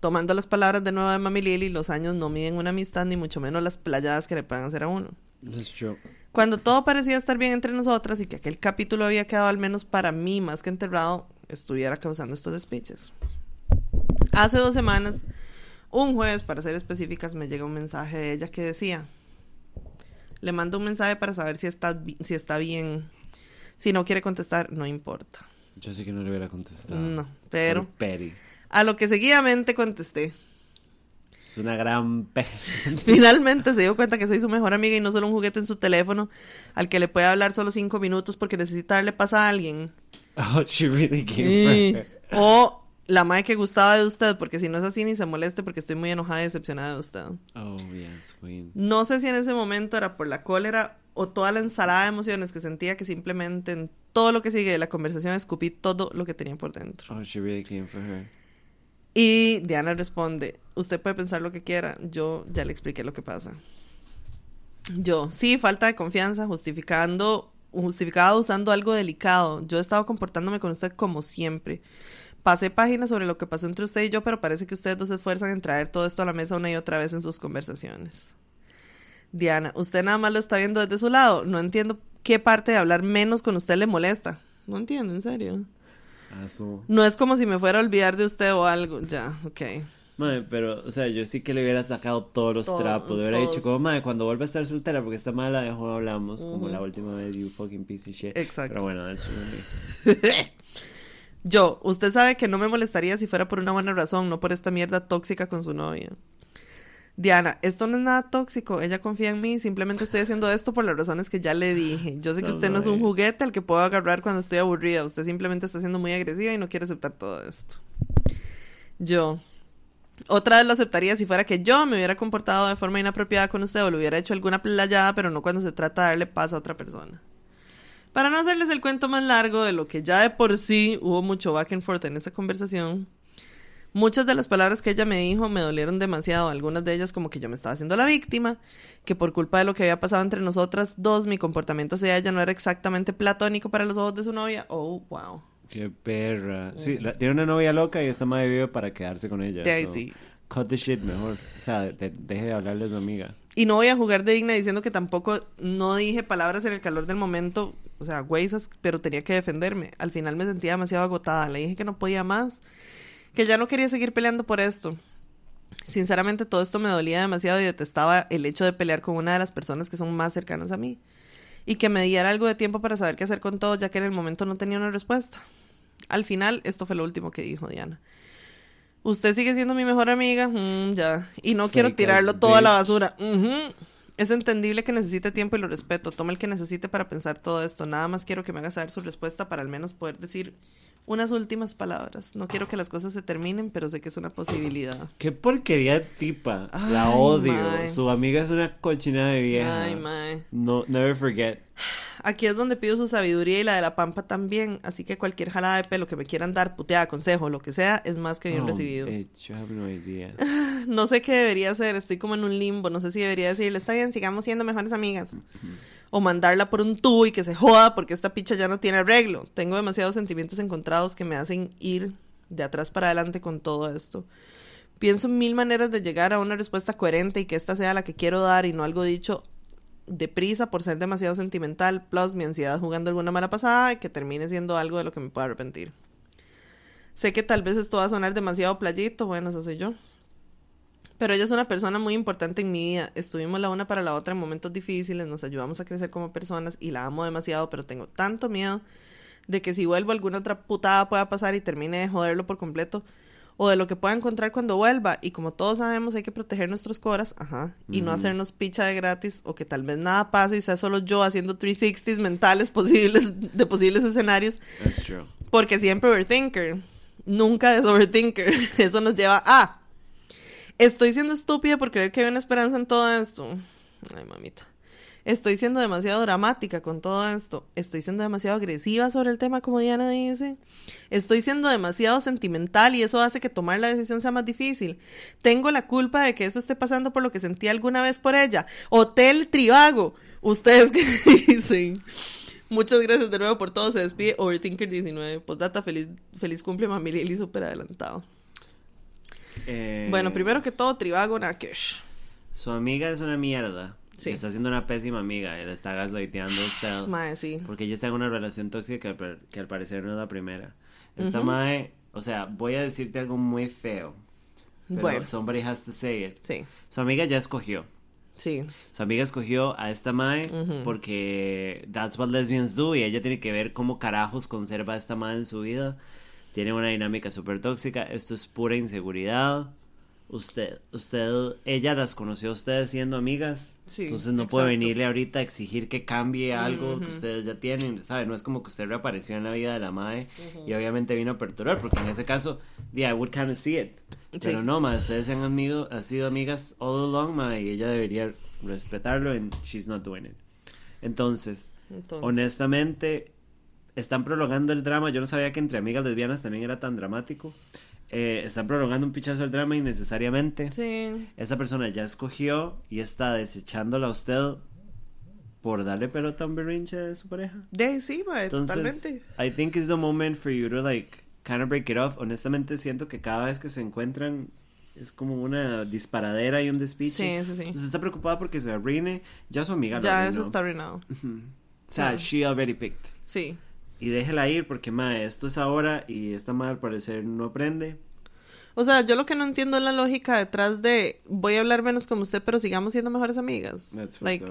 Tomando las palabras de nuevo de Mami Lily, los años no miden una amistad ni mucho menos las playadas que le puedan hacer a uno. That's true. Cuando todo parecía estar bien entre nosotras y que aquel capítulo había quedado al menos para mí más que enterrado, estuviera causando estos despiches. Hace dos semanas, un jueves para ser específicas, me llega un mensaje de ella que decía, le mando un mensaje para saber si está, si está bien. Si no quiere contestar, no importa. Yo sé que no le hubiera contestado. No, pero Petty. a lo que seguidamente contesté. Es una gran pe... *laughs* Finalmente se dio cuenta que soy su mejor amiga y no solo un juguete en su teléfono al que le puede hablar solo cinco minutos porque necesita darle paz a alguien. *laughs* Oh, she really came her. O la madre que gustaba de usted, porque si no es así ni se moleste porque estoy muy enojada y decepcionada de usted. Oh, yes, queen. No sé si en ese momento era por la cólera o toda la ensalada de emociones que sentía que simplemente en todo lo que sigue de la conversación escupí todo lo que tenía por dentro. Oh, she really came for her. Y Diana responde, usted puede pensar lo que quiera, yo ya le expliqué lo que pasa. Yo, sí, falta de confianza, justificando, justificado usando algo delicado. Yo he estado comportándome con usted como siempre. Pasé páginas sobre lo que pasó entre usted y yo, pero parece que ustedes dos se esfuerzan en traer todo esto a la mesa una y otra vez en sus conversaciones. Diana, usted nada más lo está viendo desde su lado. No entiendo qué parte de hablar menos con usted le molesta. No entiendo, en serio. Ah, so... No es como si me fuera a olvidar de usted o algo. Ya, ok. Madre, pero, o sea, yo sí que le hubiera sacado todos los Todo- trapos. Le hubiera todos. dicho, como, madre, cuando vuelva a estar soltera, porque esta mala dejó hablamos, como Ujú. la última vez, you fucking piece of shit. Exacto. Pero bueno, that's *laughs* me. Yo, usted sabe que no me molestaría si fuera por una buena razón, no por esta mierda tóxica con su novia. Diana, esto no es nada tóxico, ella confía en mí, simplemente estoy haciendo esto por las razones que ya le dije. Yo sé que usted no es un juguete al que puedo agarrar cuando estoy aburrida, usted simplemente está siendo muy agresiva y no quiere aceptar todo esto. Yo, otra vez lo aceptaría si fuera que yo me hubiera comportado de forma inapropiada con usted o le hubiera hecho alguna playada, pero no cuando se trata de darle paz a otra persona. Para no hacerles el cuento más largo de lo que ya de por sí hubo mucho back and forth en esa conversación, muchas de las palabras que ella me dijo me dolieron demasiado, algunas de ellas como que yo me estaba haciendo la víctima, que por culpa de lo que había pasado entre nosotras dos, mi comportamiento hacia ella no era exactamente platónico para los ojos de su novia. Oh, wow. Qué perra. Sí, la- tiene una novia loca y esta madre vive para quedarse con ella. De ahí so, sí. Cut the shit mejor. O sea, de- deje de hablarle a su amiga. Y no voy a jugar de digna diciendo que tampoco no dije palabras en el calor del momento, o sea, güeyes, pero tenía que defenderme. Al final me sentía demasiado agotada. Le dije que no podía más, que ya no quería seguir peleando por esto. Sinceramente, todo esto me dolía demasiado y detestaba el hecho de pelear con una de las personas que son más cercanas a mí. Y que me diera algo de tiempo para saber qué hacer con todo, ya que en el momento no tenía una respuesta. Al final, esto fue lo último que dijo Diana. Usted sigue siendo mi mejor amiga, Mm, ya. Y no quiero tirarlo ass todo a la bitch. basura. Es entendible que necesite tiempo y lo respeto. Toma el que necesite para pensar todo esto. Nada más quiero que me haga saber su respuesta para al menos poder decir unas últimas palabras. No quiero que las cosas se terminen, pero sé que es una posibilidad. Qué porquería tipa. la odio. mae. Su amiga es una cochina de vieja. Ay, mae. No, never forget. Aquí es donde pido su sabiduría y la de la pampa también. Así que cualquier jalada de pelo que me quieran dar, puteada, consejo, lo que sea, es más que bien Oh, recibido. bitch, you have no idea. No sé qué debería hacer, estoy como en un limbo, no sé si debería decirle, está bien, sigamos siendo mejores amigas. O mandarla por un tubo y que se joda porque esta picha ya no tiene arreglo. Tengo demasiados sentimientos encontrados que me hacen ir de atrás para adelante con todo esto. Pienso en mil maneras de llegar a una respuesta coherente y que esta sea la que quiero dar y no algo dicho deprisa por ser demasiado sentimental, plus mi ansiedad jugando alguna mala pasada y que termine siendo algo de lo que me pueda arrepentir. Sé que tal vez esto va a sonar demasiado playito, bueno, eso soy yo. Pero ella es una persona muy importante en mi vida. Estuvimos la una para la otra en momentos difíciles, nos ayudamos a crecer como personas y la amo demasiado, pero tengo tanto miedo de que si vuelvo alguna otra putada pueda pasar y termine de joderlo por completo o de lo que pueda encontrar cuando vuelva. Y como todos sabemos, hay que proteger nuestros coras, ajá, y no hacernos picha de gratis o que tal vez nada pase y sea solo yo haciendo 360s mentales *laughs* posibles de posibles escenarios That's true. porque siempre overthinker. Nunca es overthinker. *laughs* Eso nos lleva a. Estoy siendo estúpida por creer que hay una esperanza en todo esto. Ay, mamita. Estoy siendo demasiado dramática con todo esto. Estoy siendo demasiado agresiva sobre el tema, como Diana dice. Estoy siendo demasiado sentimental y eso hace que tomar la decisión sea más difícil. Tengo la culpa de que eso esté pasando por lo que sentí alguna vez por ella. Hotel Trivago. ¿Ustedes *laughs* qué dicen? Muchas gracias de nuevo por todo. Se despide Overthinker19. Postdata, feliz, feliz cumple, mami Lili, súper adelantado. Eh, Bueno, primero que todo, Trivago Nakesh. Su amiga es una mierda. Sí. Está siendo una pésima amiga. Le está gaslighteando a usted. *laughs* Mae, sí. Porque ella está en una relación tóxica que, que al parecer no es la primera. Esta Ujú. mae, o sea, voy a decirte algo muy feo. Pero Bueno. somebody has to say it. Sí, Su amiga ya escogió. sí. Su amiga escogió a esta mae Ujú. porque that's what lesbians do y ella tiene que ver cómo carajos conserva a esta mae en su vida. Tiene una dinámica súper tóxica. Esto es pura inseguridad. Usted, usted, ella las conoció a ustedes siendo amigas. Sí, entonces no puede exacto. venirle ahorita a exigir que cambie algo que Ujú. ustedes ya tienen. ¿Sabe? No es como que usted reapareció en la vida de la mae y obviamente vino a perturbar. Porque en ese caso, yeah, I would kind of see it. Pero Sí. no, ma, ustedes han, amigo, han sido amigas all along, ma, y ella debería respetarlo and she's not doing it. Entonces, Entonces, honestamente, están prolongando el drama. Yo no sabía que entre amigas lesbianas también era tan dramático. Eh, están prolongando un pichazo del drama innecesariamente. Sí. Esa persona ya escogió y está desechándola a usted por darle pelota a un berrinche de su pareja. De, Entonces, totalmente. I think it's the moment for you to like kind of break it off. Honestamente siento que cada vez que se encuentran es como una disparadera y un despiche. Sí, sí, sí. Usted está preocupada porque se arruine, ya su amiga lo Ya eso está arruinado. O sea, she already picked. Sí. Y déjela ir porque, ma, esto es ahora y esta madre al parecer no aprende. O sea, yo lo que no entiendo es la lógica detrás de voy a hablar menos como usted, pero sigamos siendo mejores amigas. That's like,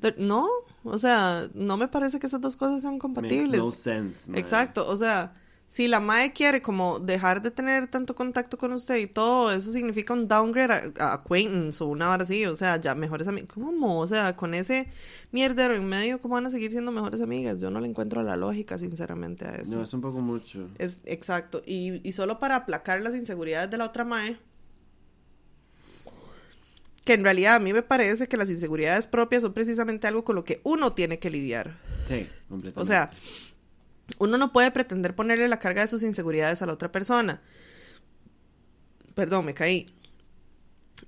there- no, o sea, no me parece que esas dos cosas sean Makes compatibles. no sense. Exacto, o sea, si la madre quiere como dejar de tener tanto contacto con usted y todo, eso significa un downgrade a, a acquaintance o una hora así, o sea, ya mejores amigas. ¿Cómo? O sea, con ese mierdero en medio, ¿cómo van a seguir siendo mejores amigas? Yo no le encuentro la lógica, sinceramente, a eso. No, es un poco mucho. Es exacto. Y, y solo para aplacar las inseguridades de la otra mae. Que en realidad a mí me parece que las inseguridades propias son precisamente algo con lo que uno tiene que lidiar. Sí, completamente. O sea, uno no puede pretender ponerle la carga de sus inseguridades a la otra persona. Perdón, me caí.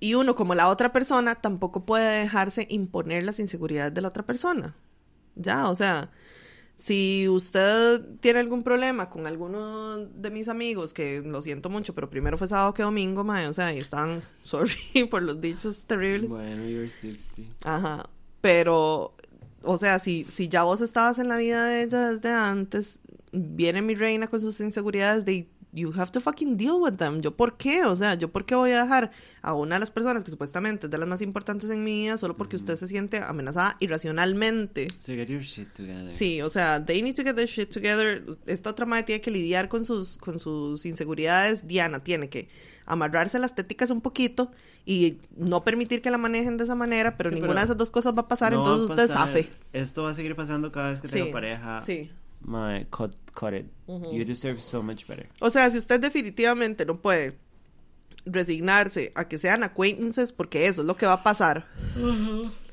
Y uno, como la otra persona, tampoco puede dejarse imponer las inseguridades de la otra persona. Ya, o sea, si usted tiene algún problema con alguno de mis amigos, que lo siento mucho, pero primero fue sábado que domingo, mae, o sea, y están, *laughs* sorry por los dichos terribles. Bueno, you're 60. Ajá, pero, o sea, si, si ya vos estabas en la vida de ella desde antes, viene mi reina con sus inseguridades de you have to fucking deal with them. ¿Yo por qué? O sea, ¿yo por qué voy a dejar a una de las personas que supuestamente es de las más importantes en mi vida solo porque usted se siente amenazada irracionalmente? So get your shit together. Sí, o sea, they need to get their shit together. Esta otra madre tiene que lidiar con sus, con sus inseguridades. Diana tiene que amarrarse las téticas un poquito y no permitir que la manejen de esa manera, pero Sí, ninguna pero de esas dos cosas va a pasar, No va a entonces usted pasar. zafe. Esto va a seguir pasando cada vez que Sí, tenga pareja. sí. My, cut, cut it. You deserve so much better. O sea, si usted definitivamente no puede resignarse a que sean acquaintances, porque eso es lo que va a pasar.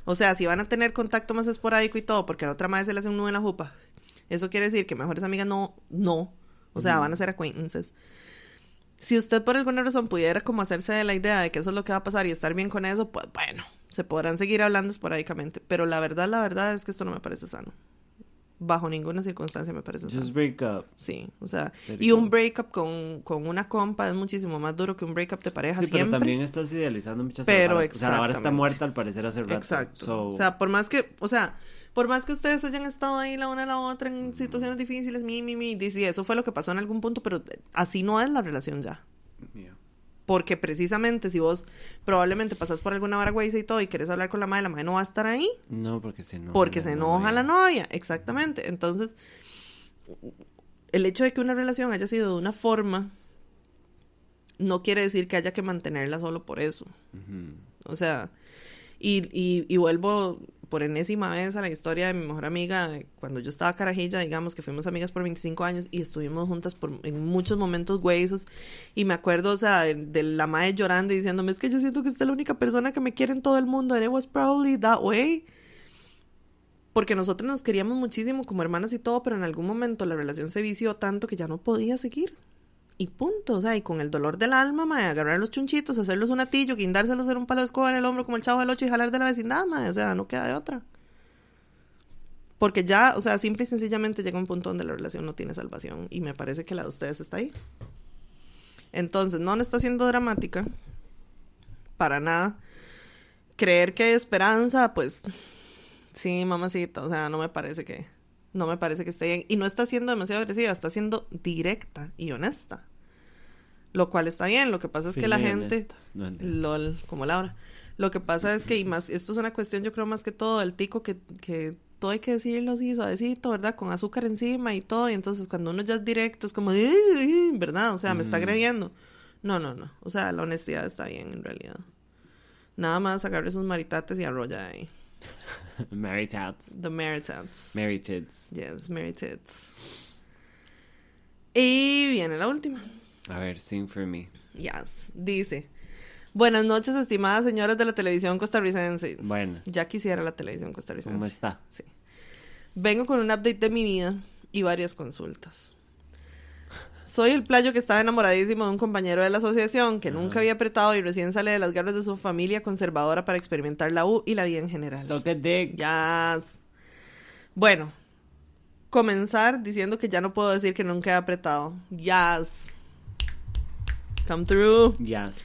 O sea, si van a tener contacto más esporádico y todo, porque a la otra madre se le hace un nudo en la jupa. Eso quiere decir que mejores amigas no, no. O sea, van a ser acquaintances. Si usted por alguna razón pudiera como hacerse de la idea de que eso es lo que va a pasar y estar bien con eso, pues bueno, se podrán seguir hablando esporádicamente. Pero la verdad, la verdad es que esto no me parece sano. Bajo ninguna circunstancia me parece sano. Just break up. Sí, o sea, y un breakup con, con una compa es muchísimo más duro que un breakup de pareja Sí, pero siempre. también estás idealizando muchas Pero varas. O sea, la vara está muerta al parecer hace rato. Exacto. So, O sea, por más que, o sea, por más que ustedes hayan estado ahí la una a la otra en situaciones difíciles, mi, mi, mi, dice, eso fue lo que pasó en algún punto, pero así no es la relación ya. yeah. Porque precisamente si vos probablemente pasas por alguna vara güeyza y todo y querés hablar con la madre, la madre no va a estar ahí No, porque se enoja. porque se enoja novia. la novia, exactamente. Entonces, el hecho de que una relación haya sido de una forma no quiere decir que haya que mantenerla solo por eso. O sea, y, y, y vuelvo por enésima vez a la historia de mi mejor amiga, cuando yo estaba carajilla, digamos que fuimos amigas por 25 años y estuvimos juntas por, en muchos momentos huesos. Y me acuerdo, o sea, de, de la madre llorando y diciéndome, es que yo siento que usted es la única persona que me quiere en todo el mundo, and it was probably that way. Porque nosotros nos queríamos muchísimo como hermanas y todo, pero en algún momento la relación se vició tanto que ya no podía seguir. Y punto, o sea, y con el dolor del alma, mae, agarrar los chunchitos, hacerlos un atillo, guindárselos en un palo de escoba en el hombro como el chavo del ocho y jalar de la vecindad, mae, o sea, no queda de otra. Porque ya, o sea, simple y sencillamente llega un punto donde la relación no tiene salvación y me parece que la de ustedes está ahí. Entonces, no le está siendo dramática, para nada. Creer que hay esperanza, pues sí, mamacita, o sea, no me parece que no me parece que esté bien y no está siendo demasiado agresiva, está siendo directa y honesta. Lo cual está bien, lo que pasa es que la gente. No lol, como Laura. Lo que pasa es que y *laughs* más esto es una cuestión yo creo más que todo del tico que que todo hay que decirlo así suavecito, ¿verdad? Con azúcar encima y todo. Y entonces cuando uno ya es directo es como, "Ih, *laughs* ¿verdad? O sea, me está Mm. agrediendo. No, no, no. O sea, la honestidad está bien en realidad. Nada más agarre sus maritates y arrolla ahí. *laughs* Mary Tats. The Maritats. Mary Tits. Yes, Maritats. Y viene la última. A ver, sing for me. Yes. Dice. Buenas noches, estimadas señoras de la televisión costarricense. Buenas. Ya quisiera la televisión costarricense. ¿Cómo está? Sí. Vengo con un update de mi vida y varias consultas. Soy el playo que estaba enamoradísimo de un compañero de la asociación que nunca había apretado y recién sale de las garras de su familia conservadora para experimentar la U y la vida en general. Suck a dick. Yes. Bueno, comenzar diciendo que ya no puedo decir que nunca he apretado. Yes. Come through. Yes.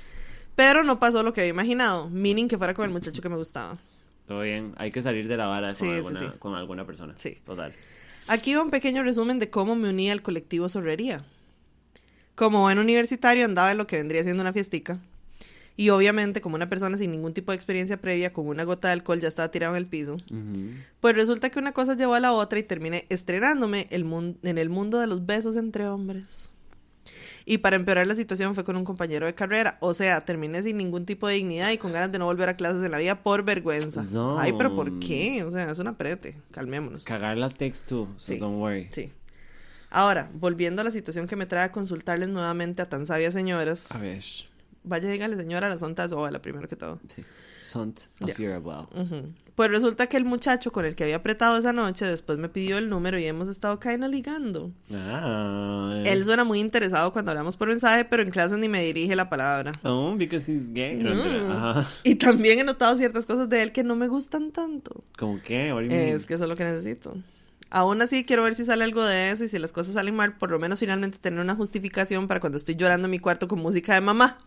Pero no pasó lo que había imaginado, meaning que fuera con el muchacho que me gustaba. Todo bien. Hay que salir de la vara con, Sí, sí, alguna, sí. con alguna persona. Sí. Total. Aquí va un pequeño resumen de cómo me uní al colectivo Sorrería. Como buen universitario andaba en lo que vendría siendo una fiestica. Y obviamente, como una persona sin ningún tipo de experiencia previa, con una gota de alcohol ya estaba tirado en el piso. Pues resulta que una cosa llevó a la otra y terminé estrenándome el en el mundo de los besos entre hombres. Y para empeorar la situación fue con un compañero de carrera. O sea, terminé sin ningún tipo de dignidad y con ganas de no volver a clases en la vida por vergüenza. Zon. Ay, pero ¿por qué? O sea, es un aprete. Calmémonos. Cagar la text too, so Sí. don't worry. Sí. Ahora, volviendo a la situación que me trae a consultarles nuevamente a tan sabias señoras. A ver. Vaya, dígale señora, la sonta o la primero que todo. Sí. Sont of Yes. Ujú. Pues resulta que el muchacho con el que había apretado esa noche después me pidió el número y hemos estado caído ligando. Ah. Él suena muy interesado cuando hablamos por mensaje, pero en clase ni me dirige la palabra. Oh, because he's gay. Mm. Y también he notado ciertas cosas de él que no me gustan tanto. ¿Cómo qué? What do you mean? Es que eso es lo que necesito. Aún así, quiero ver si sale algo de eso y si las cosas salen mal, por lo menos finalmente tener una justificación para cuando estoy llorando en mi cuarto con música de mamá.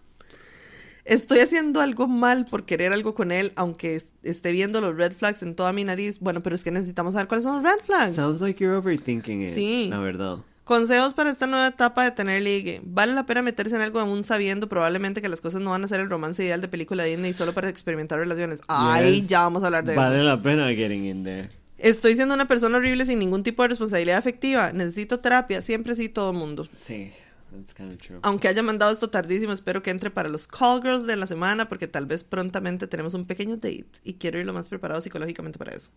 Estoy haciendo algo mal por querer algo con él, aunque est- esté viendo los red flags en toda mi nariz. Bueno, pero es que necesitamos saber cuáles son los red flags. Sounds like you're overthinking it. Sí. La verdad. Consejos para esta nueva etapa de tener ligue. Vale la pena meterse en algo aún sabiendo probablemente que las cosas no van a ser el romance ideal de película Disney solo para experimentar relaciones. Ay, Yes. ya vamos a hablar de Vale eso. la pena getting in there. Estoy siendo una persona horrible sin ningún tipo de responsabilidad afectiva. Necesito terapia, siempre sí todo mundo. Sí, that's kind of true. Aunque haya mandado esto tardísimo, espero que entre para los call girls de la semana porque tal vez prontamente tenemos un pequeño date y quiero ir lo más preparado psicológicamente para eso.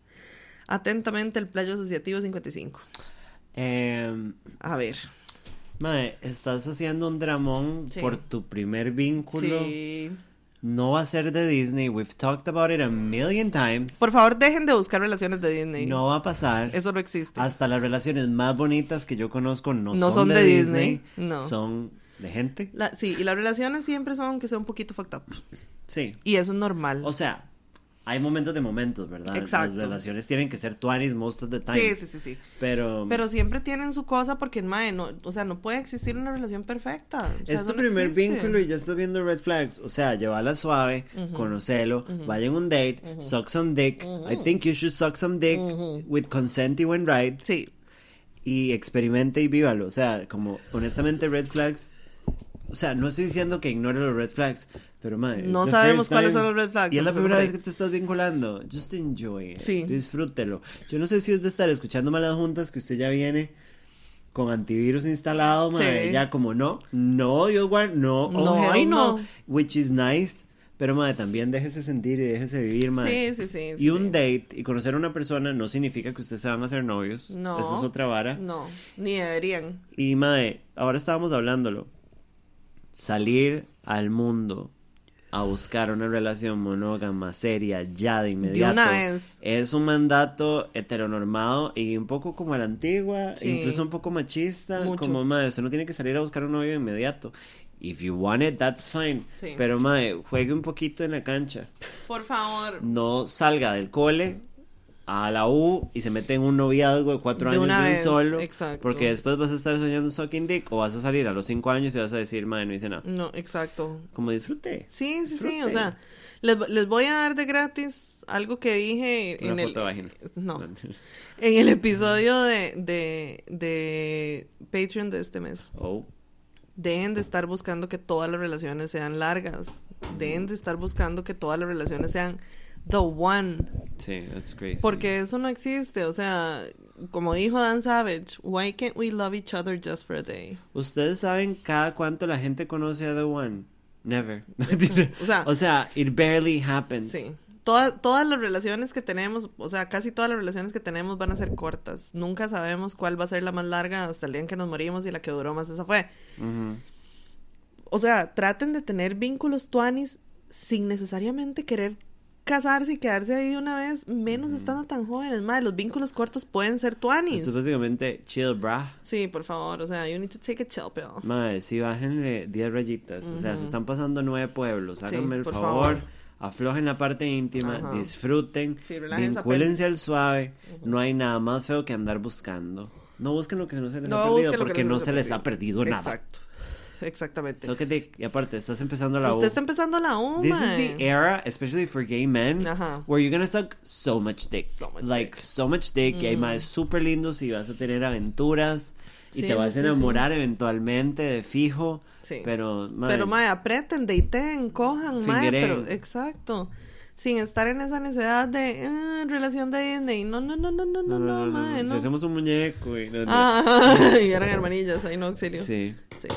Atentamente, el Playo Asociativo 55. Em, A ver. mae, estás haciendo un dramón Sí. por tu primer vínculo. Sí. No va a ser de Disney. We've talked about it a million times. Por favor, dejen de buscar relaciones de Disney. No va a pasar. Eso no existe. Hasta las relaciones más bonitas que yo conozco no, No son, son de, de Disney. Disney, no. Son de gente. La- sí, y las relaciones siempre son que sea un poquito fucked up. Sí. Y eso es normal. O sea, hay momentos de momentos, ¿verdad? Exacto. Las relaciones tienen que ser twanis most of the time. sí, sí, sí, sí. Pero, Pero siempre tienen su cosa porque, mae, no, o sea, no puede existir una relación perfecta. O sea, es tu primer vínculo y ya estás viendo red flags. O sea, llévala suave, conocelo, vayan a un date, suck some dick. I think you should suck some dick with consent y when right. Sí, Y experimente y vívalo. O sea, como honestamente red flags. O sea, no estoy diciendo que ignore los red flags, pero madre. No sabemos cuáles son los red flags, Y es la primera vez que te estás vinculando. Just enjoy it. Sí. Disfrútelo. Yo no sé si es de estar escuchando malas juntas que usted ya viene con antivirus instalado, madre. Sí. Ya como no, no, Dios guard, no, oh, No, hell ay, no. no. Which is nice. Pero madre, también déjese sentir y déjese vivir, madre. sí, sí, sí. Y sí. un date y conocer a una persona no significa que ustedes se van a hacer novios. No. Esa es otra vara. No, ni deberían. Y mae, ahora estábamos hablándolo. Salir al mundo a buscar una relación monógama seria ya de inmediato. una vez. Es un mandato heteronormado y un poco como a la antigua, Sí. incluso un poco machista, Mucho. como madre, no tiene que salir a buscar un novio de inmediato. If you want it, that's fine. Sí. Pero madre, juegue un poquito en la cancha. Por favor. No salga del cole a la U y se mete en un noviazgo de cuatro De años una de un vez, solo. exacto. Porque después vas a estar soñando sucking dick o vas a salir a los cinco años y vas a decir, madre, no hice nada. No, exacto. Como disfrute. Sí, sí, sí, o sea, les, les voy a dar de gratis algo que dije Una en el... foto de vagina. No, *laughs* en el episodio de, de, de Patreon de este mes. Oh. Dejen de estar buscando que todas las relaciones sean largas. Dejen de estar buscando que todas las relaciones sean the one. Sí, that's crazy. Porque eso no existe. O sea, como dijo Dan Savage, why can't we love each other just for a day? ¿Ustedes saben cada cuánto la gente conoce a The One? Never. *laughs* O sea- o sea, it barely happens. Sí. Todas, todas las relaciones que tenemos, o sea, casi todas las relaciones que tenemos van a ser cortas. Nunca sabemos cuál va a ser la más larga hasta el día en que nos morimos y la que duró más esa fue. O sea, traten de tener vínculos tuanis sin necesariamente querer casarse y quedarse ahí una vez, menos estando tan jóvenes. Madre, los vínculos cortos pueden ser tuanis. Esto es básicamente chill, brah. Sí, por favor, o sea, you need to take a chill pill. Madre, sí, bájenle 10 rayitas. O sea, se están pasando nueve pueblos. Háganme el favor. favor. Aflojen la parte íntima, Ajá. disfruten, Sí, vincúlense al suave. No hay nada más feo que andar buscando. No busquen lo que no se les No ha perdido porque no se se les ha perdido nada. Exacto. *laughs* Exactamente. So que dick. Y aparte, estás empezando la U. Usted está empezando la U, This mae. is the era, especially for gay men, Ajá. where you're gonna suck so much dick. So much like, dick. Mm. so much dick. Y hay más súper lindos y vas a tener aventuras. Y Sí, te vas sí, a sí. enamorar eventualmente de fijo. Sí. Pero, mae, Pero, mae, aprieten, deiten, cojan, mae, pero, exacto. Sin estar en esa necesidad de ah, relación de Disney. No, no, no, no, no, no, no, mae, Si no. hacemos un muñeco y... no, no. Ah, *laughs* y eran hermanillas, ahí no, auxilio. Sí. Sí.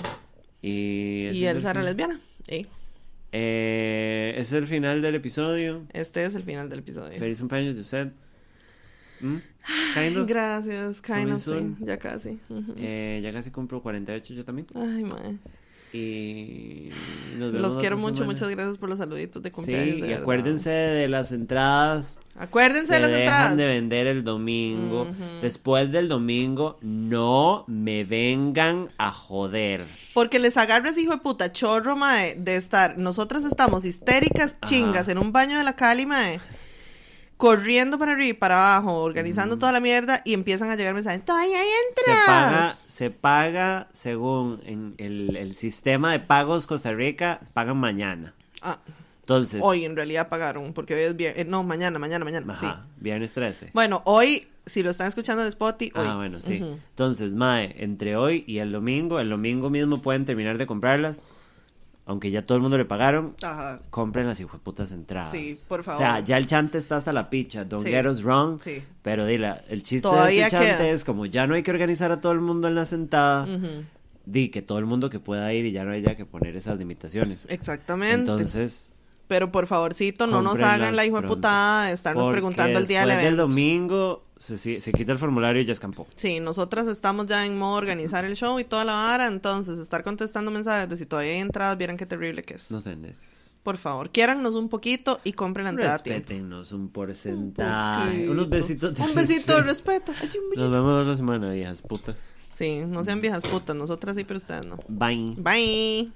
Y, Y era fin. lesbiana. Eh, ese es el final del episodio. este es el final del episodio. Feliz cumpleaños de usted. ¿Mm? Kind of. Gracias, kind of, sí, ya casi. Eh, ya casi cumplo 48 yo también. Ay, mae. Y nos vemos Los quiero mucho, semana. muchas gracias por los saluditos de Sí, cumpleaños. de y acuérdense de las entradas. Acuérdense Se de las dejan entradas. de vender el domingo. Después del domingo, no me vengan a joder. Porque les agarra ese hijo de puta chorro, mae, de estar. Nosotras estamos histéricas, Ajá. chingas, en un baño de la Cali, mae. Corriendo para arriba y para abajo, organizando toda la mierda y empiezan a llegar mensajes. ¡Todavía hay Se paga, se paga según en el, el sistema de pagos Costa Rica, pagan mañana. Ah, Entonces, hoy en realidad pagaron, porque hoy es viernes. no, mañana, mañana, mañana. Sí. viernes 13. Bueno, hoy, si lo están escuchando en Spotify, hoy. Ah, bueno, sí. Entonces, Mae, entre hoy y el domingo, el domingo mismo pueden terminar de comprarlas. Aunque ya todo el mundo le pagaron, Ajá. compren las putas entradas. Sí, por O favor. sea, ya el chante está hasta la picha. Don't Sí. get us wrong. Sí. Pero dile, el chiste Todavía de este chante queda. es como ya no hay que organizar a todo el mundo en la sentada. Ujú. Di que todo el mundo que pueda ir y ya no haya que poner esas limitaciones. Exactamente. Entonces, Pero por favorcito, no nos hagan la hijo de putada de estarnos preguntando el día del después del evento. domingo se, se quita el formulario y ya escampó. Sí, nosotras estamos ya en modo organizar el show y toda la vara, entonces estar contestando mensajes de si todavía hay entradas, vieran qué terrible que es. No sé, necios. Por favor, quiérannos un poquito y compren la entrada. Respétennos un porcentaje. Un unos besitos de Un besito de respeto. Nos vemos la semana, viejas putas. Sí, no sean viejas putas. Nosotras sí, pero ustedes no. Bye. Bye.